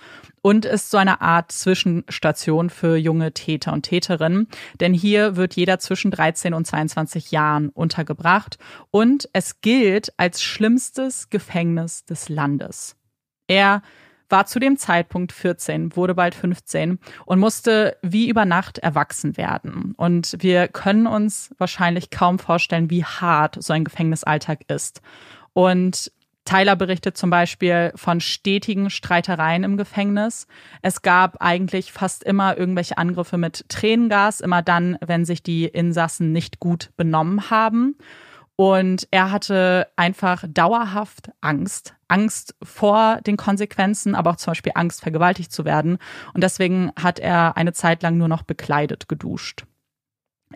und ist so eine Art Zwischenstation für junge Täter und Täterinnen. Denn hier wird jeder zwischen 13 und 22 Jahren untergebracht und es gilt als schlimmstes Gefängnis des Landes. Er war zu dem Zeitpunkt 14, wurde bald 15 und musste wie über Nacht erwachsen werden. Und wir können uns wahrscheinlich kaum vorstellen, wie hart so ein Gefängnisalltag ist. Und Tyler berichtet zum Beispiel von stetigen Streitereien im Gefängnis. Es gab eigentlich fast immer irgendwelche Angriffe mit Tränengas, immer dann, wenn sich die Insassen nicht gut benommen haben. Und er hatte einfach dauerhaft Angst. Angst vor den Konsequenzen, aber auch zum Beispiel Angst, vergewaltigt zu werden. Und deswegen hat er eine Zeit lang nur noch bekleidet geduscht.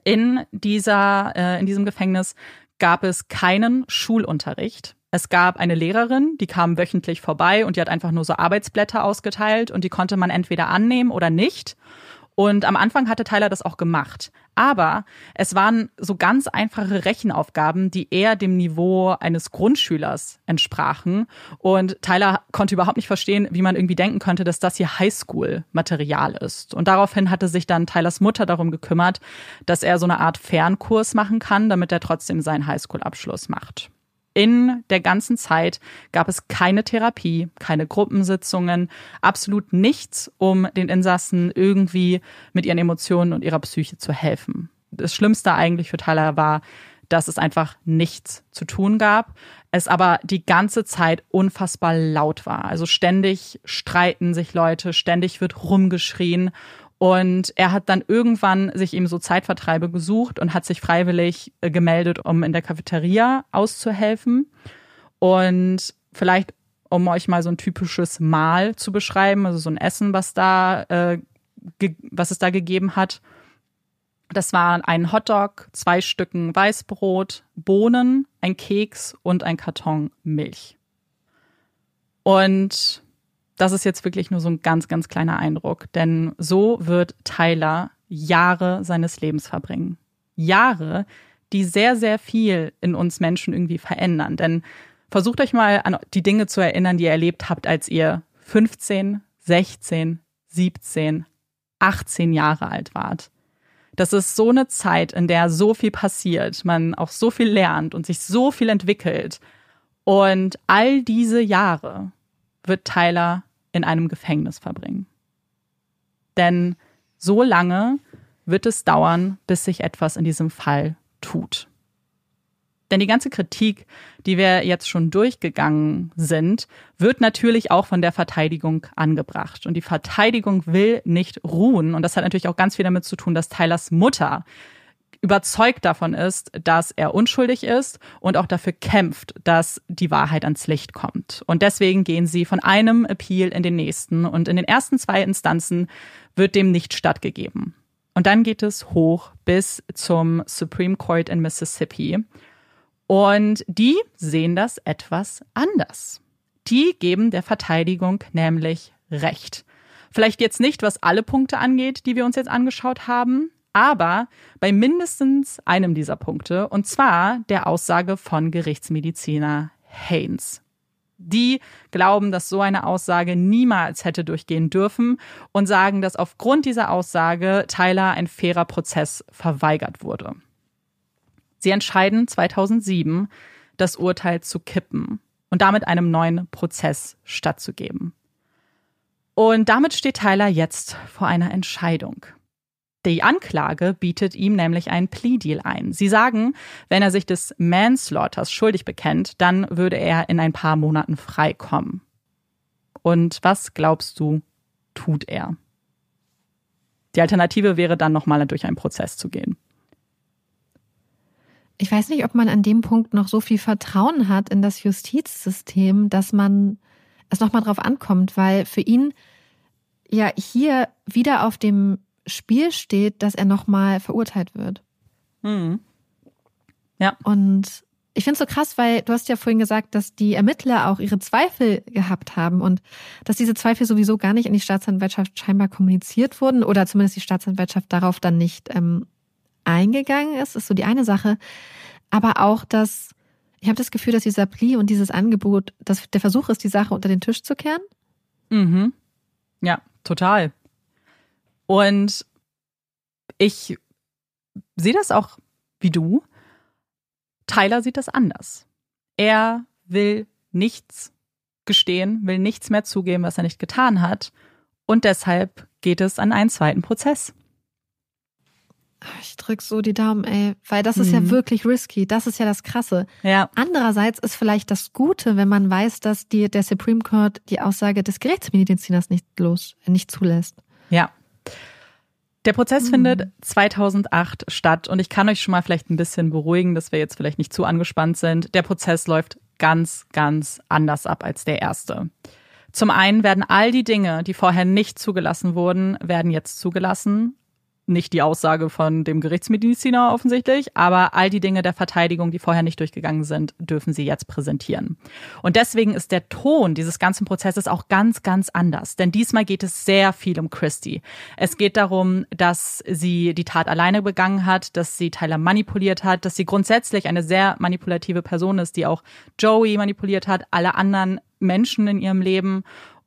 In dieser, äh, in diesem Gefängnis gab es keinen Schulunterricht. Es gab eine Lehrerin, die kam wöchentlich vorbei und die hat einfach nur so Arbeitsblätter ausgeteilt und die konnte man entweder annehmen oder nicht. Und am Anfang hatte Tyler das auch gemacht. Aber es waren so ganz einfache Rechenaufgaben, die eher dem Niveau eines Grundschülers entsprachen. Und Tyler konnte überhaupt nicht verstehen, wie man irgendwie denken könnte, dass das hier Highschool-Material ist. Und daraufhin hatte sich dann Tylers Mutter darum gekümmert, dass er so eine Art Fernkurs machen kann, damit er trotzdem seinen Highschool-Abschluss macht. In der ganzen Zeit gab es keine Therapie, keine Gruppensitzungen, absolut nichts, um den Insassen irgendwie mit ihren Emotionen und ihrer Psyche zu helfen. Das Schlimmste eigentlich für Tyler war, dass es einfach nichts zu tun gab, es aber die ganze Zeit unfassbar laut war. Also ständig streiten sich Leute, ständig wird rumgeschrien und er hat dann irgendwann sich eben so Zeitvertreibe gesucht und hat sich freiwillig äh, gemeldet, um in der Cafeteria auszuhelfen. Und vielleicht, um euch mal so ein typisches Mahl zu beschreiben, also so ein Essen, was da, äh, was es da gegeben hat. Das waren ein Hotdog, zwei Stücken Weißbrot, Bohnen, ein Keks und ein Karton Milch. Und das ist jetzt wirklich nur so ein ganz, ganz kleiner Eindruck, denn so wird Tyler Jahre seines Lebens verbringen. Jahre, die sehr, sehr viel in uns Menschen irgendwie verändern. Denn versucht euch mal an die Dinge zu erinnern, die ihr erlebt habt, als ihr 15, 16, 17, 18 Jahre alt wart. Das ist so eine Zeit, in der so viel passiert, man auch so viel lernt und sich so viel entwickelt. Und all diese Jahre wird Tyler in einem Gefängnis verbringen. Denn so lange wird es dauern, bis sich etwas in diesem Fall tut. Denn die ganze Kritik, die wir jetzt schon durchgegangen sind, wird natürlich auch von der Verteidigung angebracht. Und die Verteidigung will nicht ruhen. Und das hat natürlich auch ganz viel damit zu tun, dass Tylers Mutter überzeugt davon ist, dass er unschuldig ist und auch dafür kämpft, dass die Wahrheit ans Licht kommt. Und deswegen gehen sie von einem Appeal in den nächsten. Und in den ersten zwei Instanzen wird dem nicht stattgegeben. Und dann geht es hoch bis zum Supreme Court in Mississippi. Und die sehen das etwas anders. Die geben der Verteidigung nämlich Recht. Vielleicht jetzt nicht, was alle Punkte angeht, die wir uns jetzt angeschaut haben, aber bei mindestens einem dieser Punkte, und zwar der Aussage von Gerichtsmediziner Haynes. Die glauben, dass so eine Aussage niemals hätte durchgehen dürfen und sagen, dass aufgrund dieser Aussage Tyler ein fairer Prozess verweigert wurde. Sie entscheiden 2007, das Urteil zu kippen und damit einem neuen Prozess stattzugeben. Und damit steht Tyler jetzt vor einer Entscheidung. Die Anklage bietet ihm nämlich einen Plea-Deal ein. Sie sagen, wenn er sich des Manslaughters schuldig bekennt, dann würde er in ein paar Monaten freikommen. Und was glaubst du, tut er? Die Alternative wäre dann nochmal durch einen Prozess zu gehen ich weiß nicht, ob man an dem Punkt noch so viel Vertrauen hat in das Justizsystem, dass man es nochmal drauf ankommt, weil für ihn ja hier wieder auf dem Spiel steht, dass er nochmal verurteilt wird. Mhm. Ja. Und ich finde es so krass, weil du hast ja vorhin gesagt, dass die Ermittler auch ihre Zweifel gehabt haben und dass diese Zweifel sowieso gar nicht an die Staatsanwaltschaft scheinbar kommuniziert wurden oder zumindest die Staatsanwaltschaft darauf dann nicht ähm, eingegangen ist, ist so die eine Sache. Aber auch, dass ich habe das Gefühl, dass dieser Pli und dieses Angebot, dass der Versuch ist, die Sache unter den Tisch zu kehren. Mhm. Ja, total. Und ich sehe das auch wie du. Tyler sieht das anders. Er will nichts gestehen, will nichts mehr zugeben, was er nicht getan hat. Und deshalb geht es an einen zweiten Prozess. Ich drück so die Daumen, ey, weil das ist mhm. ja wirklich risky. Das ist ja das Krasse. Ja. Andererseits ist vielleicht das Gute, wenn man weiß, dass die, der Supreme Court die Aussage des Gerichtsmediziners nicht los, nicht zulässt. Ja. Der Prozess mhm. findet 2008 statt und ich kann euch schon mal vielleicht ein bisschen beruhigen, dass wir jetzt vielleicht nicht zu angespannt sind. Der Prozess läuft ganz, ganz anders ab als der erste. Zum einen werden all die Dinge, die vorher nicht zugelassen wurden, werden jetzt zugelassen nicht die Aussage von dem Gerichtsmediziner offensichtlich, aber all die Dinge der Verteidigung, die vorher nicht durchgegangen sind, dürfen sie jetzt präsentieren. Und deswegen ist der Ton dieses ganzen Prozesses auch ganz, ganz anders. Denn diesmal geht es sehr viel um Christy. Es geht darum, dass sie die Tat alleine begangen hat, dass sie Tyler manipuliert hat, dass sie grundsätzlich eine sehr manipulative Person ist, die auch Joey manipuliert hat, alle anderen Menschen in ihrem Leben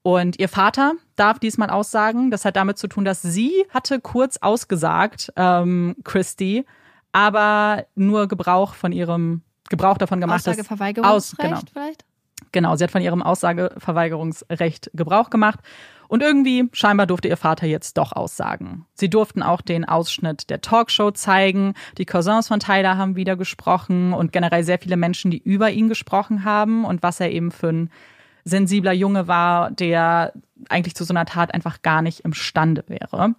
und ihr Vater darf diesmal aussagen. Das hat damit zu tun, dass sie hatte kurz ausgesagt, ähm, Christy, aber nur Gebrauch von ihrem Gebrauch davon gemacht. Aussageverweigerungsrecht aus, genau. vielleicht? Genau, sie hat von ihrem Aussageverweigerungsrecht Gebrauch gemacht. Und irgendwie, scheinbar durfte ihr Vater jetzt doch aussagen. Sie durften auch den Ausschnitt der Talkshow zeigen. Die Cousins von Tyler haben wieder gesprochen und generell sehr viele Menschen, die über ihn gesprochen haben und was er eben für ein sensibler Junge war, der eigentlich zu so einer Tat einfach gar nicht imstande wäre.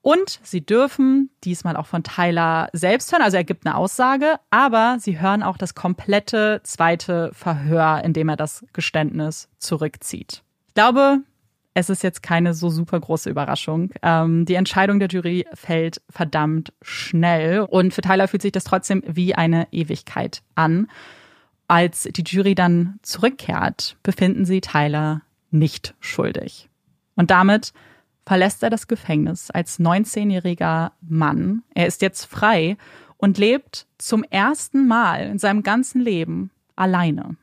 Und sie dürfen diesmal auch von Tyler selbst hören, also er gibt eine Aussage, aber sie hören auch das komplette zweite Verhör, in dem er das Geständnis zurückzieht. Ich glaube, es ist jetzt keine so super große Überraschung. Ähm, die Entscheidung der Jury fällt verdammt schnell und für Tyler fühlt sich das trotzdem wie eine Ewigkeit an. Als die Jury dann zurückkehrt, befinden sie Tyler nicht schuldig. Und damit verlässt er das Gefängnis als 19-jähriger Mann. Er ist jetzt frei und lebt zum ersten Mal in seinem ganzen Leben alleine.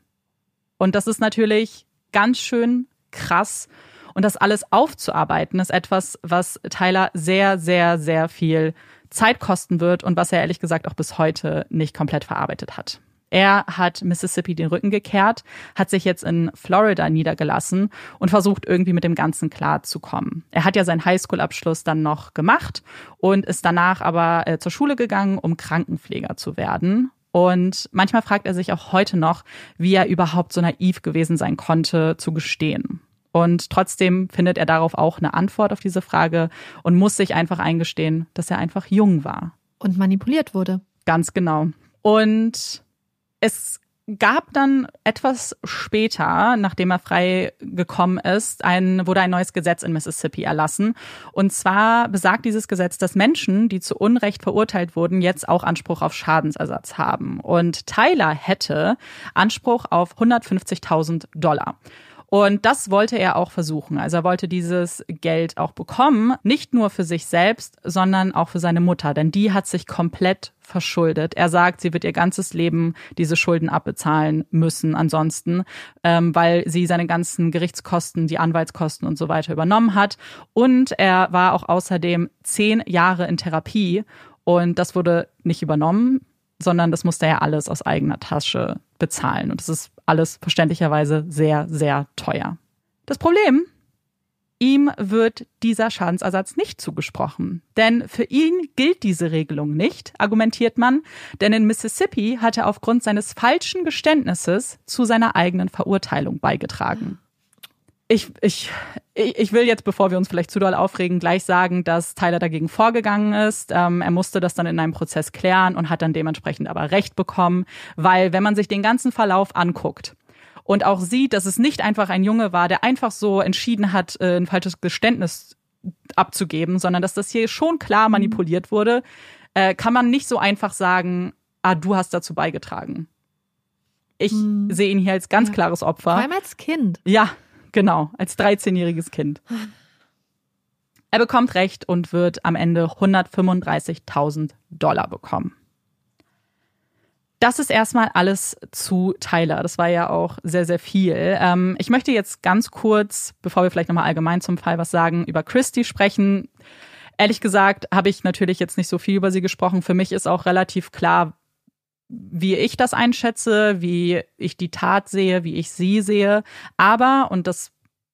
Und das ist natürlich ganz schön krass. Und das alles aufzuarbeiten, ist etwas, was Tyler sehr, sehr, sehr viel Zeit kosten wird und was er ehrlich gesagt auch bis heute nicht komplett verarbeitet hat. Er hat Mississippi den Rücken gekehrt, hat sich jetzt in Florida niedergelassen und versucht irgendwie mit dem Ganzen klarzukommen. Er hat ja seinen Highschool-Abschluss dann noch gemacht und ist danach aber äh, zur Schule gegangen, um Krankenpfleger zu werden. Und manchmal fragt er sich auch heute noch, wie er überhaupt so naiv gewesen sein konnte, zu gestehen. Und trotzdem findet er darauf auch eine Antwort auf diese Frage und muss sich einfach eingestehen, dass er einfach jung war. Und manipuliert wurde. Ganz genau. Und es gab dann etwas später, nachdem er frei gekommen ist, ein, wurde ein neues Gesetz in Mississippi erlassen. Und zwar besagt dieses Gesetz, dass Menschen, die zu Unrecht verurteilt wurden, jetzt auch Anspruch auf Schadensersatz haben. Und Tyler hätte Anspruch auf 150.000 Dollar. Und das wollte er auch versuchen. Also er wollte dieses Geld auch bekommen, nicht nur für sich selbst, sondern auch für seine Mutter, denn die hat sich komplett verschuldet. Er sagt, sie wird ihr ganzes Leben diese Schulden abbezahlen müssen, ansonsten, ähm, weil sie seine ganzen Gerichtskosten, die Anwaltskosten und so weiter übernommen hat. Und er war auch außerdem zehn Jahre in Therapie und das wurde nicht übernommen, sondern das musste er alles aus eigener Tasche bezahlen. Und das ist alles verständlicherweise sehr, sehr teuer. Das Problem, ihm wird dieser Schadensersatz nicht zugesprochen. Denn für ihn gilt diese Regelung nicht, argumentiert man, denn in Mississippi hat er aufgrund seines falschen Geständnisses zu seiner eigenen Verurteilung beigetragen ich, ich, ich will jetzt, bevor wir uns vielleicht zu doll aufregen, gleich sagen, dass Tyler dagegen vorgegangen ist. Ähm, er musste das dann in einem Prozess klären und hat dann dementsprechend aber Recht bekommen, weil wenn man sich den ganzen Verlauf anguckt und auch sieht, dass es nicht einfach ein Junge war, der einfach so entschieden hat, äh, ein falsches Geständnis abzugeben, sondern dass das hier schon klar manipuliert wurde, äh, kann man nicht so einfach sagen, ah, du hast dazu beigetragen. Ich hm. sehe ihn hier als ganz klares Opfer. Vor allem als Kind. Ja, Genau, als 13-jähriges Kind. Er bekommt Recht und wird am Ende 135.000 Dollar bekommen. Das ist erstmal alles zu Tyler. Das war ja auch sehr, sehr viel. Ähm, ich möchte jetzt ganz kurz, bevor wir vielleicht nochmal allgemein zum Fall was sagen, über Christy sprechen. Ehrlich gesagt habe ich natürlich jetzt nicht so viel über sie gesprochen. Für mich ist auch relativ klar, wie ich das einschätze, wie ich die Tat sehe, wie ich sie sehe. Aber, und das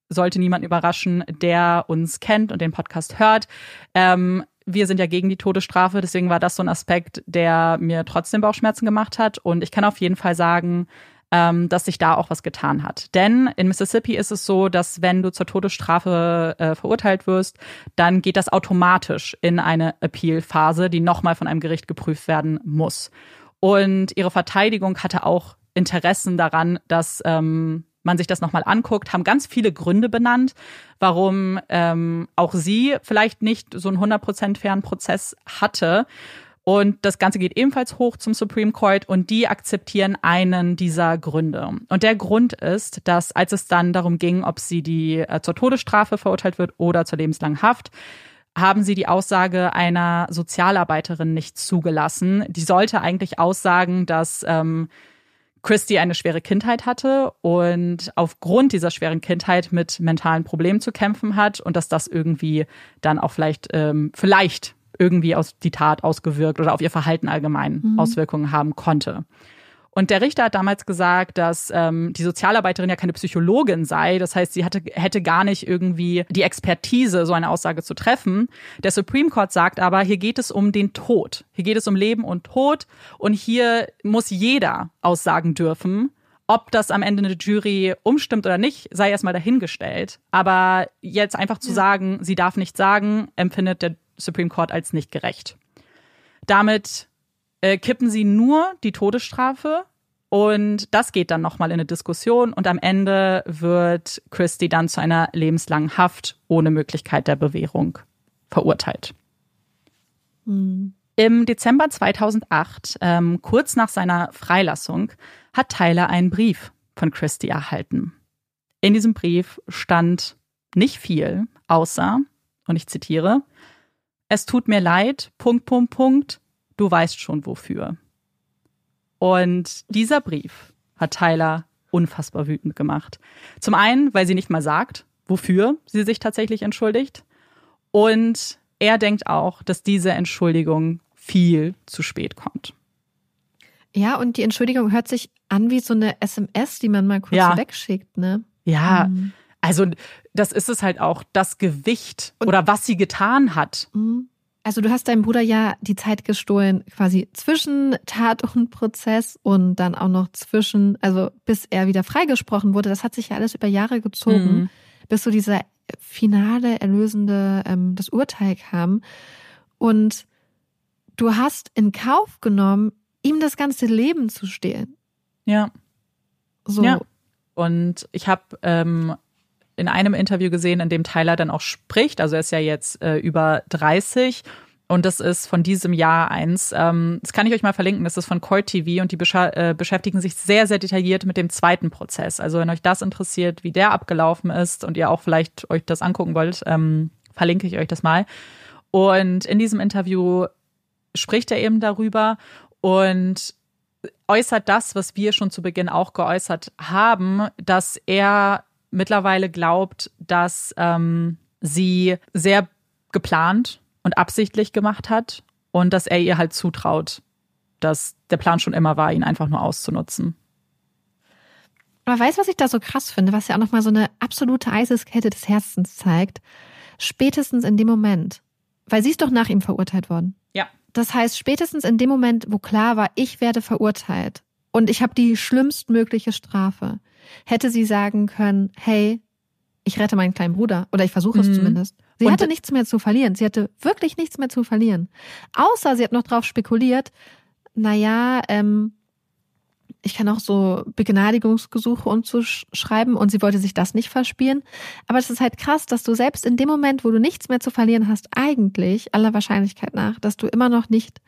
sollte niemand überraschen, der uns kennt und den Podcast hört, ähm, wir sind ja gegen die Todesstrafe, deswegen war das so ein Aspekt, der mir trotzdem Bauchschmerzen gemacht hat. Und ich kann auf jeden Fall sagen, ähm, dass sich da auch was getan hat. Denn in Mississippi ist es so, dass wenn du zur Todesstrafe äh, verurteilt wirst, dann geht das automatisch in eine Appeal-Phase, die nochmal von einem Gericht geprüft werden muss. Und ihre Verteidigung hatte auch Interessen daran, dass ähm, man sich das nochmal anguckt, haben ganz viele Gründe benannt, warum ähm, auch sie vielleicht nicht so einen 100% fairen Prozess hatte. Und das Ganze geht ebenfalls hoch zum Supreme Court und die akzeptieren einen dieser Gründe. Und der Grund ist, dass als es dann darum ging, ob sie die äh, zur Todesstrafe verurteilt wird oder zur lebenslangen Haft, haben sie die Aussage einer Sozialarbeiterin nicht zugelassen. Die sollte eigentlich aussagen, dass ähm, Christy eine schwere Kindheit hatte und aufgrund dieser schweren Kindheit mit mentalen Problemen zu kämpfen hat und dass das irgendwie dann auch vielleicht, ähm, vielleicht irgendwie aus die Tat ausgewirkt oder auf ihr Verhalten allgemein mhm. Auswirkungen haben konnte. Und der Richter hat damals gesagt, dass ähm, die Sozialarbeiterin ja keine Psychologin sei. Das heißt, sie hatte, hätte gar nicht irgendwie die Expertise, so eine Aussage zu treffen. Der Supreme Court sagt aber, hier geht es um den Tod. Hier geht es um Leben und Tod. Und hier muss jeder aussagen dürfen. Ob das am Ende eine Jury umstimmt oder nicht, sei erstmal dahingestellt. Aber jetzt einfach zu ja. sagen, sie darf nicht sagen, empfindet der Supreme Court als nicht gerecht. Damit äh, kippen sie nur die Todesstrafe und das geht dann nochmal in eine Diskussion und am Ende wird Christy dann zu einer lebenslangen Haft ohne Möglichkeit der Bewährung verurteilt. Mhm. Im Dezember 2008, ähm, kurz nach seiner Freilassung, hat Tyler einen Brief von Christy erhalten. In diesem Brief stand nicht viel, außer, und ich zitiere, es tut mir leid, Punkt, Punkt, Punkt, du weißt schon wofür. Und dieser Brief hat Tyler unfassbar wütend gemacht. Zum einen, weil sie nicht mal sagt, wofür sie sich tatsächlich entschuldigt. Und er denkt auch, dass diese Entschuldigung viel zu spät kommt. Ja, und die Entschuldigung hört sich an wie so eine SMS, die man mal kurz Ja. wegschickt, ne? Ja, Mhm. also das ist es halt auch, das Gewicht oder was sie getan hat. Mhm. Also du hast deinem Bruder ja die Zeit gestohlen, quasi zwischen Tat und Prozess und dann auch noch zwischen, also bis er wieder freigesprochen wurde. Das hat sich ja alles über Jahre gezogen, Mhm. bis so dieser finale, erlösende, ähm, das Urteil kam. Und du hast in Kauf genommen, ihm das ganze Leben zu stehlen. Ja. So. Ja. Und ich habe ähm, in einem Interview gesehen, in dem Tyler dann auch spricht, also er ist ja jetzt äh, über 30 und das ist von diesem Jahr eins. Ähm, das kann ich euch mal verlinken, das ist von Court TV und die äh, beschäftigen sich sehr, sehr detailliert mit dem zweiten Prozess. Also wenn euch das interessiert, wie der abgelaufen ist und ihr auch vielleicht euch das angucken wollt, ähm, verlinke ich euch das mal. Und in diesem Interview spricht er eben darüber und äußert das, was wir schon zu Beginn auch geäußert haben, dass er mittlerweile glaubt, dass ähm, sie sehr geplant und absichtlich gemacht hat und dass er ihr halt zutraut, dass der Plan schon immer war, ihn einfach nur auszunutzen. Aber weißt du, was ich da so krass finde, was ja auch nochmal so eine absolute Eiseskälte des Herzens zeigt? Spätestens in dem Moment, weil sie ist doch nach ihm verurteilt worden. Ja. Das heißt, spätestens in dem Moment, wo klar war, ich werde verurteilt und ich habe die schlimmstmögliche Strafe, hätte sie sagen können, hey, ich rette meinen kleinen Bruder oder ich versuche es Mhm. zumindest. Sie Und- hatte nichts mehr zu verlieren. Sie hatte wirklich nichts mehr zu verlieren. Außer sie hat noch drauf spekuliert, naja, ähm, ich kann auch so Begnadigungsgesuche und so sch- schreiben und sie wollte sich das nicht verspielen. Aber es ist halt krass, dass du selbst in dem Moment, wo du nichts mehr zu verlieren hast, eigentlich aller Wahrscheinlichkeit nach, dass du immer noch nicht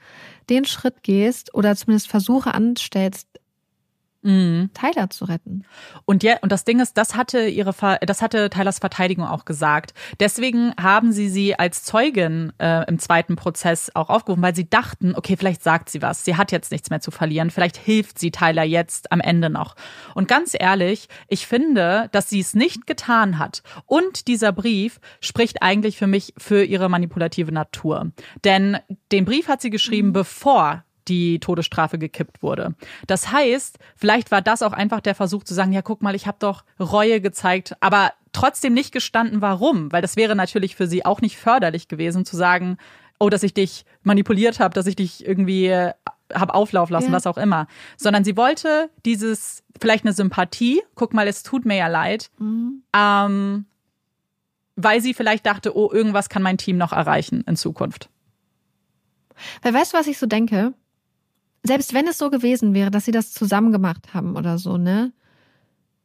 den Schritt gehst oder zumindest Versuche anstellst, Mhm. Tyler zu retten. Und ja, und das Ding ist, das hatte ihre, Ver das hatte Tylers Verteidigung auch gesagt. Deswegen haben sie sie als Zeugin äh, im zweiten Prozess auch aufgerufen, weil sie dachten, okay, vielleicht sagt sie was. Sie hat jetzt nichts mehr zu verlieren. Vielleicht hilft sie Tyler jetzt am Ende noch. Und ganz ehrlich, ich finde, dass sie es nicht getan hat. Und dieser Brief spricht eigentlich für mich für ihre manipulative Natur. Denn den Brief hat sie geschrieben, bevor die Todesstrafe gekippt wurde. Das heißt, vielleicht war das auch einfach der Versuch zu sagen, ja, guck mal, ich habe doch Reue gezeigt, aber trotzdem nicht gestanden, warum, weil das wäre natürlich für sie auch nicht förderlich gewesen zu sagen, oh, dass ich dich manipuliert habe, dass ich dich irgendwie äh, hab auflaufen lassen, Ja. was auch immer, sondern sie wollte dieses vielleicht eine Sympathie, guck mal, es tut mir ja leid, ähm, weil sie vielleicht dachte, oh, irgendwas kann mein Team noch erreichen in Zukunft. Weil weißt du, was ich so denke? Selbst wenn es so gewesen wäre, dass sie das zusammen gemacht haben oder so, ne?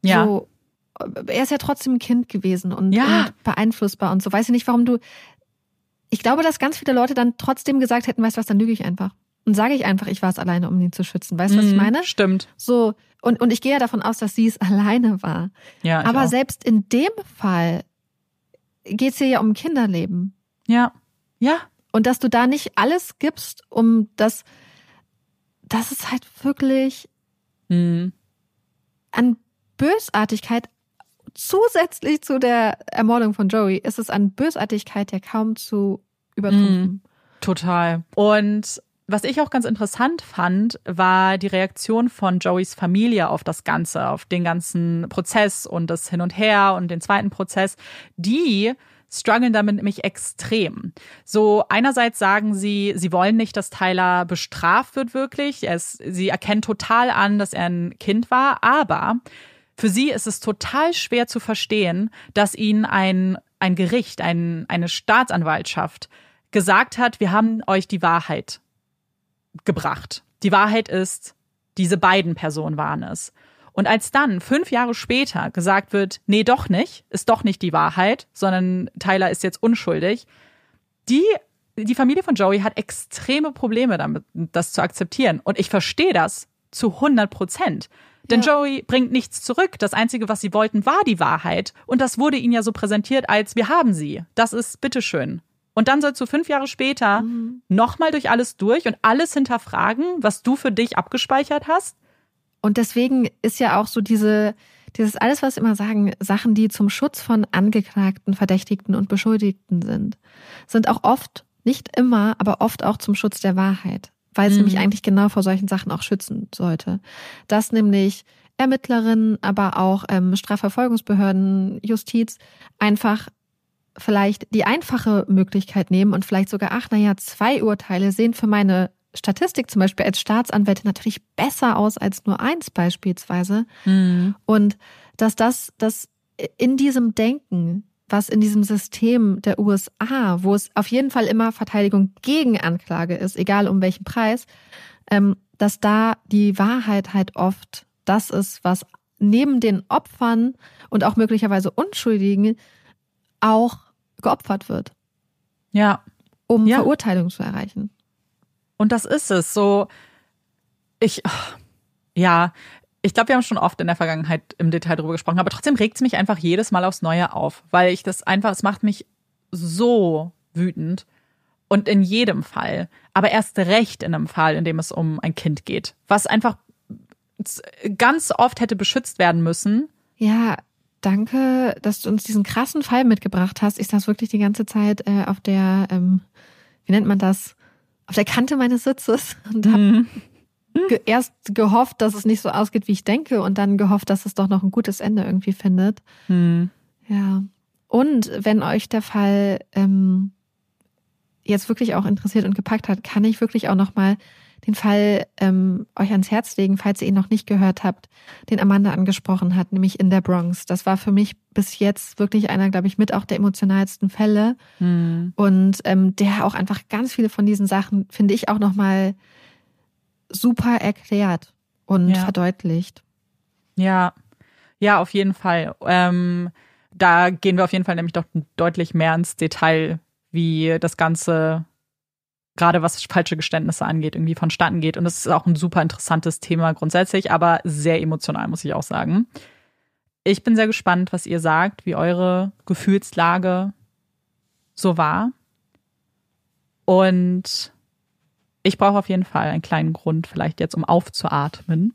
Ja. So, er ist ja trotzdem ein Kind gewesen und, Ja. und beeinflussbar und so. Weiß ich nicht, warum du. Ich glaube, dass ganz viele Leute dann trotzdem gesagt hätten, weißt du was, dann lüge ich einfach. Und sage ich einfach, ich war es alleine, um ihn zu schützen. Weißt du, was ich Mhm, meine? Stimmt. So, und, und ich gehe ja davon aus, dass sie es (laughs) alleine war. Ja, Aber auch. selbst in dem Fall geht es hier ja um Kinderleben. Ja. Ja. Und dass du da nicht alles gibst, um das, das ist halt wirklich Mhm. an Bösartigkeit zusätzlich zu der Ermordung von Joey ist es an Bösartigkeit ja kaum zu übertrumpfen. Total. Und was ich auch ganz interessant fand, war die Reaktion von Joeys Familie auf das Ganze, auf den ganzen Prozess und das Hin und Her und den zweiten Prozess. Die strugglen damit nämlich extrem. So einerseits sagen sie, sie wollen nicht, dass Tyler bestraft wird wirklich. Er ist, sie erkennen total an, dass er ein Kind war, aber für sie ist es total schwer zu verstehen, dass ihnen ein, ein Gericht, ein, eine Staatsanwaltschaft gesagt hat, wir haben euch die Wahrheit gebracht. Die Wahrheit ist, diese beiden Personen waren es. Und als dann fünf Jahre später gesagt wird, nee, doch nicht, ist doch nicht die Wahrheit, sondern Tyler ist jetzt unschuldig, die, die Familie von Joey hat extreme Probleme damit, das zu akzeptieren. Und ich verstehe das zu 100 Prozent. Denn Ja. Joey bringt nichts zurück. Das Einzige, was sie wollten, war die Wahrheit. Und das wurde ihnen ja so präsentiert, als wir haben sie. Das ist bitteschön. Und dann sollst du fünf Jahre später nochmal durch alles durch und alles hinterfragen, was du für dich abgespeichert hast. Und deswegen ist ja auch so diese, Dieses alles, was immer sagen, Sachen, die zum Schutz von Angeklagten, Verdächtigten und Beschuldigten sind, sind auch oft, nicht immer, aber oft auch zum Schutz der Wahrheit, weil es Mhm. nämlich eigentlich genau vor solchen Sachen auch schützen sollte. Dass nämlich Ermittlerinnen, aber auch ähm, Strafverfolgungsbehörden, Justiz einfach vielleicht die einfache Möglichkeit nehmen und vielleicht sogar, ach naja, zwei Urteile sehen für meine Statistik zum Beispiel als Staatsanwältin natürlich besser aus als nur eins beispielsweise. Mhm. Und dass das, dass in diesem Denken, was in diesem System der USA, wo es auf jeden Fall immer Verteidigung gegen Anklage ist, egal um welchen Preis, ähm, dass da die Wahrheit halt oft das ist, was neben den Opfern und auch möglicherweise Unschuldigen auch geopfert wird, Ja. um Ja. Verurteilung zu erreichen. Und das ist es. So, ich, ja, ich glaube, wir haben schon oft in der Vergangenheit im Detail darüber gesprochen, aber trotzdem regt es mich einfach jedes Mal aufs Neue auf, weil ich das einfach, es macht mich so wütend. Und in jedem Fall, aber erst recht in einem Fall, in dem es um ein Kind geht, was einfach ganz oft hätte beschützt werden müssen. Ja, danke, dass du uns diesen krassen Fall mitgebracht hast. Ich saß wirklich die ganze Zeit äh, auf der, ähm, wie nennt man das, auf der Kante meines Sitzes (laughs) und habe Mhm. ge erst gehofft, dass es nicht so ausgeht, wie ich denke, und dann gehofft, dass es doch noch ein gutes Ende irgendwie findet. Hm. Ja. Und wenn euch der Fall ähm, jetzt wirklich auch interessiert und gepackt hat, kann ich wirklich auch noch mal den Fall ähm, euch ans Herz legen, falls ihr ihn noch nicht gehört habt, den Amanda angesprochen hat, nämlich in der Bronx. Das war für mich bis jetzt wirklich einer, glaube ich, mit auch der emotionalsten Fälle Hm. und ähm, der auch einfach ganz viele von diesen Sachen, finde ich, auch noch mal super erklärt und Ja. verdeutlicht. Ja, ja, auf jeden Fall. Ähm, da gehen wir auf jeden Fall nämlich doch deutlich mehr ins Detail, wie das Ganze, gerade was falsche Geständnisse angeht, irgendwie vonstatten geht. Und es ist auch ein super interessantes Thema grundsätzlich, aber sehr emotional, muss ich auch sagen. Ich bin sehr gespannt, was ihr sagt, wie eure Gefühlslage so war. Und ich brauche auf jeden Fall einen kleinen Grund, vielleicht jetzt, um aufzuatmen.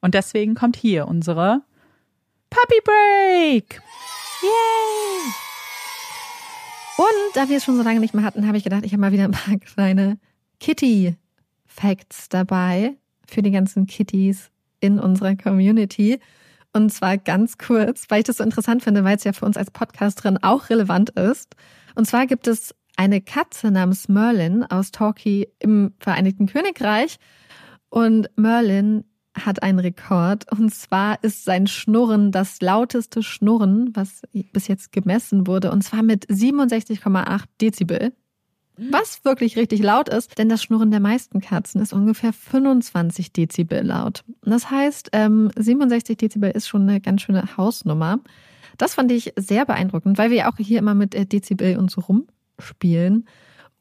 Und deswegen kommt hier unsere Puppy Break. Yay! Und da wir es schon so lange nicht mehr hatten, habe ich gedacht, ich habe mal wieder ein paar (laughs) kleine Kitty-Facts dabei für die ganzen Kitties in unserer Community. Und zwar ganz kurz, weil ich das so interessant finde, weil es ja für uns als Podcasterin auch relevant ist. Und zwar gibt es eine Katze namens Merlin aus Torquay im Vereinigten Königreich. Und Merlin hat einen Rekord. Und zwar ist sein Schnurren das lauteste Schnurren, was bis jetzt gemessen wurde. Und zwar mit 67,8 Dezibel. Was wirklich richtig laut ist, denn das Schnurren der meisten Katzen ist ungefähr 25 Dezibel laut. Das heißt, ähm, 67 Dezibel ist schon eine ganz schöne Hausnummer. Das fand ich sehr beeindruckend, weil wir ja auch hier immer mit äh, Dezibel und so rumspielen.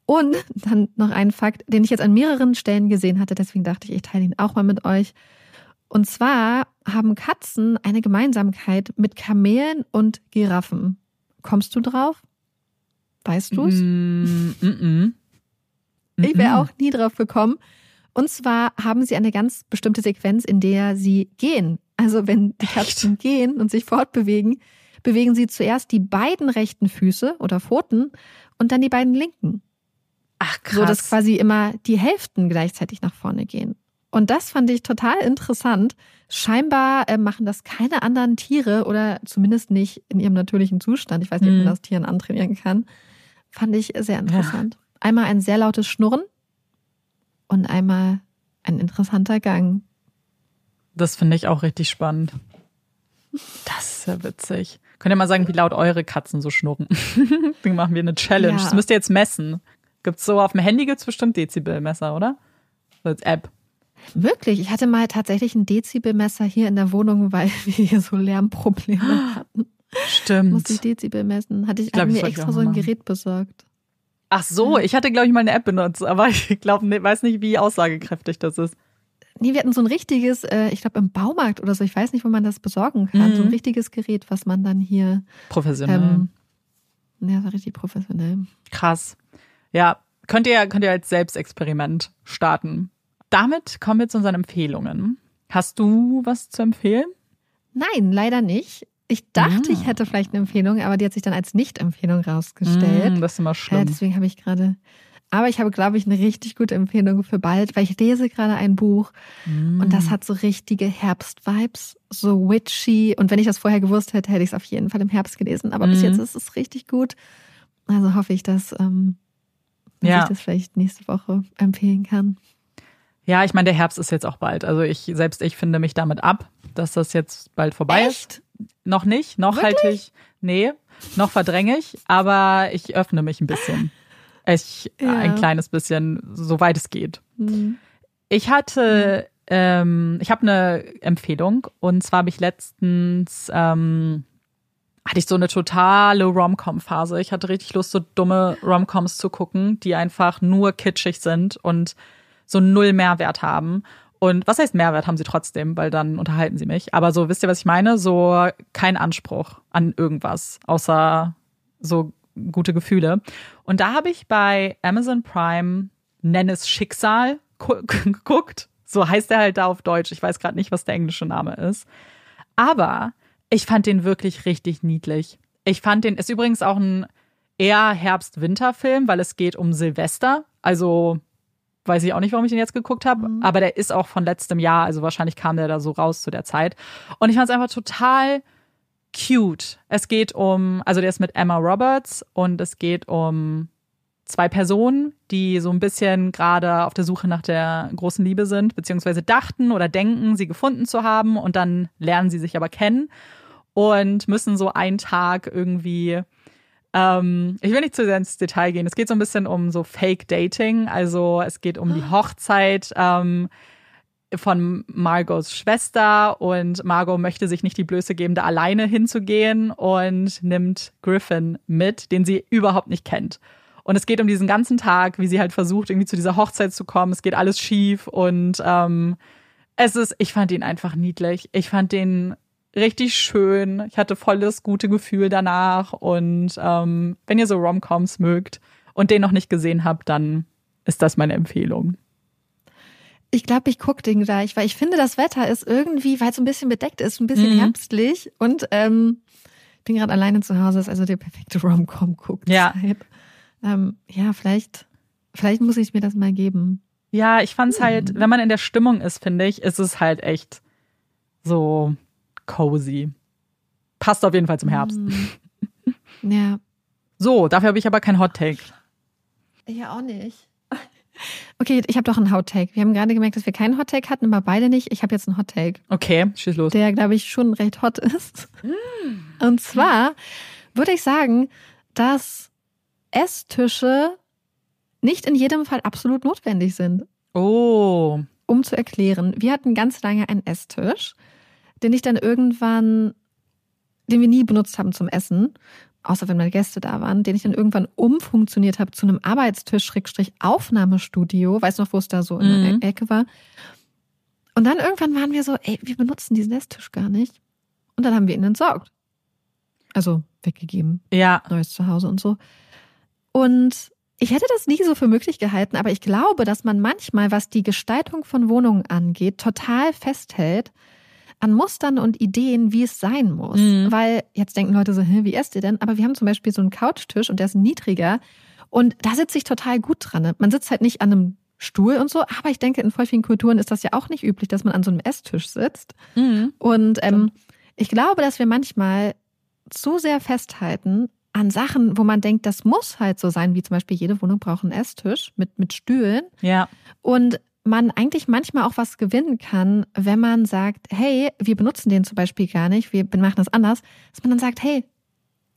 Und (laughs) dann noch ein Fakt, den ich jetzt an mehreren Stellen gesehen hatte, deswegen dachte ich, ich teile ihn auch mal mit euch. Und zwar haben Katzen eine Gemeinsamkeit mit Kamelen und Giraffen. Kommst du drauf? Weißt du's? Mm, mm, mm. Ich Mm, wäre mm. auch nie drauf gekommen. Und zwar haben sie eine ganz bestimmte Sequenz, in der sie gehen. Also wenn die Katzen gehen und sich fortbewegen, bewegen sie zuerst die beiden rechten Füße oder Pfoten und dann die beiden linken. Ach krass. So dass quasi immer die Hälften gleichzeitig nach vorne gehen. Und das fand ich total interessant. Scheinbar äh, machen das keine anderen Tiere oder zumindest nicht in ihrem natürlichen Zustand. Ich weiß nicht, ob man Mhm. das Tieren antrainieren kann. Fand ich sehr interessant. Einmal ein sehr lautes Schnurren und einmal ein interessanter Gang. Das finde ich auch richtig spannend. Das ist ja witzig. Könnt ihr mal sagen, wie laut eure Katzen so schnurren? (laughs) Dann machen wir eine Challenge. Ja. Das müsst ihr jetzt messen. Gibt's so auf dem Handy gibt's bestimmt Dezibelmesser, oder? So als App. Wirklich, ich hatte mal tatsächlich ein Dezibelmesser hier in der Wohnung, weil (laughs) wir hier so Lärmprobleme hatten. Stimmt. Musste ich Dezibel messen. Hatte ich, glaub, hatten das mir ich extra so ein machen. Gerät besorgt. Ach so, ich hatte, glaube ich, mal eine App benutzt, aber (laughs) ich glaube, ne, weiß nicht, wie aussagekräftig das ist. Nee, wir hatten so ein richtiges, äh, ich glaube im Baumarkt oder so, ich weiß nicht, wo man das besorgen kann. Mhm. So ein richtiges Gerät, was man dann hier, Professionell. ähm, ja, so richtig professionell. Krass. Ja, könnt ihr, könnt ihr als Selbstexperiment starten. Damit kommen wir zu unseren Empfehlungen. Hast du was zu empfehlen? Nein, leider nicht. Ich dachte, Ah. ich hätte vielleicht eine Empfehlung, aber die hat sich dann als Nicht-Empfehlung rausgestellt. Mm, das ist immer Ja, schlimm. deswegen habe ich gerade. Aber ich habe, glaube ich, eine richtig gute Empfehlung für bald, weil ich lese gerade ein Buch und Mm. das hat so richtige Herbst-Vibes, so witchy. Und wenn ich das vorher gewusst hätte, hätte ich es auf jeden Fall im Herbst gelesen. Aber bis Mhm. jetzt ist es richtig gut. Also hoffe ich, dass, ähm, dass Ja. ich das vielleicht nächste Woche empfehlen kann. Ja, ich meine, der Herbst ist jetzt auch bald. Also ich, selbst ich finde mich damit ab, dass das jetzt bald vorbei ist. Noch nicht, noch halte ich, nee, noch verdränge ich, aber ich öffne mich ein bisschen. Ich, Ja. ein kleines bisschen, soweit es geht. Mhm. Ich hatte, ähm, ich habe eine Empfehlung und zwar habe ich letztens, ähm, hatte ich so eine totale Rom-Com-Phase. Ich hatte richtig Lust, so dumme Rom-Coms zu gucken, die einfach nur kitschig sind und so null Mehrwert haben. Und was heißt Mehrwert haben sie trotzdem, weil dann unterhalten sie mich. Aber so, wisst ihr, was ich meine? So kein Anspruch an irgendwas, außer so gute Gefühle. Und da habe ich bei Amazon Prime Nenn es Schicksal gu- (laughs) geguckt. So heißt er halt da auf Deutsch. Ich weiß gerade nicht, was der englische Name ist. Aber ich fand den wirklich richtig niedlich. Ich fand den, ist übrigens auch ein eher Herbst-Winter-Film, weil es geht um Silvester. Also weiß ich auch nicht, warum ich den jetzt geguckt habe, aber der ist auch von letztem Jahr, also wahrscheinlich kam der da so raus zu der Zeit. Und ich fand es einfach total cute. Es geht um, also der ist mit Emma Roberts und es geht um zwei Personen, die so ein bisschen gerade auf der Suche nach der großen Liebe sind, beziehungsweise dachten oder denken, sie gefunden zu haben und dann lernen sie sich aber kennen und müssen so einen Tag irgendwie ähm, ich will nicht zu sehr ins Detail gehen. Es geht so ein bisschen um so Fake Dating. Also es geht um die Hochzeit ähm, von Margos Schwester und Margot möchte sich nicht die Blöße geben, da alleine hinzugehen und nimmt Griffin mit, den sie überhaupt nicht kennt. Und es geht um diesen ganzen Tag, wie sie halt versucht, irgendwie zu dieser Hochzeit zu kommen. Es geht alles schief und ähm, es ist, ich fand ihn einfach niedlich. Ich fand den richtig schön. Ich hatte voll das gute Gefühl danach. Und ähm, wenn ihr so Romcoms mögt und den noch nicht gesehen habt, dann ist das meine Empfehlung. Ich glaube, ich gucke den gleich, weil ich finde, das Wetter ist irgendwie, weil es so ein bisschen bedeckt ist, ein bisschen Mhm. herbstlich. Und ähm, ich bin gerade alleine zu Hause, ist also der perfekte Rom-Com-Guckzeit. Ja. Ähm, ja, vielleicht, vielleicht muss ich mir das mal geben. Ja, ich fand's halt, wenn man in der Stimmung ist, finde ich, ist es halt echt so cozy. Passt auf jeden Fall zum Herbst. (laughs) Ja. So, dafür habe ich aber kein Hot Take. Ja, auch nicht. (laughs) Okay, ich habe doch einen Hot Take. Wir haben gerade gemerkt, dass wir keinen Hot Take hatten, aber beide nicht. Ich habe jetzt einen Hot Take, Okay, schieß los. der, glaube ich, schon recht hot (laughs) ist. Und zwar würde ich sagen, dass Esstische nicht in jedem Fall absolut notwendig sind. Oh, Um zu erklären, wir hatten ganz lange einen Esstisch, den ich dann irgendwann, den wir nie benutzt haben zum Essen, außer wenn meine Gäste da waren, den ich dann irgendwann umfunktioniert habe zu einem Arbeitstisch, Schrägstrich Aufnahmestudio, weißt du noch, wo es da so in Mhm. der Ecke war. Und dann irgendwann waren wir so, ey, wir benutzen diesen Esstisch gar nicht. Und dann haben wir ihn entsorgt. Also weggegeben ja. neues Zuhause und so. Und ich hätte das nie so für möglich gehalten, aber ich glaube, dass man manchmal, was die Gestaltung von Wohnungen angeht, total festhält an Mustern und Ideen, wie es sein muss. Mhm. Weil jetzt denken Leute so, wie esst ihr denn? Aber wir haben zum Beispiel so einen Couchtisch und der ist niedriger und da sitze ich total gut dran. Man sitzt halt nicht an einem Stuhl und so, aber ich denke, in voll vielen Kulturen ist das ja auch nicht üblich, dass man an so einem Esstisch sitzt. Mhm. Und ähm, ich glaube, dass wir manchmal zu sehr festhalten an Sachen, wo man denkt, das muss halt so sein, wie zum Beispiel jede Wohnung braucht einen Esstisch mit, mit Stühlen. Ja. Und man eigentlich manchmal auch was gewinnen kann, wenn man sagt, hey, wir benutzen den zum Beispiel gar nicht, wir machen das anders, dass man dann sagt, hey,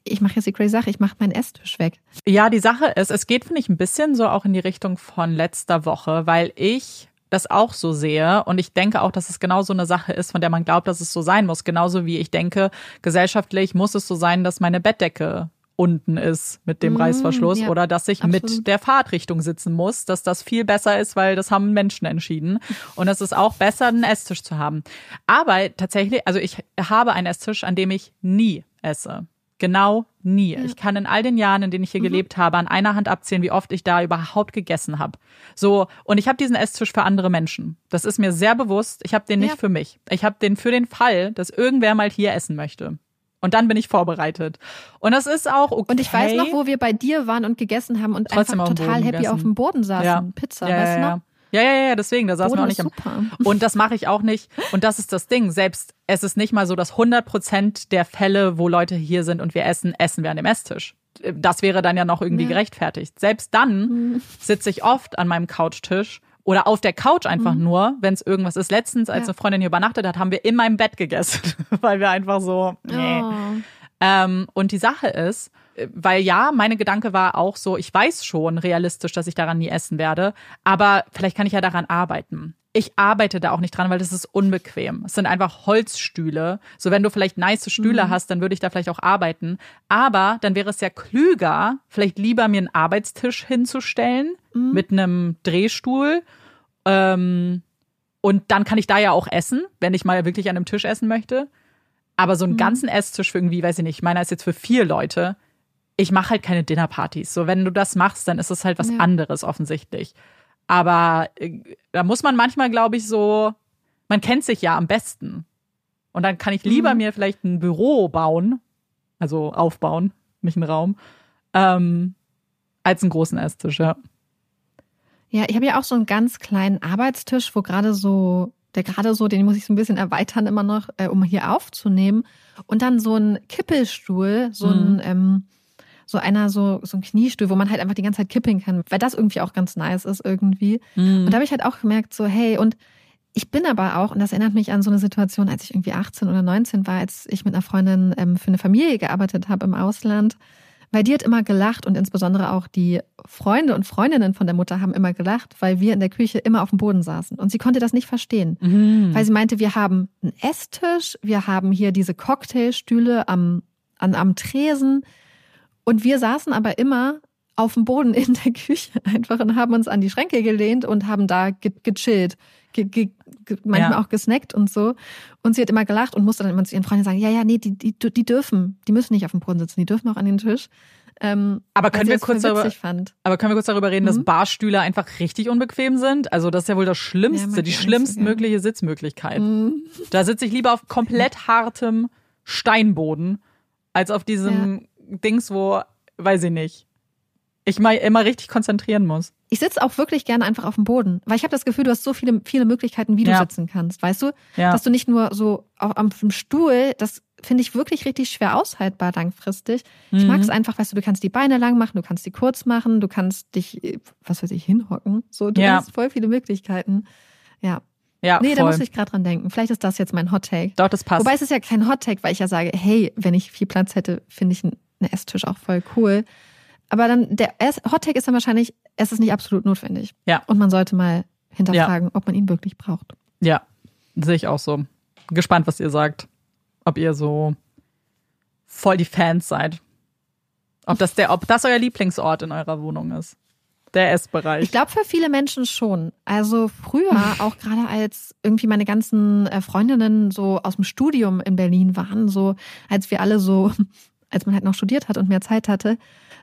ich mache jetzt die crazy Sache, ich mache meinen Esstisch weg. Ja, die Sache ist, es geht, finde ich, ein bisschen so auch in die Richtung von letzter Woche, weil ich das auch so sehe und ich denke auch, dass es genau so eine Sache ist, von der man glaubt, dass es so sein muss. Genauso wie ich denke, gesellschaftlich muss es so sein, dass meine Bettdecke unten ist mit dem Mm, Reißverschluss ja, oder dass ich absolut. mit der Fahrtrichtung sitzen muss, dass das viel besser ist, weil das haben Menschen entschieden. Und es ist auch besser, einen Esstisch zu haben. Aber tatsächlich, also ich habe einen Esstisch, an dem ich nie esse. Genau nie. Ich kann in all den Jahren, in denen ich hier Mhm. gelebt habe, an einer Hand abzählen, wie oft ich da überhaupt gegessen habe. So, und ich habe diesen Esstisch für andere Menschen. Das ist mir sehr bewusst. Ich habe den nicht Ja. für mich. Ich habe den für den Fall, dass irgendwer mal hier essen möchte. Und dann bin ich vorbereitet. Und das ist auch okay. Und ich weiß noch, wo wir bei dir waren und gegessen haben und Trotzdem einfach total happy gegessen. auf dem Boden saßen. ja. Pizza, ja, weißt du ja, noch? ja. Ja, ja, deswegen, da saßen wir auch nicht ist am. super. Und das mache ich auch nicht. Und das ist das Ding. Selbst es ist nicht mal so, dass 100 Prozent der Fälle, wo Leute hier sind und wir essen, essen wir an dem Esstisch. Das wäre dann ja noch irgendwie Ja. gerechtfertigt. Selbst dann Mhm. sitze ich oft an meinem Couchtisch oder auf der Couch einfach nur, wenn es irgendwas ist. Letztens, als Mhm. Ja. eine Freundin hier übernachtet hat, haben wir in meinem Bett gegessen, (laughs) weil wir einfach so, nee. Oh. Ähm, und die Sache ist, äh, weil ja, meine Gedanke war auch so, ich weiß schon realistisch, dass ich daran nie essen werde, aber vielleicht kann ich ja daran arbeiten. Ich arbeite da auch nicht dran, weil das ist unbequem. Es sind einfach Holzstühle. So, wenn du vielleicht nice Stühle hast, dann würde ich da vielleicht auch arbeiten. Aber dann wäre es ja klüger, vielleicht lieber mir einen Arbeitstisch hinzustellen mit einem Drehstuhl. Ähm, und dann kann ich da ja auch essen, wenn ich mal wirklich an einem Tisch essen möchte. Aber so einen ganzen Esstisch für irgendwie, weiß ich nicht, meiner ist jetzt für vier Leute. Ich mache halt keine Dinnerpartys. So, wenn du das machst, dann ist es halt was Ja. anderes offensichtlich. Aber äh, da muss man manchmal, glaube ich, so, man kennt sich ja am besten. Und dann kann ich lieber Mhm. mir vielleicht ein Büro bauen, also aufbauen, nicht einen Raum, ähm, als einen großen Esstisch, ja. Ja, ich habe ja auch so einen ganz kleinen Arbeitstisch, wo gerade so, der gerade so, den muss ich so ein bisschen erweitern immer noch, äh, um hier aufzunehmen. Und dann so ein Kippelstuhl, so ein, Mhm. ähm, so einer, so, so ein Kniestuhl, wo man halt einfach die ganze Zeit kippeln kann, weil das irgendwie auch ganz nice ist irgendwie. Mhm. Und da habe ich halt auch gemerkt, so, hey, und ich bin aber auch, und das erinnert mich an so eine Situation, als ich irgendwie 18 oder 19 war, als ich mit einer Freundin ähm, für eine Familie gearbeitet habe im Ausland. Weil die hat immer gelacht und insbesondere auch die Freunde und Freundinnen von der Mutter haben immer gelacht, weil wir in der Küche immer auf dem Boden saßen. Und sie konnte das nicht verstehen. Mhm. Weil sie meinte, wir haben einen Esstisch, wir haben hier diese Cocktailstühle am, an, am Tresen und wir saßen aber immer auf dem Boden in der Küche (laughs) einfach und haben uns an die Schränke gelehnt und haben da ge gechillt, ge ge ge manchmal Ja. auch gesnackt und so. Und sie hat immer gelacht und musste dann immer zu ihren Freunden sagen, ja, ja, nee, die, die, die dürfen, die müssen nicht auf dem Boden sitzen, die dürfen auch an den Tisch. Ähm, Aber können wir kurz darüber, fand. aber können wir kurz darüber reden, dass Mhm. Barstühle einfach richtig unbequem sind? Also das ist ja wohl das Ja, Schlimmste, mag die so schlimmstmögliche gern. Sitzmöglichkeit. Mhm. Da sitze ich lieber auf komplett (laughs) hartem Steinboden, als auf diesem Dings, wo, weiß ich nicht, ich mal immer richtig konzentrieren muss. Ich sitze auch wirklich gerne einfach auf dem Boden, weil ich habe das Gefühl, du hast so viele, viele Möglichkeiten, wie du Ja. sitzen kannst, weißt du? Ja. Dass du nicht nur so auf, am Stuhl, das finde ich wirklich richtig schwer aushaltbar langfristig. Ich Mhm. mag es einfach, weißt du, du kannst die Beine lang machen, du kannst die kurz machen, du kannst dich, was weiß ich, hinhocken. So, du Ja. hast voll viele Möglichkeiten. Ja. Ja, Nee, da voll. muss ich gerade dran denken. Vielleicht ist das jetzt mein Hot Take. Doch, das passt. Wobei es ist ja kein Hot Take, weil ich ja sage, hey, wenn ich viel Platz hätte, finde ich einen Esstisch auch voll cool. Aber dann, der Hot Take ist dann wahrscheinlich, es ist nicht absolut notwendig. Ja. Und man sollte mal hinterfragen, ob man ihn wirklich braucht. Ja, sehe ich auch so. Gespannt, was ihr sagt. Ob ihr so voll die Fans seid. Ob das der, ob das euer Lieblingsort in eurer Wohnung ist. Der Essbereich. Ich glaube für viele Menschen schon. Also früher, (laughs) auch gerade als irgendwie meine ganzen äh, Freundinnen so aus dem Studium in Berlin waren, so als wir alle so, (laughs) als man halt noch studiert hat und mehr Zeit hatte,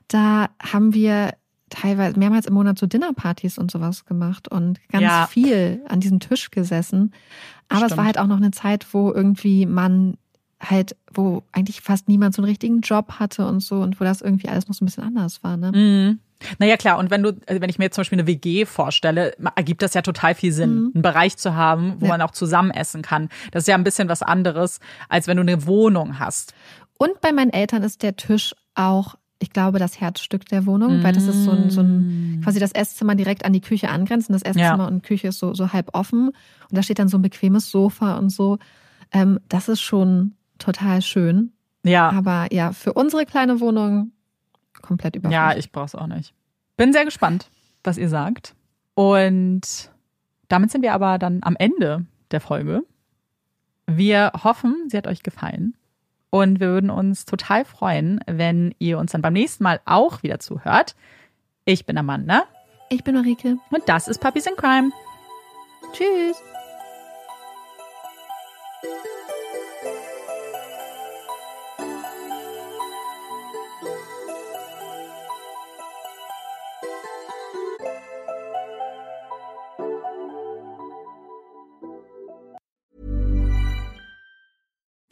da haben wir teilweise mehrmals im Monat so Dinnerpartys und sowas gemacht und ganz Ja. viel an diesem Tisch gesessen. Aber es Stimmt. war halt auch noch eine Zeit, wo irgendwie man halt, wo eigentlich fast niemand so einen richtigen Job hatte und so und wo das irgendwie alles noch so ein bisschen anders war, ne? Mhm. Naja, klar, und wenn du, also wenn ich mir jetzt zum Beispiel eine WG vorstelle, ergibt das ja total viel Sinn, einen Bereich zu haben, wo Ja. man auch zusammen essen kann. Das ist ja ein bisschen was anderes, als wenn du eine Wohnung hast. Und bei meinen Eltern ist der Tisch auch, ich glaube, das Herzstück der Wohnung, weil das ist so ein, so ein quasi das Esszimmer direkt an die Küche angrenzt. Und das Esszimmer Ja. und Küche ist so, so halb offen. Und da steht dann so ein bequemes Sofa und so. Ähm, das ist schon total schön. Ja, Aber ja, für unsere kleine Wohnung komplett ja, überflüssig. ich brauch's auch nicht. Bin sehr gespannt, was ihr sagt. Und damit sind wir aber dann am Ende der Folge. Wir hoffen, sie hat euch gefallen. Und wir würden uns total freuen, wenn ihr uns dann beim nächsten Mal auch wieder zuhört. Ich bin Amanda ich bin Marike. und das ist Puppies in Crime. Tschüss.